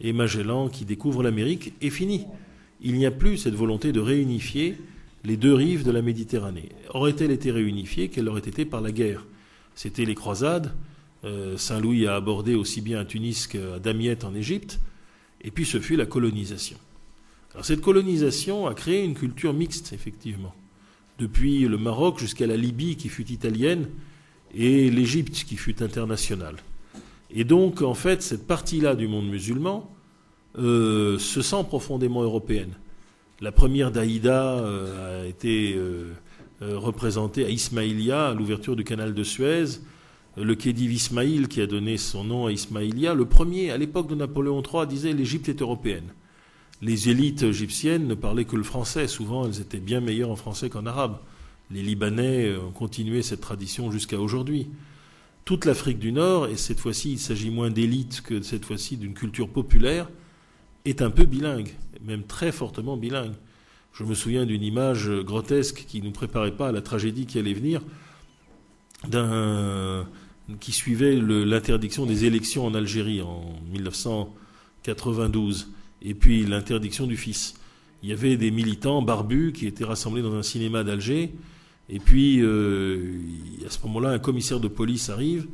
Speaker 3: et Magellan qui découvrent l'Amérique, et fini. Il n'y a plus cette volonté de réunifier les deux rives de la Méditerranée. Aurait-elle été réunifiée qu'elle aurait été par la guerre? C'était les croisades, Saint-Louis a abordé aussi bien à Tunis qu'à Damiette en Égypte. Et puis ce fut la colonisation. Alors cette colonisation a créé une culture mixte, effectivement, depuis le Maroc jusqu'à la Libye qui fut italienne et l'Égypte qui fut internationale. Et donc, en fait, cette partie-là du monde musulman euh, se sent profondément européenne. La première d'Aïda euh, a été euh, représentée à Ismaïlia, à l'ouverture du canal de Suez. Le Khedive Ismaïl, qui a donné son nom à Ismaïlia, le premier, à l'époque de Napoléon III, disait l'Égypte est européenne. Les élites égyptiennes ne parlaient que le français. Souvent, elles étaient bien meilleures en français qu'en arabe. Les Libanais ont continué cette tradition jusqu'à aujourd'hui. Toute l'Afrique du Nord, et cette fois-ci il s'agit moins d'élites que cette fois-ci d'une culture populaire, est un peu bilingue, même très fortement bilingue. Je me souviens d'une image grotesque qui ne nous préparait pas à la tragédie qui allait venir, d'un qui suivait l'interdiction des élections en Algérie en 1992, et puis l'interdiction du fils. Il y avait des militants barbus qui étaient rassemblés dans un cinéma d'Alger, et puis euh, à ce moment-là, un commissaire de police arrive,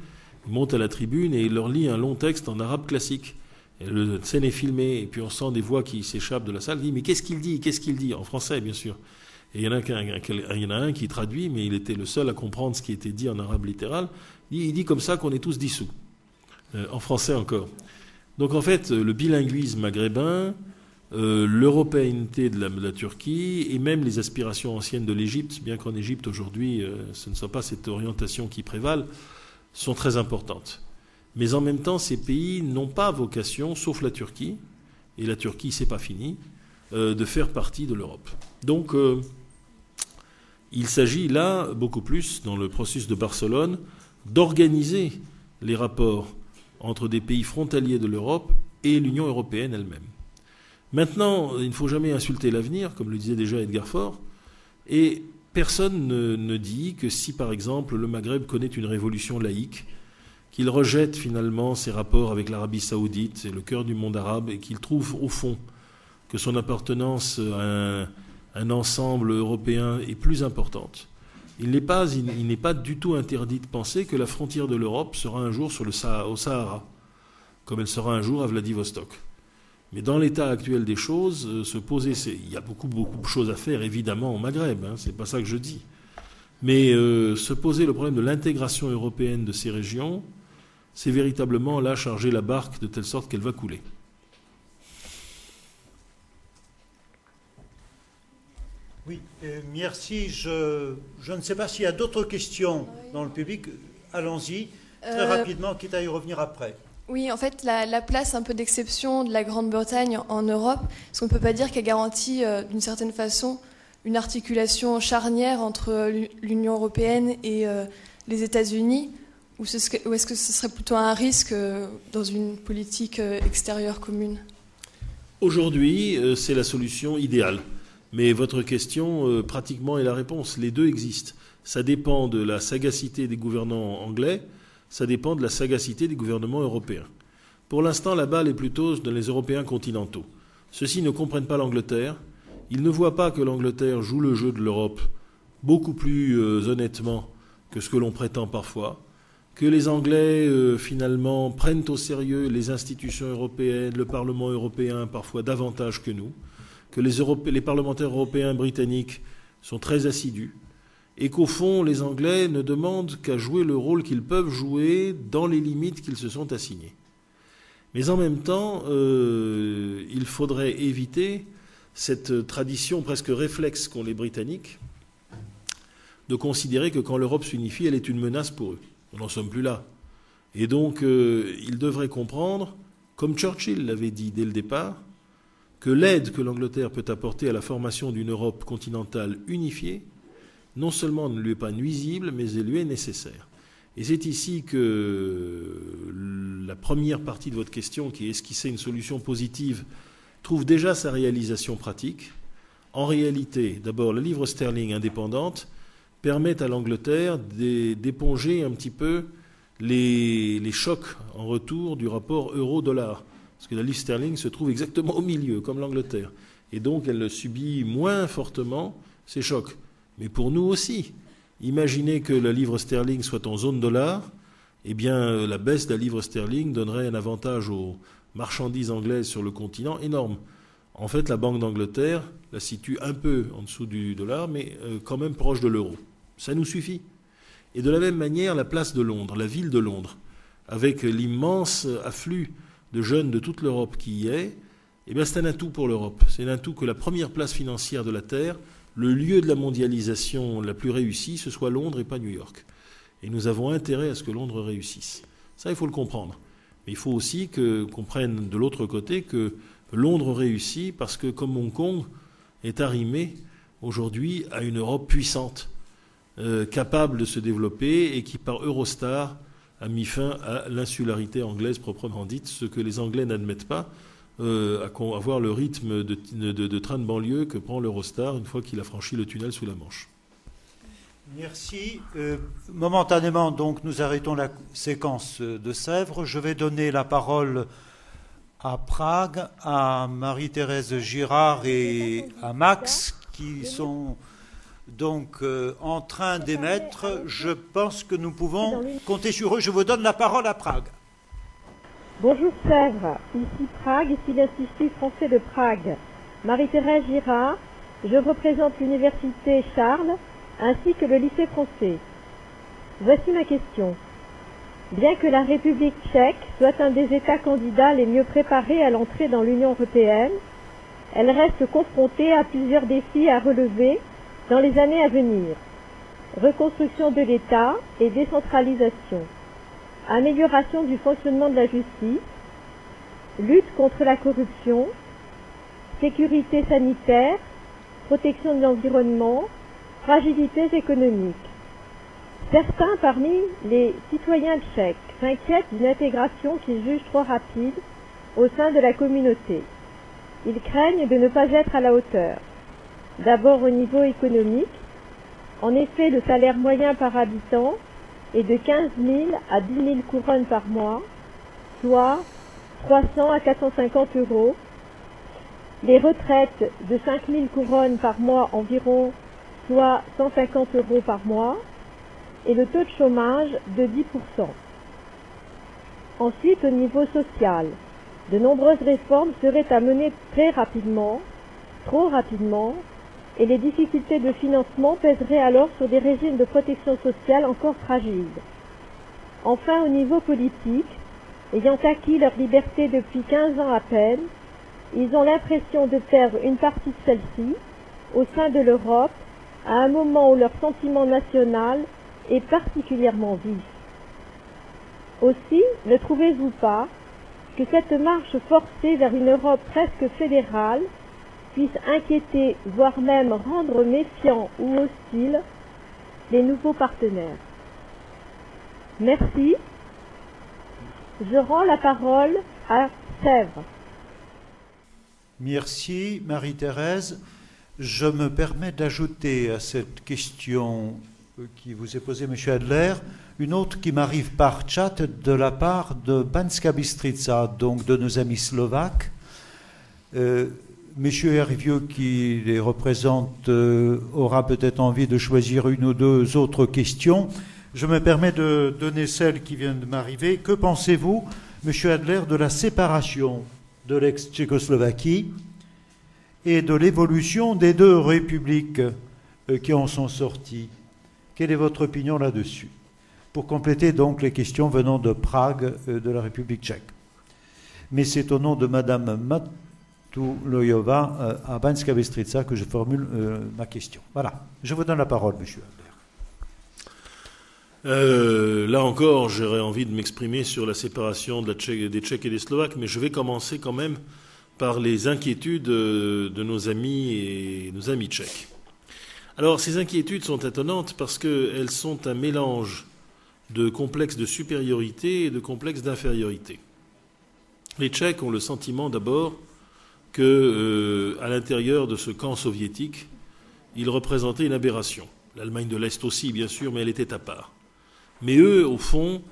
Speaker 3: monte à la tribune et il leur lit un long texte en arabe classique. Et le scène est filmée, et puis on sent des voix qui s'échappent de la salle. Il dit Mais qu'est-ce qu'il dit? Qu'est-ce qu'il dit? En français, bien sûr. Et il y en a un qui traduit, mais il était le seul à comprendre ce qui était dit en arabe littéral. Il dit comme ça qu'on est tous dissous. Euh, en français encore. Donc en fait, le bilinguisme maghrébin, euh, l'européenité de, la, Turquie et même les aspirations anciennes de l'Égypte, bien qu'en Égypte aujourd'hui euh, ce ne soit pas cette orientation qui prévale, sont très importantes. Mais en même temps, ces pays n'ont pas vocation, sauf la Turquie, et la Turquie, c'est pas fini, de faire partie de l'Europe. Donc, il s'agit là, beaucoup plus, dans le processus de Barcelone, d'organiser les rapports entre des pays frontaliers de l'Europe et l'Union européenne elle-même. Maintenant, il ne faut jamais insulter l'avenir, comme le disait déjà Edgar Faure, et personne ne, dit que si, par exemple, le Maghreb connaît une révolution laïque, qu'il rejette finalement ses rapports avec l'Arabie saoudite et le cœur du monde arabe, et qu'il trouve au fond que son appartenance à un ensemble européen est plus importante, il n'est pas, il, pas du tout interdit de penser que la frontière de l'Europe sera un jour sur le Sahara, au Sahara, comme elle sera un jour à Vladivostok. Mais dans l'état actuel des choses, euh, se poser, il y a beaucoup, beaucoup de choses à faire, évidemment, au Maghreb, hein, c'est pas ça que je dis. Mais euh, se poser le problème de l'intégration européenne de ces régions, c'est véritablement là charger la barque de telle sorte qu'elle va couler.
Speaker 1: Oui, euh, merci. Je, ne sais pas s'il y a d'autres questions dans le public. Allons-y, très euh, rapidement, quitte à y revenir après.
Speaker 7: Oui, en fait, la, place un peu d'exception de la Grande-Bretagne en Europe, est-ce qu'on ne peut pas dire qu'elle garantit euh, d'une certaine façon une articulation charnière entre l'Union européenne et les États-Unis ou, ou est-ce que ce serait plutôt un risque dans une politique extérieure commune?
Speaker 3: Aujourd'hui, c'est la solution idéale. Mais votre question, euh, pratiquement, est la réponse. Les deux existent. Ça dépend de la sagacité des gouvernants anglais, ça dépend de la sagacité des gouvernements européens. Pour l'instant, la balle est plutôt dans les Européens continentaux. Ceux-ci ne comprennent pas l'Angleterre. Ils ne voient pas que l'Angleterre joue le jeu de l'Europe beaucoup plus euh, honnêtement que ce que l'on prétend parfois, que les Anglais, euh, finalement, prennent au sérieux les institutions européennes, le Parlement européen, parfois davantage que nous que les, parlementaires européens britanniques sont très assidus et qu'au fond, les Anglais ne demandent qu'à jouer le rôle qu'ils peuvent jouer dans les limites qu'ils se sont assignées. Mais en même temps, euh, il faudrait éviter cette tradition presque réflexe qu'ont les Britanniques de considérer que quand l'Europe s'unifie, elle est une menace pour eux. Nous n'en sommes plus là. Et donc, euh, ils devraient comprendre, comme Churchill l'avait dit dès le départ, que l'aide que l'Angleterre peut apporter à la formation d'une Europe continentale unifiée, non seulement ne lui est pas nuisible, mais elle lui est nécessaire. Et c'est ici que la première partie de votre question, qui est esquisser une solution positive, trouve déjà sa réalisation pratique. En réalité, d'abord, le livre sterling indépendante permet à l'Angleterre d'éponger un petit peu les, les chocs en retour du rapport euro-dollar. Parce que la livre sterling se trouve exactement au milieu, comme l'Angleterre. Et donc elle subit moins fortement ces chocs. Mais pour nous aussi, imaginez que la livre sterling soit en zone dollar, eh bien, la baisse de la livre sterling donnerait un avantage aux marchandises anglaises sur le continent énorme. En fait, la Banque d'Angleterre la situe un peu en dessous du dollar, mais euh, quand même proche de l'euro. Ça nous suffit. Et de la même manière, la place de Londres, la ville de Londres, avec l'immense afflux de jeunes de toute l'Europe qui y est, eh bien, c'est un atout pour l'Europe. C'est un atout que la première place financière de la Terre, le lieu de la mondialisation la plus réussie, ce soit Londres et pas New York. Et nous avons intérêt à ce que Londres réussisse. Ça, il faut le comprendre. Mais il faut aussi qu'on comprenne de l'autre côté que Londres réussit parce que, comme Hong Kong, est arrimé aujourd'hui à une Europe puissante, euh, capable de se développer et qui, par Eurostar, a mis fin à l'insularité anglaise proprement dite, ce que les Anglais n'admettent pas, euh, à avoir le rythme de, train de banlieue que prend l'Eurostar une fois qu'il a franchi le tunnel sous la Manche.
Speaker 1: Merci. Euh, momentanément, donc, nous arrêtons la séquence de Sèvres. Je vais donner la parole à Prague à Marie-Thérèse Girard et à Max qui sont donc euh, en train d'émettre. Je pense que nous pouvons compter sur eux. Je vous donne la parole à Prague.
Speaker 8: Bonjour Sèvres, ici Prague, ici l'Institut français de Prague. Marie-Thérèse Girard, je représente l'Université Charles ainsi que le lycée français. Voici ma question. Bien que la République tchèque soit un des États candidats les mieux préparés à l'entrée dans l'Union européenne, elle reste confrontée à plusieurs défis à relever dans les années à venir. Reconstruction de l'État et décentralisation amélioration du fonctionnement de la justice, lutte contre la corruption, sécurité sanitaire, protection de l'environnement, fragilités économiques. Certains parmi les citoyens tchèques s'inquiètent d'une intégration qu'ils jugent trop rapide au sein de la communauté. Ils craignent de ne pas être à la hauteur. D'abord au niveau économique. En effet, le salaire moyen par habitant est de 15 000 à 10 000 couronnes par mois, soit 300 à 450 euros. Les retraites de 5 000 couronnes par mois environ, soit 150 euros par mois, et le taux de chômage de 10%. Ensuite, au niveau social, de nombreuses réformes seraient à mener très rapidement, trop rapidement, et les difficultés de financement pèseraient alors sur des régimes de protection sociale encore fragiles. Enfin, au niveau politique, ayant acquis leur liberté depuis 15 ans à peine, ils ont l'impression de perdre une partie de celle-ci au sein de l'Europe à un moment où leur sentiment national est particulièrement vif. Aussi, ne trouvez-vous pas que cette marche forcée vers une Europe presque fédérale puisse inquiéter, voire même rendre méfiants ou hostiles les nouveaux partenaires. Merci. Je rends la parole à Sèvres.
Speaker 1: Merci Marie-Thérèse. Je me permets d'ajouter à cette question qui vous est posée, M. Adler, une autre qui m'arrive par chat de la part de Banska Bystrica, donc de nos amis slovaques. Euh, Monsieur Hervieux, qui les représente, euh, aura peut-être envie de choisir une ou deux autres questions. Je me permets de donner celle qui vient de m'arriver. Que pensez-vous, Monsieur Adler, de la séparation de l'ex-Tchécoslovaquie et de l'évolution des deux républiques euh, qui en sont sorties? Quelle est votre opinion là-dessus? Pour compléter donc les questions venant de Prague, euh, de la République tchèque. Mais c'est au nom de Madame Loyova euh, à Banska Bystrica que je formule euh, ma question. Voilà. Je vous donne la parole, monsieur
Speaker 3: euh, là encore, j'aurais envie de m'exprimer sur la séparation des Tchèques et des Slovaques, mais je vais commencer quand même par les inquiétudes de nos amis et nos amis tchèques. Alors, ces inquiétudes sont étonnantes parce qu'elles sont un mélange de complexes de supériorité et de complexes d'infériorité. Les Tchèques ont le sentiment d'abord que, euh, à l'intérieur de ce camp soviétique, il représentait une aberration. L'Allemagne de l'Est aussi, bien sûr, mais elle était à part. Mais eux, au fond,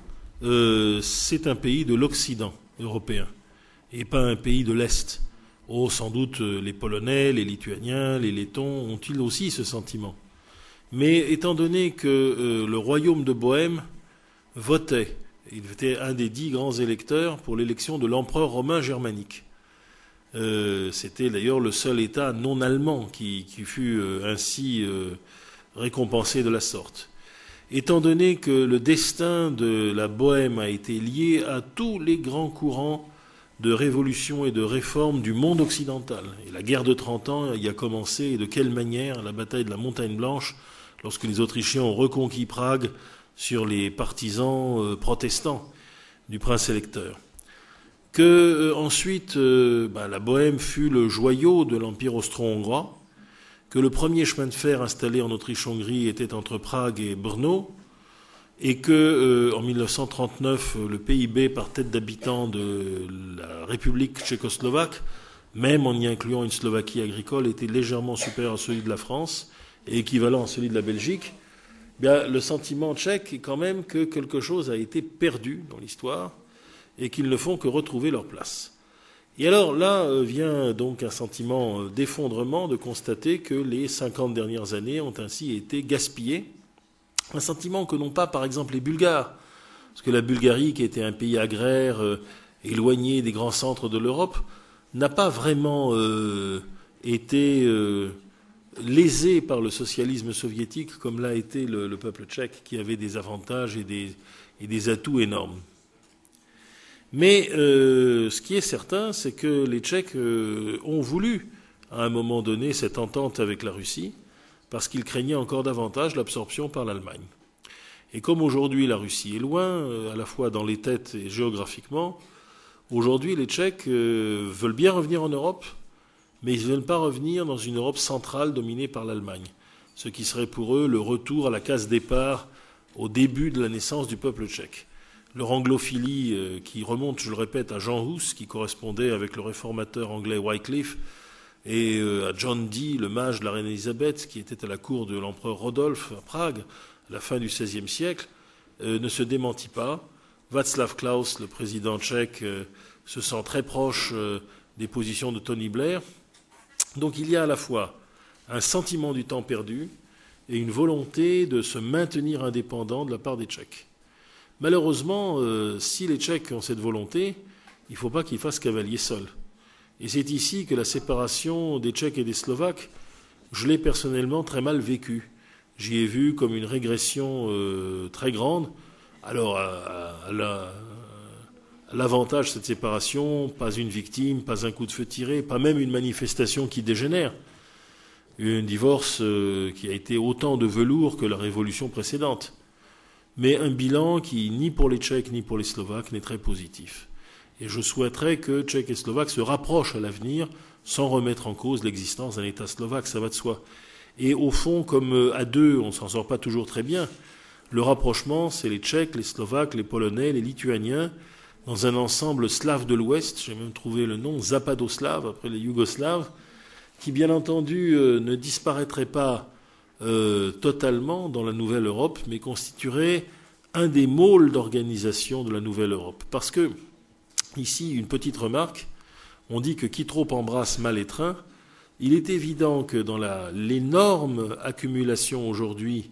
Speaker 3: euh, c'est un pays de l'Occident européen et pas un pays de l'Est. Oh, sans doute euh, les Polonais, les Lituaniens, les Lettons ont-ils aussi ce sentiment. Mais étant donné que le royaume de Bohême votait Il était un des dix grands électeurs pour l'élection de l'empereur romain germanique. Euh, c'était d'ailleurs le seul État non allemand qui, fut euh, ainsi euh, récompensé de la sorte. Étant donné que le destin de la Bohème a été lié à tous les grands courants de révolution et de réforme du monde occidental, et la guerre de Trente Ans y a commencé, et de quelle manière la bataille de la Montagne Blanche, lorsque les Autrichiens ont reconquis Prague sur les partisans protestants du prince électeur que euh, ensuite euh, bah, la Bohème fut le joyau de l'Empire austro-hongrois, que le premier chemin de fer installé en Autriche-Hongrie était entre Prague et Brno, et que euh, en 1939 le PIB par tête d'habitant de la République tchécoslovaque, même en y incluant une Slovaquie agricole, était légèrement supérieur à celui de la France et équivalent à celui de la Belgique. Bien, le sentiment tchèque est quand même que quelque chose a été perdu dans l'histoire et qu'ils ne font que retrouver leur place. Et alors là euh, vient donc un sentiment euh, d'effondrement de constater que les 50 dernières années ont ainsi été gaspillées. Un sentiment que n'ont pas par exemple les Bulgares, parce que la Bulgarie, qui était un pays agraire euh, éloigné des grands centres de l'Europe, n'a pas vraiment été lésée par le socialisme soviétique comme l'a été le, peuple tchèque, qui avait des avantages et des atouts énormes. Mais euh, ce qui est certain, c'est que les Tchèques euh, ont voulu, à un moment donné, cette entente avec la Russie, parce qu'ils craignaient encore davantage l'absorption par l'Allemagne. Et comme aujourd'hui la Russie est loin, euh, à la fois dans les têtes et géographiquement, aujourd'hui les Tchèques veulent bien revenir en Europe, mais ils ne veulent pas revenir dans une Europe centrale dominée par l'Allemagne, ce qui serait pour eux le retour à la case départ au début de la naissance du peuple tchèque leur anglophilie euh, qui remonte, je le répète, à Jean Hus, qui correspondait avec le réformateur anglais Wycliffe, et euh, à John Dee, le mage de la reine Elisabeth, qui était à la cour de l'empereur Rodolphe à Prague, à la fin du XVIe siècle, euh, ne se démentit pas. Václav Klaus, le président tchèque, se sent très proche des positions de Tony Blair. Donc il y a à la fois un sentiment du temps perdu et une volonté de se maintenir indépendant de la part des Tchèques. Malheureusement, euh, si les Tchèques ont cette volonté, il ne faut pas qu'ils fassent cavalier seul. Et c'est ici que la séparation des Tchèques et des Slovaques, je l'ai personnellement très mal vécue. J'y ai vu comme une régression euh, très grande. Alors, à, l'avantage de cette séparation, pas une victime, pas un coup de feu tiré, pas même une manifestation qui dégénère. Un divorce euh, qui a été autant de velours que la révolution précédente mais un bilan qui, ni pour les Tchèques ni pour les Slovaques, n'est très positif. Et je souhaiterais que Tchèques et Slovaques se rapprochent à l'avenir sans remettre en cause l'existence d'un État slovaque, ça va de soi. Et au fond, comme euh, à deux, on s'en sort pas toujours très bien, le rapprochement, c'est les Tchèques, les Slovaques, les Polonais, les Lituaniens, dans un ensemble slave de l'Ouest, j'ai même trouvé le nom Zapadoslave, après les Yougoslaves, qui bien entendu euh, ne disparaîtrait pas euh, totalement dans la nouvelle Europe, mais constituerait un des môles d'organisation de la nouvelle Europe. Parce que, ici, une petite remarque, on dit que qui trop embrasse mal étreint. Il est évident que dans l'énorme accumulation aujourd'hui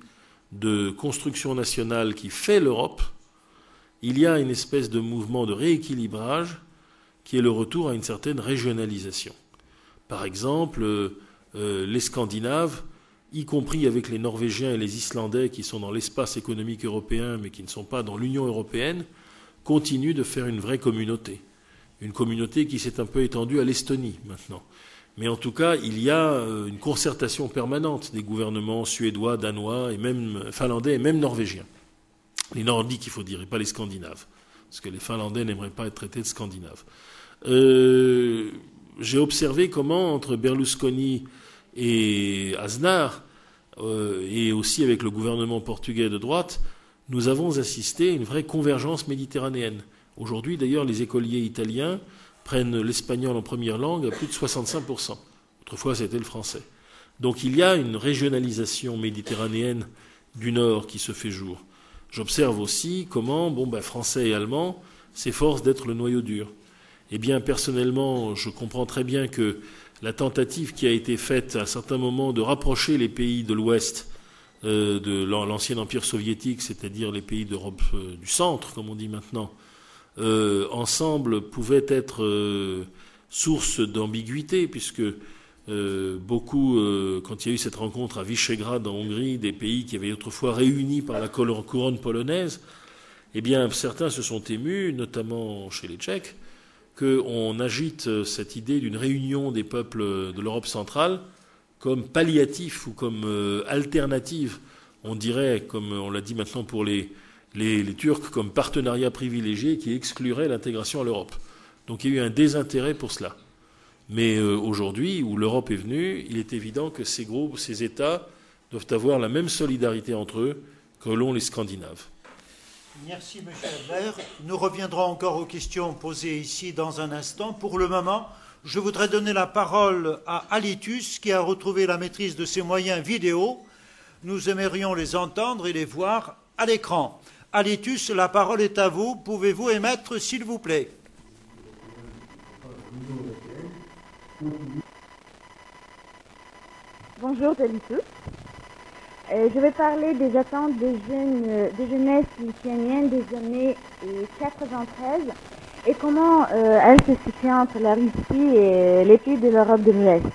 Speaker 3: de construction nationale qui fait l'Europe, il y a une espèce de mouvement de rééquilibrage qui est le retour à une certaine régionalisation. Par exemple, euh, les Scandinaves y compris avec les Norvégiens et les Islandais qui sont dans l'espace économique européen mais qui ne sont pas dans l'Union européenne, continuent de faire une vraie communauté. Une communauté qui s'est un peu étendue à l'Estonie maintenant. Mais en tout cas, il y a euh, une concertation permanente des gouvernements suédois, danois et même finlandais et même norvégiens. Les nordiques, il faut dire, et pas les scandinaves. Parce que les finlandais n'aimeraient pas être traités de scandinaves. Euh, j'ai observé comment, entre Berlusconi et Aznar, euh, et aussi avec le gouvernement portugais de droite, nous avons assisté à une vraie convergence méditerranéenne. Aujourd'hui, d'ailleurs, les écoliers italiens prennent l'espagnol en première langue à plus de 65%. Autrefois, c'était le français. Donc il y a une régionalisation méditerranéenne du Nord qui se fait jour. J'observe aussi comment, bon, ben, français et allemand s'efforcent d'être le noyau dur. Eh bien, personnellement, je comprends très bien que la tentative qui a été faite à un certain moment de rapprocher les pays de l'Ouest de l'ancien empire soviétique, c'est-à-dire les pays d'Europe du centre, comme on dit maintenant, ensemble pouvaient être source d'ambiguïté, puisque beaucoup, quand il y a eu cette rencontre à Visegrad en Hongrie, des pays qui avaient autrefois réunis par la couronne polonaise, eh bien, certains se sont émus, notamment chez les Tchèques, qu'on agite cette idée d'une réunion des peuples de l'Europe centrale comme palliatif ou comme euh, alternative. On dirait, comme on l'a dit maintenant pour les, les, Turcs, comme partenariat privilégié qui exclurait l'intégration à l'Europe. Donc il y a eu un désintérêt pour cela. Mais euh, aujourd'hui, où l'Europe est venue, il est évident que ces groupes, ces États doivent avoir la même solidarité entre eux que l'ont les Scandinaves.
Speaker 1: Merci, M. Albert. Nous reviendrons encore aux questions posées ici dans un instant. Pour le moment, je voudrais donner la parole à Alitus, qui a retrouvé la maîtrise de ses moyens vidéo. Nous aimerions les entendre et les voir à l'écran. Alitus, la parole est à vous. Pouvez-vous émettre, s'il vous plaît?
Speaker 9: Bonjour, Alitus. Euh, je vais parler des attentes des jeunes, euh, des jeunesses lituaniennes des années 93 euh, et comment elles se situent entre la Russie et les pays de l'Europe de l'Ouest.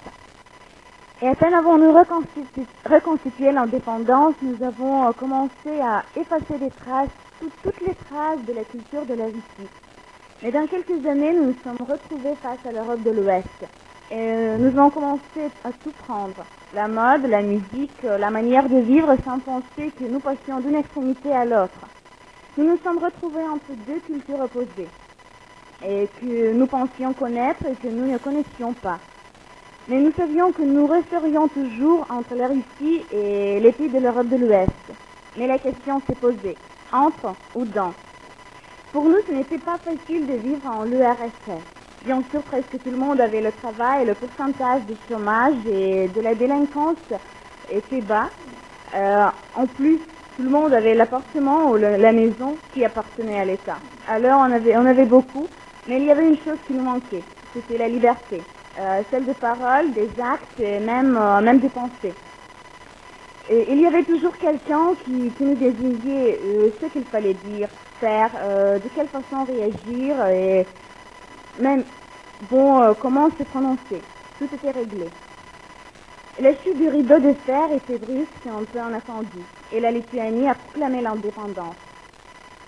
Speaker 9: Et à peine avons-nous reconstitué, l'indépendance, nous avons commencé à effacer les traces, toutes les traces de la culture de la Russie. Mais dans quelques années, nous nous sommes retrouvés face à l'Europe de l'Ouest. Et nous avons commencé à tout prendre la mode, la musique, euh, la manière de vivre sans penser que nous passions d'une extrémité à l'autre. Nous nous sommes retrouvés entre deux cultures opposées et que nous pensions connaître et que nous ne connaissions pas. Mais nous savions que nous resterions toujours entre la Russie et les pays de l'Europe de l'Ouest. Mais la question s'est posée, entre ou dans. Pour nous, ce n'était pas facile de vivre en l'URSS. Bien sûr, presque tout le monde avait le travail, le pourcentage de chômage et de la délinquance était bas. Euh, en plus, tout le monde avait l'appartement ou la maison qui appartenait à l'État. Alors, on avait, beaucoup, mais il y avait une chose qui nous manquait, c'était la liberté. Euh, celle de parole, des actes et même, euh, même des pensées. Et il y avait toujours quelqu'un qui, qui, nous désignait ce qu'il fallait dire, faire, de quelle façon réagir et même, bon, euh, comment se prononcer? Tout était réglé. La chute du rideau de fer était brusque et un peu inattendu, et la Lituanie a proclamé l'indépendance.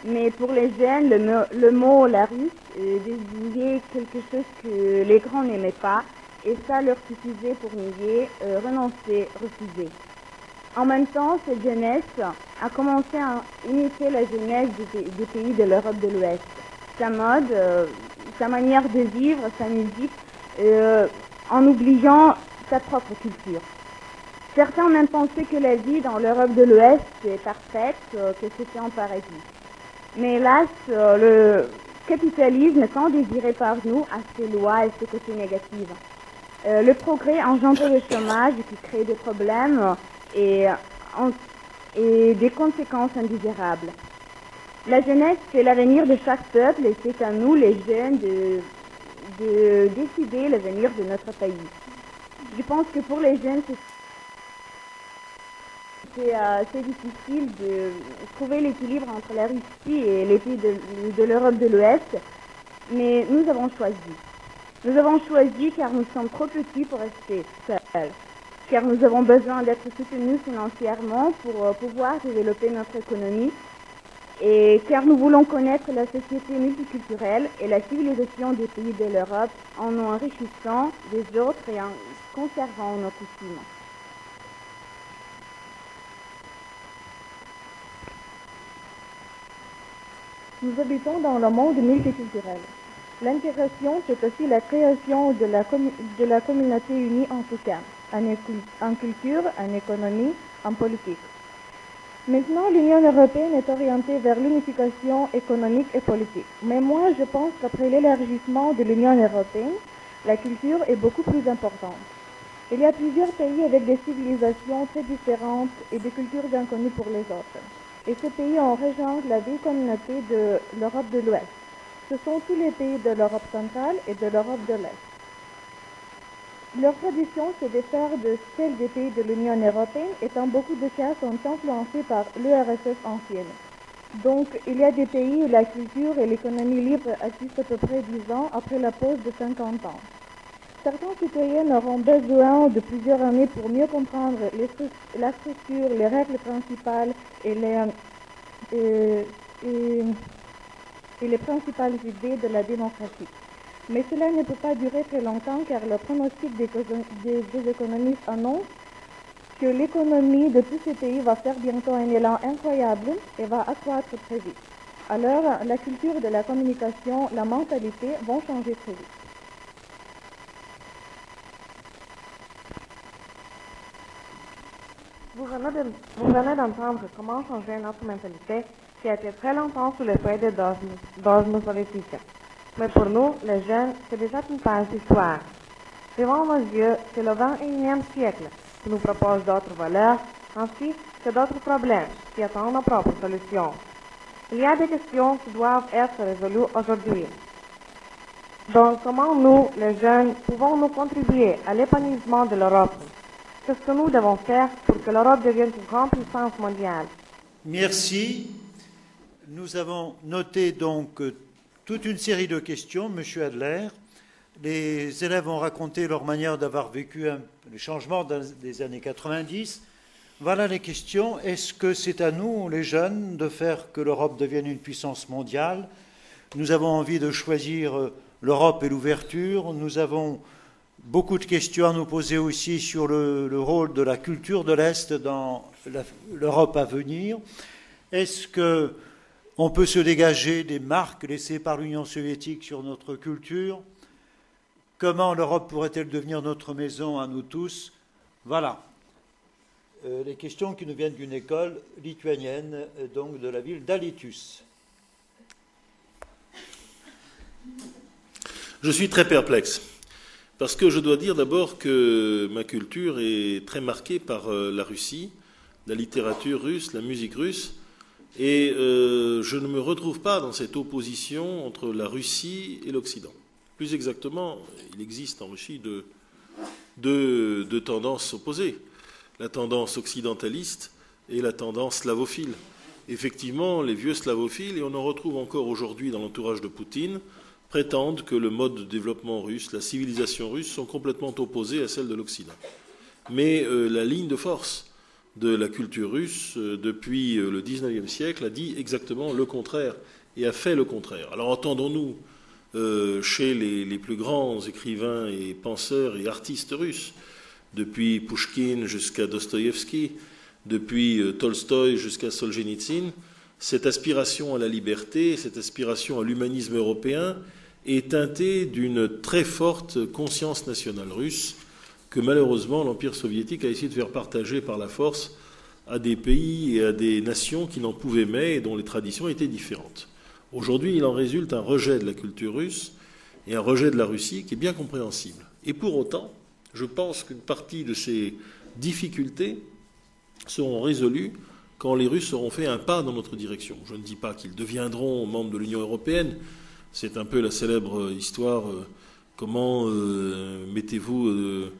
Speaker 9: Mais pour les jeunes, le, mot, la russe euh, désignait quelque chose que les grands n'aimaient pas, et ça leur suffisait pour nier, euh, renoncer, refuser. En même temps, cette jeunesse a commencé à imiter la jeunesse des, pays de l'Europe de l'Ouest. Sa mode, sa manière de vivre, sa musique, euh, en oubliant sa propre culture. Certains ont même pensé que la vie dans l'Europe de l'Ouest est parfaite, euh, que c'était un paradis. Mais hélas, euh, le capitalisme tant désiré par nous a ses lois et ses côtés négatifs. le progrès engendre le chômage qui crée des problèmes et des conséquences indésirables. La jeunesse, c'est l'avenir de chaque peuple et c'est à nous, les jeunes, de, de décider l'avenir de notre pays. Je pense que pour les jeunes, c'est assez difficile de trouver l'équilibre entre la Russie et les pays de, de l'Europe de l'Ouest, mais nous avons choisi. Nous avons choisi car nous sommes trop petits pour rester seuls, car nous avons besoin d'être soutenus financièrement pour euh, pouvoir développer notre économie car nous voulons connaître la société multiculturelle et la civilisation des pays de l'Europe en nous enrichissant des autres et en conservant nos coutumes. Nous habitons dans le monde multiculturel. L'intégration, c'est aussi la création de la communauté unie en tout cas, en culture, en économie, en politique. Maintenant, l'Union européenne est orientée vers l'unification économique et politique. Mais moi, je pense qu'après l'élargissement de l'Union européenne, la culture est beaucoup plus importante. Il y a plusieurs pays avec des civilisations très différentes et des cultures inconnues pour les autres. Et ces pays ont rejoint la vie communauté de l'Europe de l'Ouest. Ce sont tous les pays de l'Europe centrale et de l'Europe de l'Est. Leur tradition, de faire de celle des pays de l'Union européenne, en beaucoup de cas sont influencés par l'URSS ancienne. Donc, il y a des pays où la culture et l'économie libre existent à peu près 10 ans après la pause de 50 ans. Certains citoyens auront besoin de plusieurs années pour mieux comprendre la structure, les règles principales et les, euh, et- et les principales idées de la démocratie. Mais cela ne peut pas durer très longtemps car le pronostic des, des- économistes annonce que l'économie de tous ces pays va faire bientôt un élan incroyable et va accroître très vite. Alors, la culture de la communication, la mentalité vont changer très vite.
Speaker 10: Vous venez de- d'entendre comment changer notre mentalité qui a été très longtemps sous l'effet des dogmes, dogmes politiques. Mais pour nous, les jeunes, c'est déjà une page d'histoire. Devant nos yeux, c'est le 21e siècle qui nous propose d'autres valeurs ainsi que d'autres problèmes qui attendent nos propres solutions. Il y a des questions qui doivent être résolues aujourd'hui. Donc, comment nous, les jeunes, pouvons-nous contribuer à l'épanouissement de l'Europe? Qu'est-ce que nous devons faire pour que l'Europe devienne une grande puissance mondiale
Speaker 1: Merci. Nous avons noté donc toute une série de questions, Monsieur Adler. Les élèves ont raconté leur manière d'avoir vécu un- les changements des années 90. Voilà les questions. Est-ce que c'est à nous, les jeunes, de faire que l'Europe devienne une puissance mondiale? Nous avons envie de choisir euh, l'Europe et l'ouverture. Nous avons beaucoup de questions à nous poser aussi sur le, le rôle de la culture de l'Est dans l'Europe à venir. Est-ce que on peut se dégager des marques laissées par l'Union soviétique sur notre culture Comment l'Europe pourrait-elle devenir notre maison à nous tous? Voilà. Euh, les questions qui nous viennent d'une école lituanienne, euh, donc de la ville d'Alitus.
Speaker 3: Je suis très perplexe. Parce que je dois dire d'abord que ma culture est très marquée par euh, la Russie, la littérature russe, la musique russe, et euh, je ne me retrouve pas dans cette opposition entre la Russie et l'Occident. Plus exactement, il existe en Russie deux, tendances opposées, la tendance occidentaliste et la tendance slavophile. Effectivement, les vieux slavophiles, et on en retrouve encore aujourd'hui dans l'entourage de Poutine, prétendent que le mode de développement russe, la civilisation russe sont complètement opposés à celle de l'Occident. Mais euh, la ligne de force de la culture russe euh, depuis euh, le XIXe siècle a dit exactement le contraire et a fait le contraire. Alors entendons-nous euh, chez les, plus grands écrivains et penseurs et artistes russes, depuis Pouchkine jusqu'à Dostoïevski, depuis Tolstoï jusqu'à Solzhenitsyn, cette aspiration à la liberté, cette aspiration à l'humanisme européen est teintée d'une très forte conscience nationale russe que malheureusement l'Empire soviétique a essayé de faire partager par la force à des pays et à des nations qui n'en pouvaient mais et dont les traditions étaient différentes. Aujourd'hui, il en résulte un rejet de la culture russe et un rejet de la Russie qui est bien compréhensible. Et pour autant, je pense qu'une partie de ces difficultés seront résolues quand les Russes auront fait un pas dans notre direction. Je ne dis pas qu'ils deviendront membres de l'Union européenne. C'est un peu la célèbre histoire euh, comment euh, mettez-vous euh,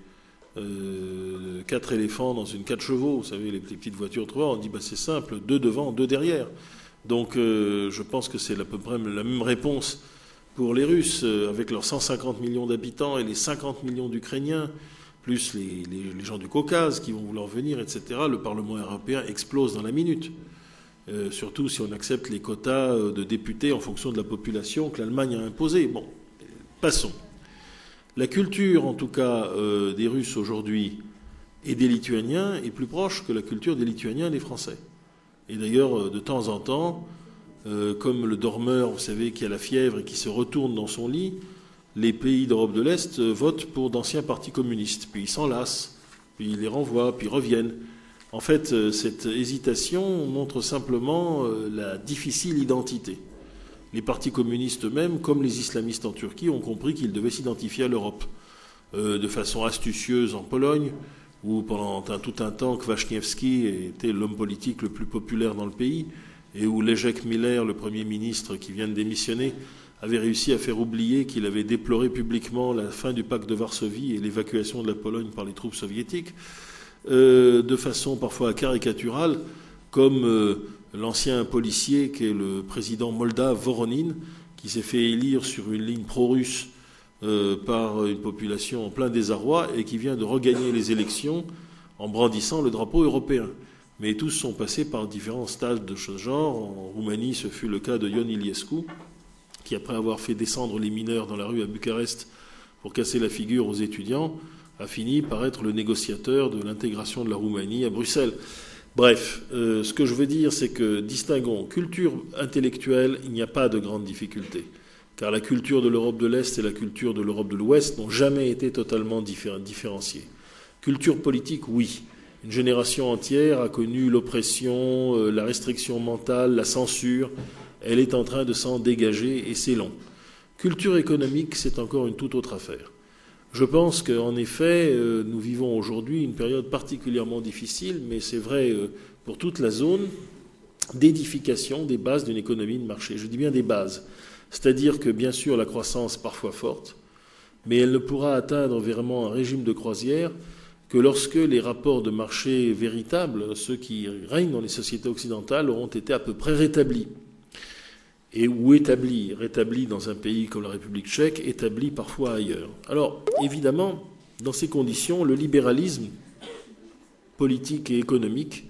Speaker 3: euh, quatre éléphants dans une quatre chevaux, vous savez, les petites voitures trois, on dit bah, c'est simple, deux devant, deux derrière. Donc euh, je pense que c'est à peu près la même réponse pour les Russes, euh, avec leurs 150 millions d'habitants et les 50 millions d'Ukrainiens, plus les, gens du Caucase qui vont vouloir venir, etc. Le Parlement européen explose dans la minute. Surtout si on accepte les quotas de députés en fonction de la population que l'Allemagne a imposés. Bon, passons. La culture, en tout cas, euh, des Russes aujourd'hui et des Lituaniens est plus proche que la culture des Lituaniens et des Français. Et d'ailleurs, euh, de temps en temps, euh, comme le dormeur, vous savez, qui a la fièvre et qui se retourne dans son lit, les pays d'Europe de l'Est votent pour d'anciens partis communistes. Puis ils s'en lassent, puis ils les renvoient, puis reviennent. En fait, cette hésitation montre simplement la difficile identité. Les partis communistes eux-mêmes, comme les islamistes en Turquie, ont compris qu'ils devaient s'identifier à l'Europe. Euh, de façon astucieuse en Pologne, où pendant tout un temps, Kwasniewski était l'homme politique le plus populaire dans le pays, et où Leszek Miller, le Premier ministre qui vient de démissionner, avait réussi à faire oublier qu'il avait déploré publiquement la fin du pacte de Varsovie et l'évacuation de la Pologne par les troupes soviétiques, euh, de façon parfois caricaturale, comme euh, l'ancien policier qui est le président moldave Voronin, qui s'est fait élire sur une ligne pro-russe euh, par une population en plein désarroi et qui vient de regagner les élections en brandissant le drapeau européen. Mais tous sont passés par différents stades de ce genre. En Roumanie, ce fut le cas de Ion Iliescu, qui, après avoir fait descendre les mineurs dans la rue à Bucarest pour casser la figure aux étudiants, a fini par être le négociateur de l'intégration de la Roumanie à Bruxelles. Bref, euh, ce que je veux dire, c'est que distinguons culture intellectuelle, il n'y a pas de grande difficulté, car la culture de l'Europe de l'Est et la culture de l'Europe de l'Ouest n'ont jamais été totalement différenciées. Culture politique, oui. Une génération entière a connu l'oppression, euh, la restriction mentale, la censure. Elle est en train de s'en dégager et c'est long. Culture économique, c'est encore une toute autre affaire. Je pense qu'en effet, euh, nous vivons aujourd'hui une période particulièrement difficile, mais c'est vrai euh, pour toute la zone, d'édification des bases d'une économie de marché. Je dis bien des bases. C'est-à-dire que, bien sûr, la croissance est parfois forte, mais elle ne pourra atteindre vraiment un régime de croisière que lorsque les rapports de marché véritables, ceux qui règnent dans les sociétés occidentales, auront été à peu près rétablis. Et ou établis, rétablis dans un pays comme la République tchèque, établis parfois ailleurs. Alors, évidemment, dans ces conditions, le libéralisme politique et économique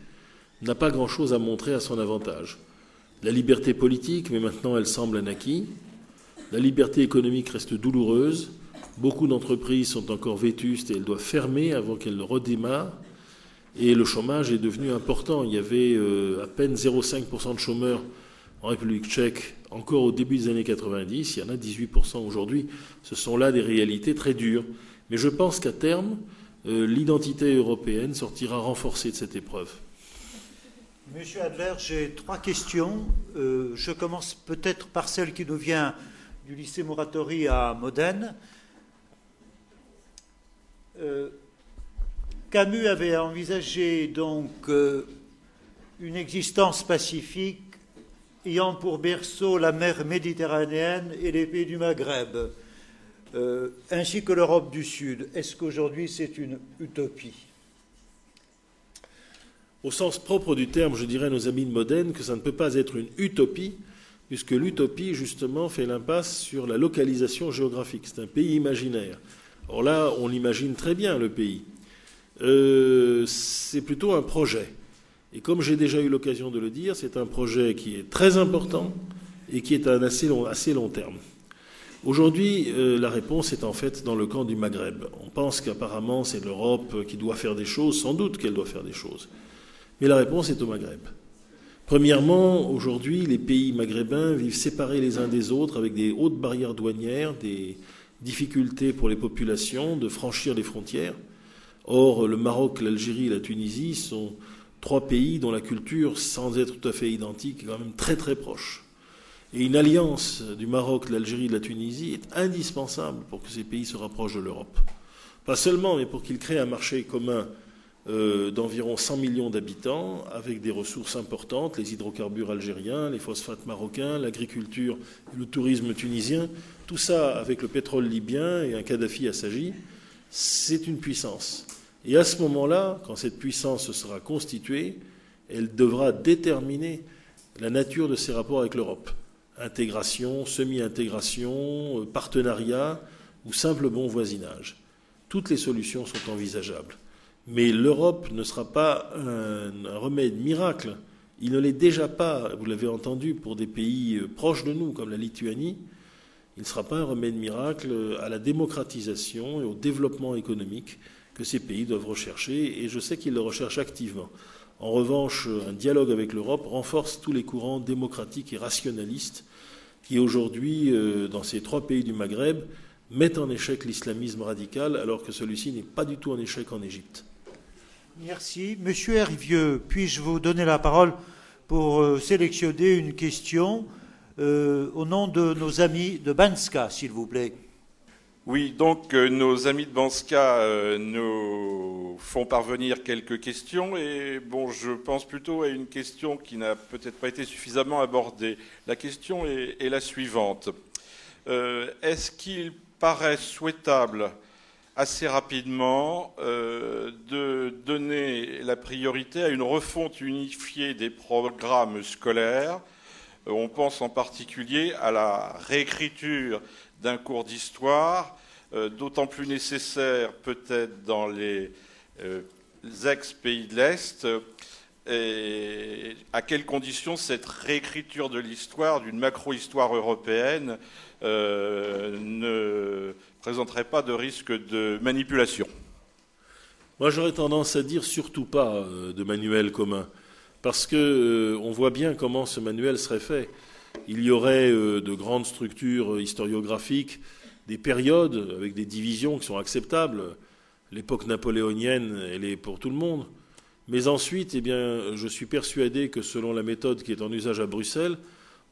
Speaker 3: n'a pas grand-chose à montrer à son avantage. La liberté politique, mais maintenant elle semble un acquis. La liberté économique reste douloureuse. Beaucoup d'entreprises sont encore vétustes et elles doivent fermer avant qu'elles ne redémarrent. Et le chômage est devenu important. Il y avait euh, à peine 0,5% de chômeurs en République tchèque encore au début des années 90. Il y en a 18% aujourd'hui. Ce sont là des réalités très dures. Mais je pense qu'à terme, euh, l'identité européenne sortira renforcée de cette épreuve.
Speaker 1: Monsieur Adler, j'ai trois questions. Euh, je commence peut-être par celle qui nous vient du lycée Moratori à Modène. Euh, Camus avait envisagé donc une existence pacifique ayant pour berceau la mer Méditerranéenne et les pays du Maghreb, euh, ainsi que l'Europe du Sud. Est-ce qu'aujourd'hui c'est une utopie?
Speaker 3: Au sens propre du terme, je dirais à nos amis de Modène que ça ne peut pas être une utopie, puisque l'utopie, justement, fait l'impasse sur la localisation géographique. C'est un pays imaginaire. Or là, on imagine très bien le pays. Euh, c'est plutôt un projet. Et comme j'ai déjà eu l'occasion de le dire, c'est un projet qui est très important et qui est à un assez long, terme. Aujourd'hui, euh, la réponse est en fait dans le camp du Maghreb. On pense qu'apparemment c'est l'Europe qui doit faire des choses, sans doute qu'elle doit faire des choses. Mais la réponse est au Maghreb. Premièrement, aujourd'hui, les pays maghrébins vivent séparés les uns des autres avec des hautes barrières douanières, des, difficulté pour les populations de franchir les frontières. Or, le Maroc, l'Algérie la Tunisie sont trois pays dont la culture, sans être tout à fait identique, est quand même très très proche. Et une alliance du Maroc, de l'Algérie et de la Tunisie est indispensable pour que ces pays se rapprochent de l'Europe. Pas seulement, mais pour qu'ils créent un marché commun euh, d'environ 100 millions d'habitants, avec des ressources importantes, les hydrocarbures algériens, les phosphates marocains, l'agriculture le tourisme tunisien, tout ça avec le pétrole libyen et un Kadhafi assagi, c'est une puissance. Et à ce moment-là, quand cette puissance sera constituée, elle devra déterminer la nature de ses rapports avec l'Europe. Intégration, semi-intégration, euh, partenariat ou simple bon voisinage. Toutes les solutions sont envisageables. Mais l'Europe ne sera pas un, remède miracle. Il ne l'est déjà pas, vous l'avez entendu, pour des pays euh, proches de nous, comme la Lituanie, il ne sera pas un remède miracle à la démocratisation et au développement économique que ces pays doivent rechercher, et je sais qu'ils le recherchent activement. En revanche, un dialogue avec l'Europe renforce tous les courants démocratiques et rationalistes qui aujourd'hui, euh, dans ces trois pays du Maghreb, mettent en échec l'islamisme radical, alors que celui-ci n'est pas du tout en échec en Égypte.
Speaker 1: Merci. Monsieur Hervieux, puis-je vous donner la parole pour euh, sélectionner une question euh, au nom de nos amis de Banska, s'il vous plaît?
Speaker 11: Oui, donc euh, nos amis de Banska euh, nous font parvenir quelques questions et bon, je pense plutôt à une question qui n'a peut-être pas été suffisamment abordée. La question est, la suivante. Euh, est-ce qu'il paraît souhaitable assez rapidement de donner la priorité à une refonte unifiée des programmes scolaires? On pense en particulier à la réécriture d'un cours d'histoire, d'autant plus nécessaire peut-être dans les ex-pays de l'Est. Et à quelles conditions cette réécriture de l'histoire, d'une macro-histoire européenne, ne présenterait pas de risque de manipulation?
Speaker 3: Moi, j'aurais tendance à dire surtout pas euh, de manuel commun, parce que euh, on voit bien comment ce manuel serait fait. Il y aurait euh, de grandes structures historiographiques, des périodes avec des divisions qui sont acceptables. L'époque napoléonienne, elle est pour tout le monde. Mais ensuite, eh bien, je suis persuadé que selon la méthode qui est en usage à Bruxelles,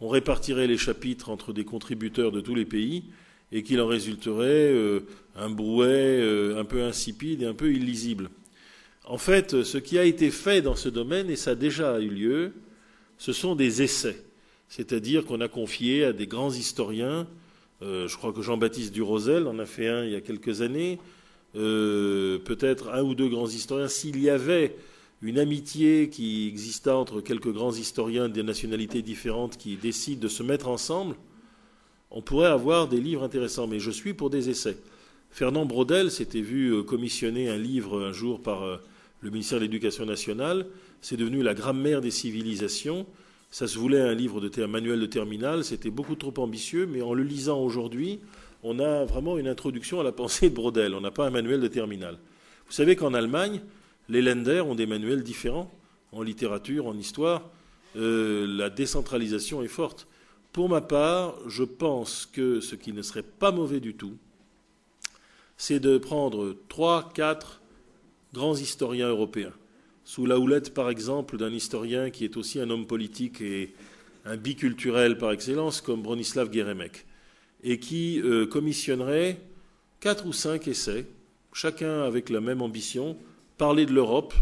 Speaker 3: on répartirait les chapitres entre des contributeurs de tous les pays et qu'il en résulterait euh, un brouet euh, un peu insipide et un peu illisible. En fait, ce qui a été fait dans ce domaine, et ça a déjà eu lieu, ce sont des essais. C'est-à-dire qu'on a confié à des grands historiens, euh, je crois que Jean-Baptiste Durosel en a fait un il y a quelques années, peut-être un ou deux grands historiens, s'il y avait une amitié qui exista entre quelques grands historiens des nationalités différentes qui décident de se mettre ensemble, on pourrait avoir des livres intéressants, mais je suis pour des essais. Fernand Brodel s'était vu euh, commissionner un livre un jour par euh, le ministère de l'Éducation nationale. C'est devenu la grammaire des civilisations. Ça se voulait un livre de manuel de terminal. C'était beaucoup trop ambitieux, mais en le lisant aujourd'hui, on a vraiment une introduction à la pensée de Brodel. On n'a pas un manuel de terminal. Vous savez qu'en Allemagne, les Länder ont des manuels différents en littérature, en histoire. Euh, la décentralisation est forte. Pour ma part, je pense que ce qui ne serait pas mauvais du tout, c'est de prendre trois, quatre grands historiens européens, sous la houlette, par exemple, d'un historien qui est aussi un homme politique et un biculturel par excellence, comme Bronislav Geremek, et qui euh, commissionnerait quatre ou cinq essais, chacun avec la même ambition, parler de l'Europe.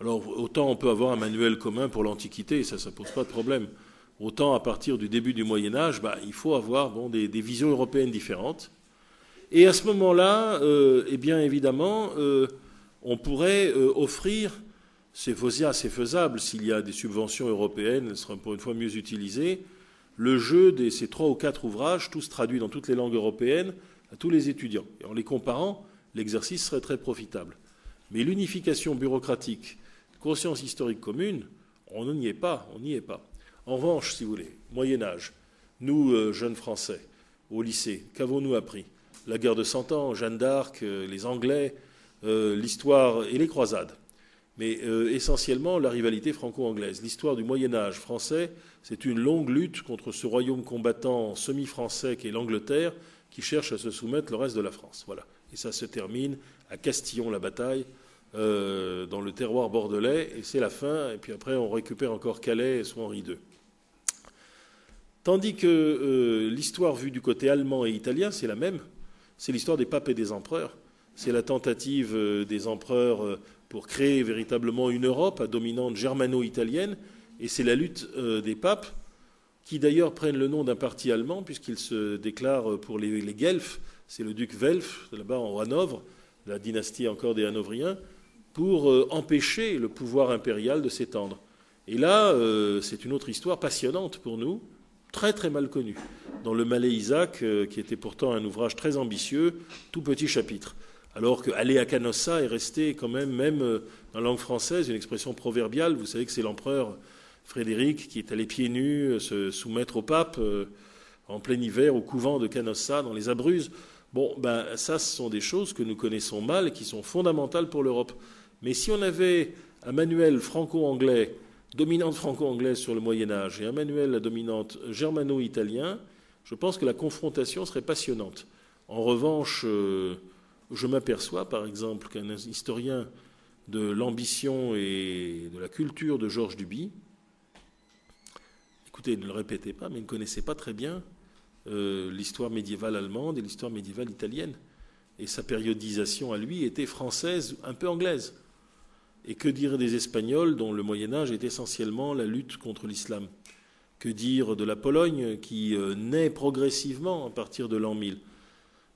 Speaker 3: Alors, autant on peut avoir un manuel commun pour l'Antiquité, ça, ça ne pose pas de problème. Autant à partir du début du Moyen Âge, bah, il faut avoir des, visions européennes différentes. Et à ce moment-là, euh, eh bien évidemment, euh, on pourrait offrir, c'est faisable s'il y a des subventions européennes, elles seront pour une fois mieux utilisées, le jeu de ces trois ou quatre ouvrages, tous traduits dans toutes les langues européennes, à tous les étudiants. Et en les comparant, l'exercice serait très profitable. Mais l'unification bureaucratique, conscience historique commune, on n'y est pas, on n'y est pas. En revanche, si vous voulez, Moyen Âge, nous, euh, jeunes Français, au lycée, qu'avons-nous appris? La guerre de Cent Ans, Jeanne d'Arc, euh, les Anglais, euh, l'histoire et les croisades. Mais essentiellement la rivalité franco-anglaise. L'histoire du Moyen Âge français, c'est une longue lutte contre ce royaume combattant semi-français qui est l'Angleterre, qui cherche à se soumettre le reste de la France. Voilà. Et ça se termine à Castillon la bataille, dans le terroir bordelais, et c'est la fin. Et puis après, on récupère encore Calais sous Henri II. Tandis que euh, l'histoire vue du côté allemand et italien, c'est la même. C'est l'histoire des papes et des empereurs. C'est la tentative euh, des empereurs euh, pour créer véritablement une Europe à dominante germano-italienne. Et c'est la lutte des papes, qui d'ailleurs prennent le nom d'un parti allemand, puisqu'ils se déclarent pour les, les. C'est le duc Welf, là-bas en Hanovre, la dynastie encore des Hanovriens, pour empêcher le pouvoir impérial de s'étendre. Et là, c'est une autre histoire passionnante pour nous, très très mal connu, dans le Malais Isaac, euh, qui était pourtant un ouvrage très ambitieux, tout petit chapitre. Alors que aller à Canossa est resté quand même, même euh, dans la langue française, une expression proverbiale. Vous savez que c'est l'empereur Frédéric qui est allé pieds nus euh, se soumettre au pape en plein hiver au couvent de Canossa, dans les Abruzes. Bon, ben ça, ce sont des choses que nous connaissons mal et qui sont fondamentales pour l'Europe. Mais si on avait un manuel franco-anglais dominante franco-anglaise sur le Moyen Âge et un manuel à dominante germano-italien, je pense que la confrontation serait passionnante. En revanche, euh, je m'aperçois par exemple qu'un historien de l'ambition et de la culture de Georges Duby, écoutez, ne le répétez pas, mais il ne connaissait pas très bien euh, l'histoire médiévale allemande et l'histoire médiévale italienne. Et sa périodisation à lui était française, un peu anglaise. Et que dire des Espagnols dont le Moyen Âge est essentiellement la lutte contre l'islam? Que dire de la Pologne qui naît progressivement à partir de l'an 1000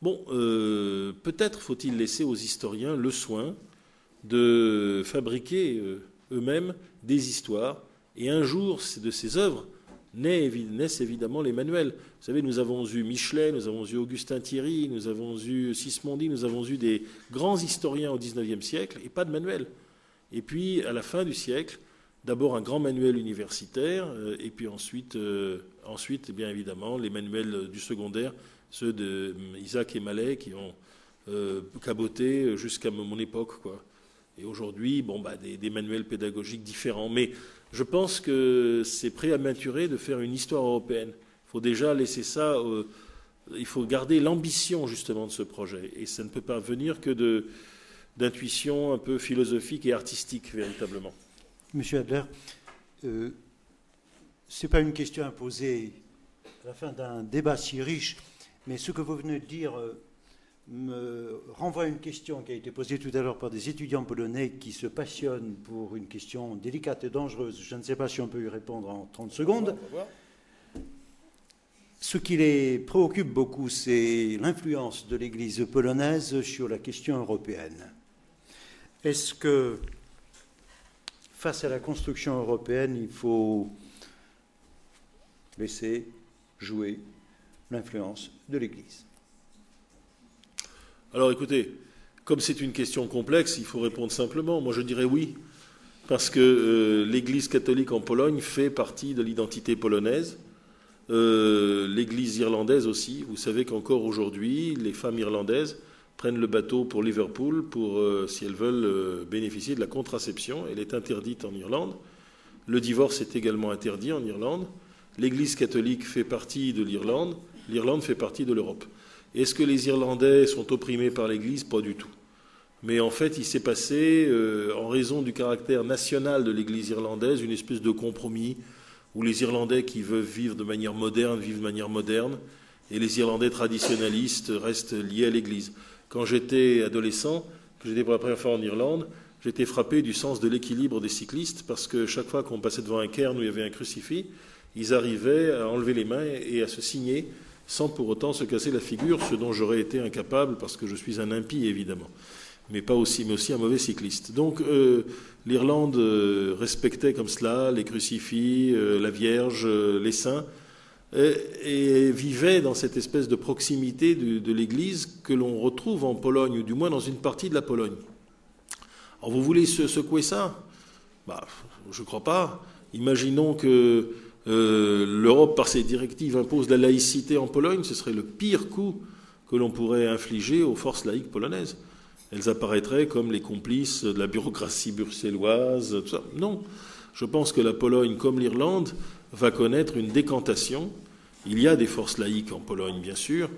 Speaker 3: Bon, peut-être faut-il laisser aux historiens le soin de fabriquer eux-mêmes des histoires, et un jour de ces œuvres naissent évidemment les manuels. Vous savez, nous avons eu Michelet, nous avons eu Augustin Thierry, nous avons eu Sismondi, nous avons eu des grands historiens au XIXe siècle et pas de manuel. Et puis, à la fin du siècle, d'abord un grand manuel universitaire, euh, et puis ensuite, euh, ensuite, bien évidemment, les manuels du secondaire, ceux d'Isaac et Mallet, qui ont euh, caboté jusqu'à mon époque. Quoi. Et aujourd'hui, bon, bah, des, manuels pédagogiques différents. Mais je pense que c'est prématuré de faire une histoire européenne. Il faut déjà laisser ça. Euh, il faut garder l'ambition justement de ce projet. Et ça ne peut pas venir que d'intuition un peu philosophique et artistique véritablement.
Speaker 1: Monsieur Adler, euh, ce n'est pas une question à poser à la fin d'un débat si riche, mais ce que vous venez de dire euh, me renvoie à une question qui a été posée tout à l'heure par des étudiants polonais qui se passionnent pour une question délicate et dangereuse. Je ne sais pas si on peut y répondre en 30 secondes. Ce qui les préoccupe beaucoup, c'est l'influence de l'Église polonaise sur la question européenne. Est-ce que, face à la construction européenne, il faut laisser jouer l'influence de l'Église
Speaker 3: alors écoutez, comme c'est une question complexe, il faut répondre simplement. Moi je dirais oui, parce que euh, l'Église catholique en Pologne fait partie de l'identité polonaise. Euh, L'Église irlandaise aussi. Vous savez qu'encore aujourd'hui, les femmes irlandaises prennent le bateau pour Liverpool pour, euh, si elles veulent bénéficier de la contraception. Elle est interdite en Irlande. Le divorce est également interdit en Irlande. L'Église catholique fait partie de l'Irlande. L'Irlande fait partie de l'Europe. Est-ce que les Irlandais sont opprimés par l'Église? Pas du tout. Mais en fait, il s'est passé, euh, en raison du caractère national de l'Église irlandaise, une espèce de compromis où les Irlandais qui veulent vivre de manière moderne vivent de manière moderne, et les Irlandais traditionnalistes restent liés à l'Église. Quand j'étais adolescent, que j'étais pour la première fois en Irlande, j'étais frappé du sens de l'équilibre des cyclistes, parce que chaque fois qu'on passait devant un cairn où il y avait un crucifix, ils arrivaient à enlever les mains et à se signer sans pour autant se casser la figure, ce dont j'aurais été incapable parce que je suis un impie évidemment, mais pas aussi, mais aussi un mauvais cycliste. Donc euh, l'Irlande euh, respectait comme cela les crucifix, euh, la Vierge, les saints, et, vivait dans cette espèce de proximité de, l'Église que l'on retrouve en Pologne, ou du moins dans une partie de la Pologne. Alors vous voulez secouer ça? Bah, Je ne crois pas. Imaginons que euh, l'Europe, par ses directives, impose la laïcité en Pologne, ce serait le pire coup que l'on pourrait infliger aux forces laïques polonaises. Elles apparaîtraient comme les complices de la bureaucratie bruxelloise. Tout ça. Non, je pense que la Pologne, comme l'Irlande, va connaître une décantation. Il y a des forces laïques en Pologne, bien sûr,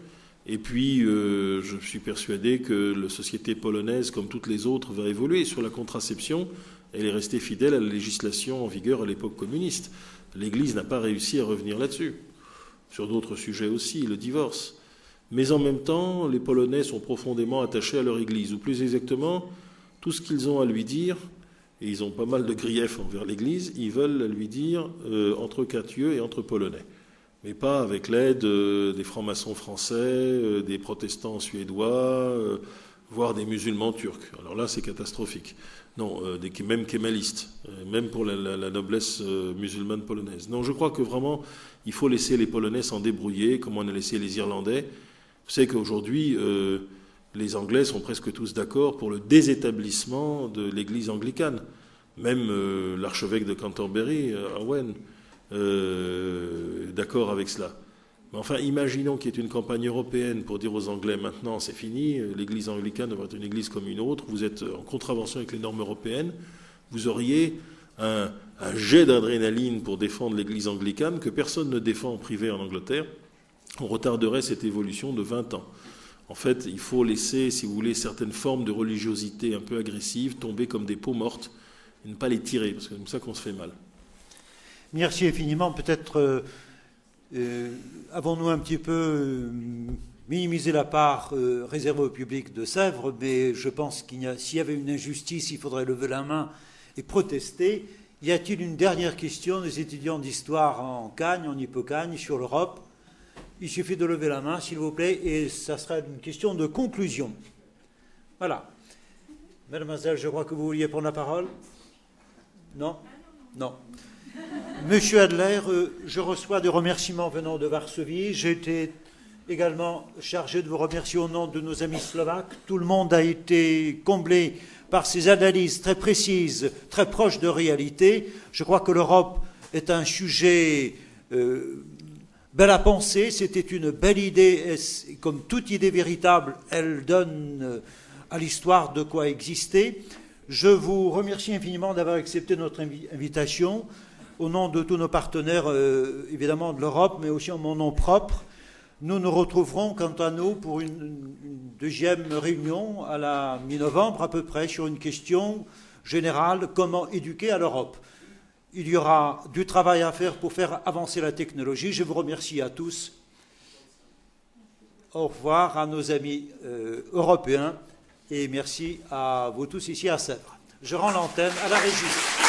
Speaker 3: et puis, euh, je suis persuadé que la société polonaise, comme toutes les autres, va évoluer. Sur la contraception, elle est restée fidèle à la législation en vigueur à l'époque communiste. L'Église n'a pas réussi à revenir là-dessus. Sur d'autres sujets aussi, le divorce. Mais en même temps, les Polonais sont profondément attachés à leur Église, ou plus exactement, tout ce qu'ils ont à lui dire, et ils ont pas mal de griefs envers l'Église, ils veulent lui dire euh, entre Cathieux et entre Polonais. Mais pas avec l'aide euh, des francs-maçons français, euh, des protestants suédois, voire des musulmans turcs. Alors là, c'est catastrophique. Non, euh, des, même kémalistes, euh, même pour la, noblesse euh, musulmane polonaise. Non, je crois que vraiment, il faut laisser les Polonais s'en débrouiller, comme on a laissé les Irlandais. Vous savez qu'aujourd'hui, les Anglais sont presque tous d'accord pour le désétablissement de l'Église anglicane. Même l'archevêque de Canterbury, Owen, d'accord avec cela. Mais enfin, imaginons qu'il y ait une campagne européenne pour dire aux Anglais maintenant c'est fini, l'Église anglicane devrait être une Église comme une autre, vous êtes en contravention avec les normes européennes, vous auriez un, jet d'adrénaline pour défendre l'Église anglicane que personne ne défend en privé en Angleterre. On retarderait cette évolution de 20 ans. En fait, il faut laisser, si vous voulez, certaines formes de religiosité un peu agressive tomber comme des peaux mortes et ne pas les tirer, parce que c'est comme ça qu'on se fait mal.
Speaker 1: Merci infiniment. Peut-être. Euh, euh, avons-nous un petit peu euh, minimisé la part euh, réservée au public de Sèvres, mais je pense qu'il y s'il y avait une injustice, il faudrait lever la main et protester. Y a-t-il une dernière question des étudiants d'histoire en Cagne, en Hippocagne, sur l'Europe? Il suffit de lever la main, s'il vous plaît, et ça sera une question de conclusion. Voilà. Mademoiselle, je crois que vous vouliez prendre la parole? Non? Non. Monsieur Adler, euh, je reçois des remerciements venant de Varsovie. J'ai été également chargé de vous remercier au nom de nos amis slovaques. Tout le monde a été comblé par ces analyses très précises, très proches de réalité. Je crois que l'Europe est un sujet euh, bel à penser. C'était une belle idée. Comme toute idée véritable, elle donne euh, à l'histoire de quoi exister? Je vous remercie infiniment d'avoir accepté notre invitation au nom de tous nos partenaires, euh, évidemment de l'Europe, mais aussi en mon nom propre. Nous nous retrouverons, quant à nous, pour une, deuxième réunion à la mi-novembre à peu près sur une question générale, comment éduquer à l'Europe. Il y aura du travail à faire pour faire avancer la technologie. Je vous remercie à tous. Au revoir à nos amis euh, européens et merci à vous tous ici à Sèvres. Je rends l'antenne à la régie.